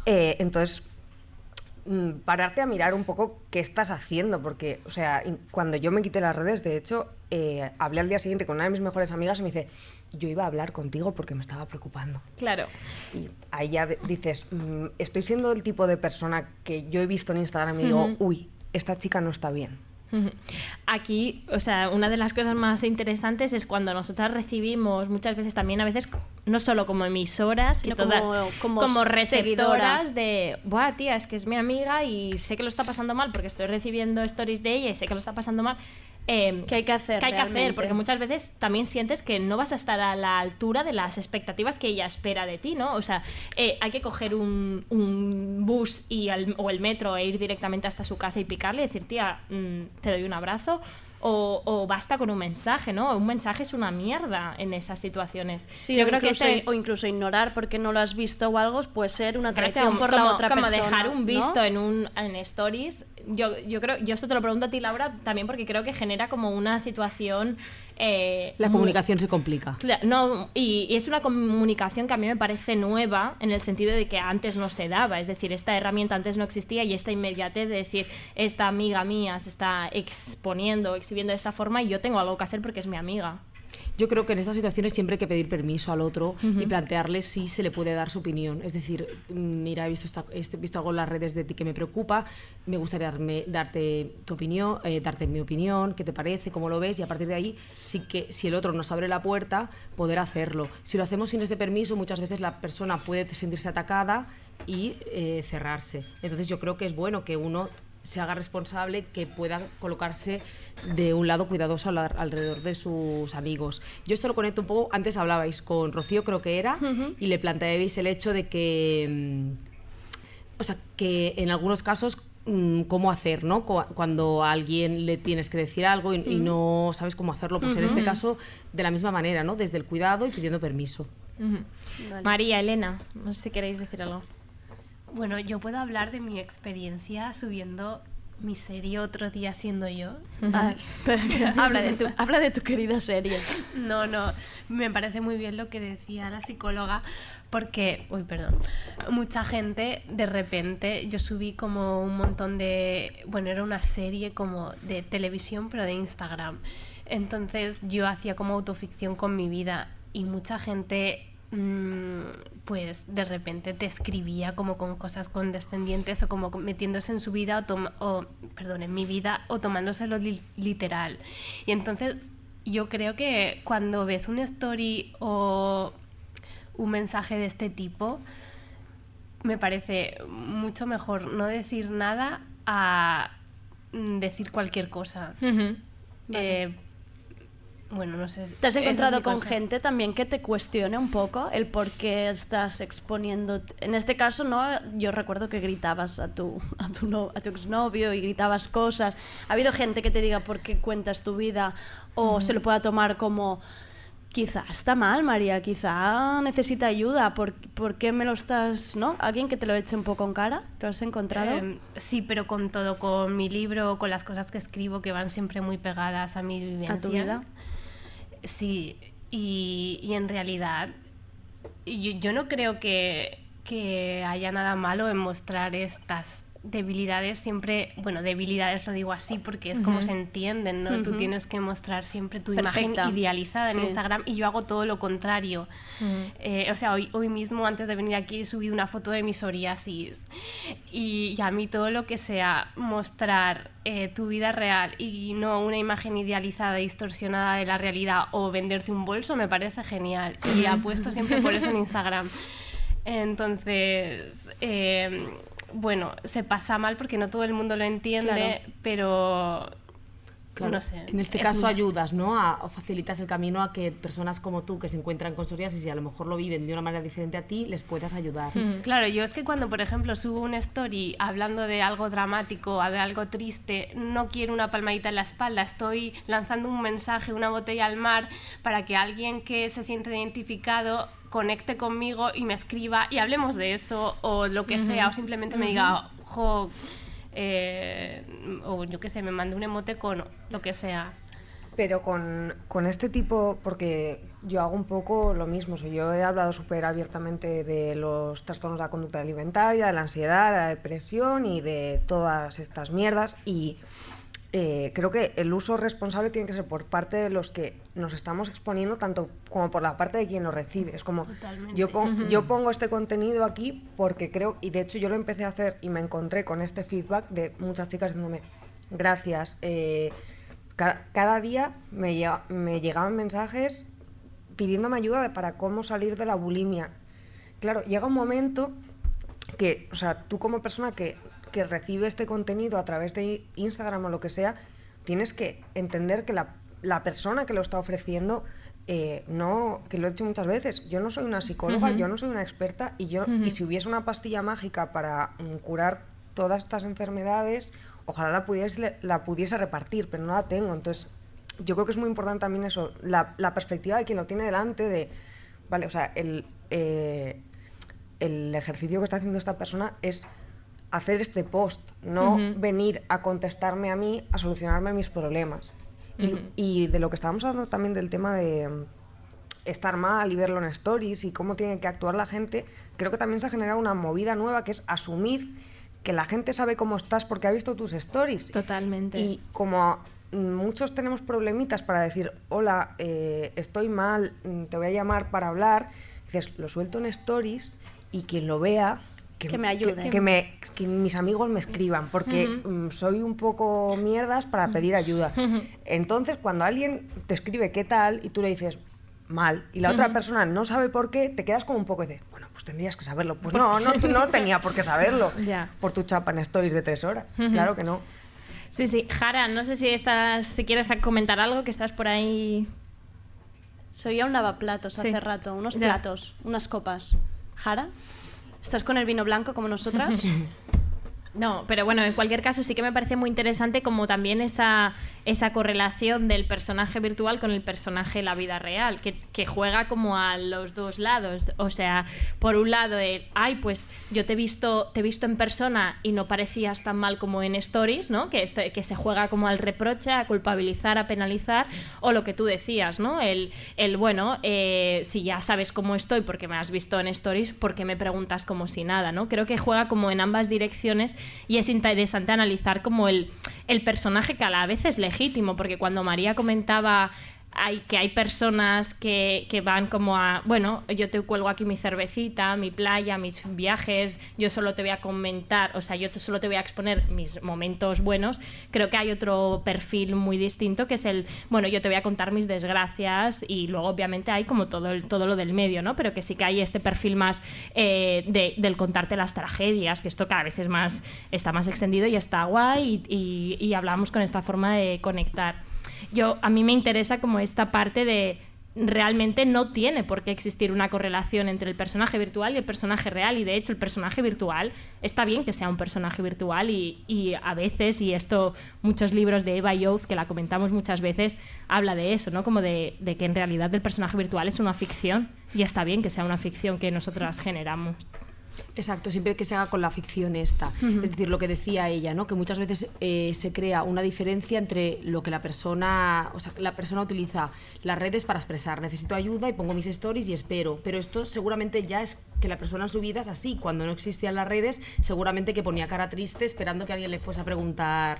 Eh, entonces, mm, pararte a mirar un poco qué estás haciendo, porque, o sea, cuando yo me quité las redes, de hecho, eh, hablé al día siguiente con una de mis mejores amigas y me dice, yo iba a hablar contigo porque me estaba preocupando. Claro. Y ahí ya dices, mm, estoy siendo el tipo de persona que yo he visto en Instagram y digo, Ujú. uy, esta chica no está bien. Aquí, o sea, una de las cosas más interesantes es cuando nosotras recibimos muchas veces también, a veces no solo como emisoras, Sino como- como receptoras seguidora. de, buah, tía, es que es mi amiga y sé que lo está pasando mal porque estoy recibiendo stories de ella y sé que lo está pasando mal. Eh, ¿Qué hay que hacer ¿Qué hay que hacer? Porque muchas veces también sientes que no vas a estar a la altura de las expectativas que ella espera de ti, ¿no? O sea, eh, hay que coger un, un bus y al- o el metro e ir directamente hasta su casa y picarle y decir, tía, mm, te doy un abrazo. O, o basta con un mensaje, ¿no? Un mensaje es una mierda en esas situaciones. Sí, Yo creo que ese- o incluso ignorar porque no lo has visto o algo puede ser una traición como- por la como- otra como persona. dejar un ¿no? visto en un en stories yo, yo creo yo esto te lo pregunto a ti Laura también porque creo que genera como una situación eh, La muy- comunicación se complica. No, y, y es una comunicación que a mí me parece nueva en el sentido de que antes no se daba, es decir, esta herramienta antes no existía y esta inmediatez de decir, esta amiga mía se está exponiendo, exhibiendo de esta forma y yo tengo algo que hacer porque es mi amiga. Yo creo que en estas situaciones siempre hay que pedir permiso al otro y plantearle si se le puede dar su opinión. Es decir, mira, he visto, esta- he visto algo en las redes de ti que me preocupa, me gustaría darme- darte tu opinión, eh, darte mi opinión, qué te parece, cómo lo ves, y a partir de ahí, sí que si el otro nos abre la puerta, poder hacerlo. Si lo hacemos sin este permiso, muchas veces la persona puede sentirse atacada y eh, cerrarse. Entonces yo creo que es bueno que uno se haga responsable, que pueda colocarse de un lado cuidadoso al- alrededor de sus amigos. Yo esto lo conecto un poco, antes hablabais con Rocío, creo que era, y le planteabais el hecho de que, mm, o sea, que en algunos casos mm, cómo hacer, ¿no? Cu- Cuando a alguien le tienes que decir algo y, no sabes cómo hacerlo, pues en este caso de la misma manera, ¿no? Desde el cuidado y pidiendo permiso. María, Elena, no sé si queréis decir algo. Bueno, yo puedo hablar de mi experiencia subiendo mi serie otro día siendo yo. <laughs> Pero <laughs> habla, de tu, <laughs> habla de tu querida serie. No, no, me parece muy bien lo que decía la psicóloga, porque, uy, perdón, mucha gente de repente, yo subí como un montón de, bueno, era una serie como de televisión, pero de Instagram. Entonces yo hacía como autoficción con mi vida y mucha gente pues de repente te escribía como con cosas condescendientes o como metiéndose en su vida o, toma- o perdón, en mi vida o tomándoselo li- literal. Y entonces yo creo que cuando ves una story o un mensaje de este tipo, me parece mucho mejor no decir nada a mm, decir cualquier cosa. Eh, bueno, no sé. ¿Te has encontrado con gente también que te cuestione un poco el por qué estás exponiendo? En este caso, no, yo recuerdo que gritabas a tu, a tu, no- a tu exnovio y gritabas cosas. ¿Ha habido gente que te diga por qué cuentas tu vida o se lo pueda tomar como quizá está mal, María, quizá necesita ayuda, ¿por, por qué me lo estás, no? ¿Alguien que te lo eche un poco en cara? ¿Te lo has encontrado? Em, sí, pero con todo, con mi libro, con las cosas que escribo que van siempre muy pegadas a mi vivencia. ¿A tu vida? Sí, y, y en realidad yo, yo no creo que, que haya nada malo en mostrar estas debilidades siempre, bueno, debilidades lo digo así porque es como Ujú. se entienden, ¿no? Tú tienes que mostrar siempre tu Perfecta. imagen idealizada en. Instagram y yo hago todo lo contrario. Eh, o sea, hoy, hoy mismo antes de venir aquí he subido una foto de mi psoriasis y, y a mí todo lo que sea mostrar eh, tu vida real y no una imagen idealizada, distorsionada de la realidad o venderte un bolso me parece genial y <laughs> apuesto siempre por eso en Instagram. Entonces, eh, bueno, se pasa mal porque no todo el mundo lo entiende, Claro. pero Claro, no sé. En este es caso un- ayudas, ¿no? A, o facilitas el camino a que personas como tú que se encuentran con psoriasis y a lo mejor lo viven de una manera diferente a ti, les puedas ayudar. Mm, Claro, yo es que cuando, por ejemplo, subo una story hablando de algo dramático o de algo triste, no quiero una palmadita en la espalda, estoy lanzando un mensaje, una botella al mar, para que alguien que se siente identificado conecte conmigo y me escriba y hablemos de eso o lo que sea, o simplemente me diga, jo, eh, o yo qué sé, me mande un emote con lo que sea. Pero con, con este tipo, porque yo hago un poco lo mismo, o sea, yo he hablado súper abiertamente de los trastornos de la conducta alimentaria, de la ansiedad, de la depresión y de todas estas mierdas y eh, creo que el uso responsable tiene que ser por parte de los que nos estamos exponiendo, tanto como por la parte de quien lo recibe. Es como, Totalmente. yo, pon- Ujú. yo pongo este contenido aquí porque creo, y de hecho yo lo empecé a hacer y me encontré con este feedback de muchas chicas diciéndome, gracias, eh, ca- cada día me, llega- me llegaban mensajes pidiéndome ayuda de- para cómo salir de la bulimia. Claro, llega un momento que, o sea, tú como persona que, que recibe este contenido a través de Instagram o lo que sea, tienes que entender que la, la persona que lo está ofreciendo, eh, no, que lo he dicho muchas veces, yo no soy una psicóloga, yo no soy una experta y yo, y si hubiese una pastilla mágica para mm, curar todas estas enfermedades, ojalá la pudiese, la pudiese repartir, pero no la tengo. Entonces, yo creo que es muy importante también eso, la, la perspectiva de quien lo tiene delante, de, vale, o sea, el, eh, el ejercicio que está haciendo esta persona es hacer este post, no venir a contestarme a mí, a solucionarme mis problemas. Y, de lo que estábamos hablando también del tema de mm, estar mal y verlo en stories y cómo tiene que actuar la gente, creo que también se ha generado una movida nueva que es asumir que la gente sabe cómo estás porque ha visto tus stories. Totalmente. Y como mm, muchos tenemos problemitas para decir, hola, eh, estoy mal, mm, te voy a llamar para hablar, dices, lo suelto en stories y quien lo vea... Que me ayude. Que, me, que mis amigos me escriban, porque mm, soy un poco mierdas para pedir ayuda. Entonces, cuando alguien te escribe qué tal y tú le dices mal y la otra persona no sabe por qué, te quedas como un poco de, bueno, pues tendrías que saberlo. Pues no, no, no tenía por qué saberlo <laughs> Ya. por tu chapa en stories de tres horas. Claro que no. Sí, sí. Jara, no sé si estás, si quieres comentar algo, que estás por ahí. Soy un lavaplatos Sí. hace rato, unos Ya. platos, unas copas. ¿Jara? ¿Estás con el vino blanco como nosotras? <laughs> No, pero bueno, en cualquier caso sí que me parece muy interesante como también esa, esa correlación del personaje virtual con el personaje en la vida real, que, que juega como a los dos lados. O sea, por un lado, el, ay, pues yo te he visto, te he visto en persona y no parecías tan mal como en stories, ¿no? Que, este- que se juega como al reproche, a culpabilizar, a penalizar, o lo que tú decías, ¿no? El, el bueno, eh, si ya sabes cómo estoy porque me has visto en stories, ¿por qué me preguntas como si nada, ¿no? Creo que juega como en ambas direcciones y es interesante analizar como el, el personaje que a la vez es legítimo, porque cuando María comentaba hay, que hay personas que, que van como a, bueno, yo te cuelgo aquí mi cervecita, mi playa, mis viajes, yo solo te voy a comentar, o sea, yo te- solo te voy a exponer mis momentos buenos. Creo que hay otro perfil muy distinto que es el, bueno, yo te voy a contar mis desgracias y luego obviamente hay como todo, el- todo lo del medio, ¿no? Pero que sí que hay este perfil más eh, de- del contarte las tragedias, que esto cada vez es más, está más extendido y está guay y, y, y hablamos con esta forma de conectar. Yo, a mí me interesa como esta parte de realmente no tiene por qué existir una correlación entre el personaje virtual y el personaje real. Y de hecho el personaje virtual está bien que sea un personaje virtual y, y a veces y esto muchos libros de Eva Youth que la comentamos muchas veces habla de eso no como de, de que en realidad el personaje virtual es una ficción y está bien que sea una ficción que nosotras generamos Exacto, siempre que se haga con la ficción esta. Es decir, lo que decía ella, ¿no? Que muchas veces eh, se crea una diferencia entre lo que la persona, o sea, la persona utiliza las redes para expresar, necesito ayuda y pongo mis stories y espero. Pero esto seguramente ya es que la persona en su vida es así. Cuando no existían las redes, seguramente que ponía cara triste esperando que alguien le fuese a preguntar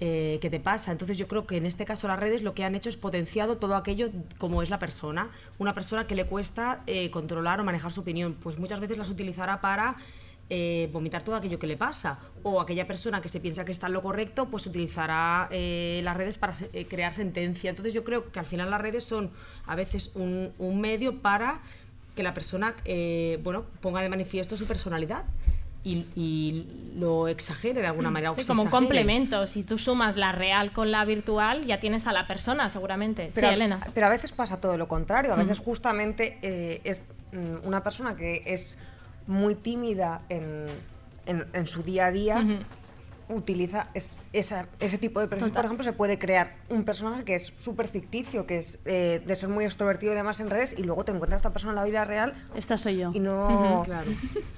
eh, qué te pasa. Entonces yo creo que en este caso las redes lo que han hecho es potenciado todo aquello como es la persona. Una persona que le cuesta eh, controlar o manejar su opinión, pues muchas veces las utilizará para eh, vomitar todo aquello que le pasa. O aquella persona que se piensa que está en lo correcto, pues utilizará eh, las redes para crear sentencia. Entonces yo creo que al final las redes son a veces un, un medio para que la persona bueno, ponga de manifiesto su personalidad. Y, y lo exagere de alguna manera. o Sí, como un complemento. Si tú sumas la real con la virtual, ya tienes a la persona, seguramente. Pero, sí, Elena. pero a veces pasa todo lo contrario. A veces Mm. justamente eh, es mm, una persona que es muy tímida en, en- en su día a día. Utiliza es- esa- ese tipo de. Total. Por ejemplo, se puede crear un personaje que es súper ficticio, que es eh, de ser muy extrovertido y demás en redes, y luego te encuentras a esta persona en la vida real. Esta soy yo. Y no. Claro.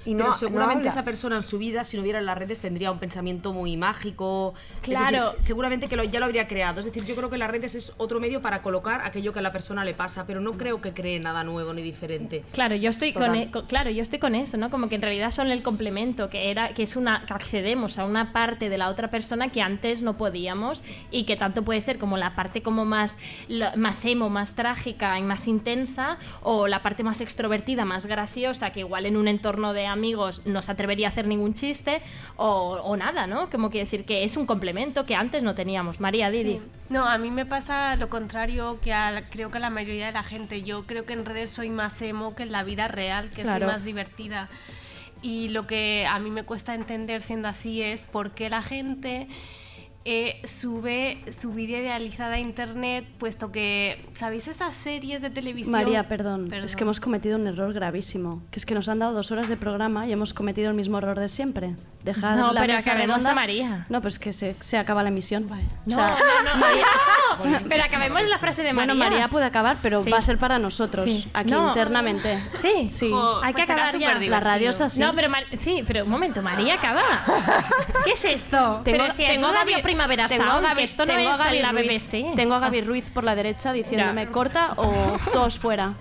Y no, Pero seguramente no esa persona en su vida, si no hubiera las redes, tendría un pensamiento muy mágico. Es decir, Claro. seguramente que lo- ya lo habría creado. Es decir, yo creo que las redes es otro medio para colocar aquello que a la persona le pasa, pero no creo que cree nada nuevo ni diferente. Claro, yo estoy con, e- claro, yo estoy con eso, ¿no? Como que en realidad son el complemento, que era que es una que accedemos a una parte de la otra persona que antes no podíamos y que tanto puede ser como la parte como más más emo, más trágica y más intensa o la parte más extrovertida, más graciosa, que igual en un entorno de amigos no se atrevería a hacer ningún chiste o, o nada, ¿no? Como que decir que es un complemento que antes no teníamos. María Didi. Sí. No, a mí me pasa lo contrario que a creo que a la mayoría de la gente. Yo creo que en redes soy más emo que en la vida real, que Claro. soy más divertida. Y lo que a mí me cuesta entender siendo así es por qué la gente eh, sube su vida idealizada a internet, puesto que, ¿sabéis esas series de televisión? María, perdón, es que hemos cometido un error gravísimo, que es que nos han dado dos horas de programa y hemos cometido el mismo error de siempre. Dejar No, la pero mesa acabemos redonda. a María. No, pues que se, se acaba la emisión. No, O sea, no, no, María- no. <laughs> Pero acabemos la frase de María. Bueno, María puede acabar, pero Sí. va a ser para nosotros, Sí. aquí No. internamente. Sí, Sí. hay que pues será acabar ya. La radio es así. No, pero Mar- sí, pero un momento, María acaba. <laughs> ¿Qué es esto? pero si es a Radio Primavera tengo a Sound, Gaby- que esto no en la Ruiz- BBC. Tengo a Gaby Ruiz por la derecha diciéndome corta o <laughs> todos fuera.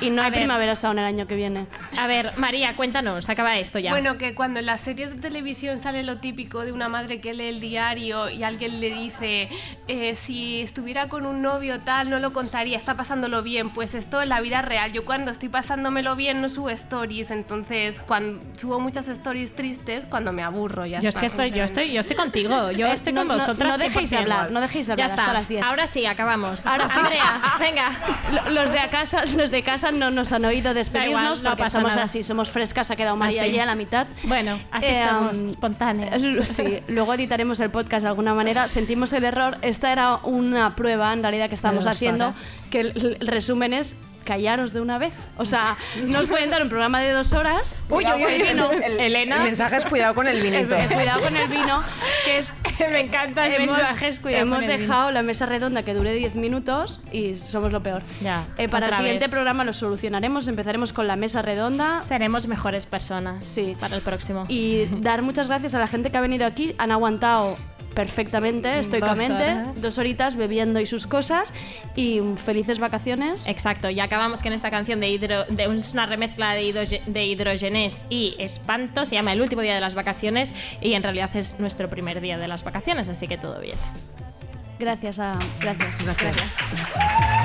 Y no A hay ver. Primavera Sound el año que viene. A ver, María, cuéntanos, acaba esto ya. Bueno, que cuando en las series de televisión sale lo típico de una madre que lee el diario y alguien le dice, eh, si estuviera con un novio tal, no lo contaría, está pasándolo bien. Pues esto en la vida real. Yo cuando estoy pasándomelo bien no subo stories, entonces cuando subo muchas stories tristes cuando me aburro. Ya yo es está, que estoy, yo estoy, yo estoy contigo. Yo Eh, estoy no- con no- vosotras. no dejéis de 100%. hablar, no dejéis de hablar Ya hasta está. las 10. Ahora sí, acabamos. Ahora sí. Andrea, <laughs> venga. Lo- Los de, a casa, los de casa no nos han oído despedirnos igual, no porque somos nada. así, somos frescas, ha quedado María y a la mitad. Bueno, así Eh, somos, espontáneas. <laughs> Sí, luego editaremos el podcast de alguna manera. Sentimos el error. Esta era una prueba en realidad que estamos dos haciendo, horas. que el, el resumen es callaros de una vez. O sea, no os pueden dar un programa de dos horas. Uy, uy, uy, vino. El, Elena. el mensaje es cuidado con el vinito. <laughs> Cuidado con el vino, que es <laughs> Me encanta el hemos, mensaje, es cuidado hemos con el vino. dejado la mesa redonda que dure 10 minutos y somos lo peor. Ya, Eh, para el siguiente vez. programa lo solucionaremos. Empezaremos con la mesa redonda. Seremos mejores personas Sí. para el próximo. Y dar muchas gracias a la gente que ha venido aquí. Han aguantado perfectamente, estoicamente, horas. dos horitas bebiendo y sus cosas. Y felices vacaciones. Exacto, y acabamos con esta canción de, hidro, de es una remezcla de, hidroge- de hidrogenés y espanto, se llama El último día de las vacaciones y en realidad es nuestro primer día de las vacaciones, así que todo bien. Gracias a... Gracias. Gracias.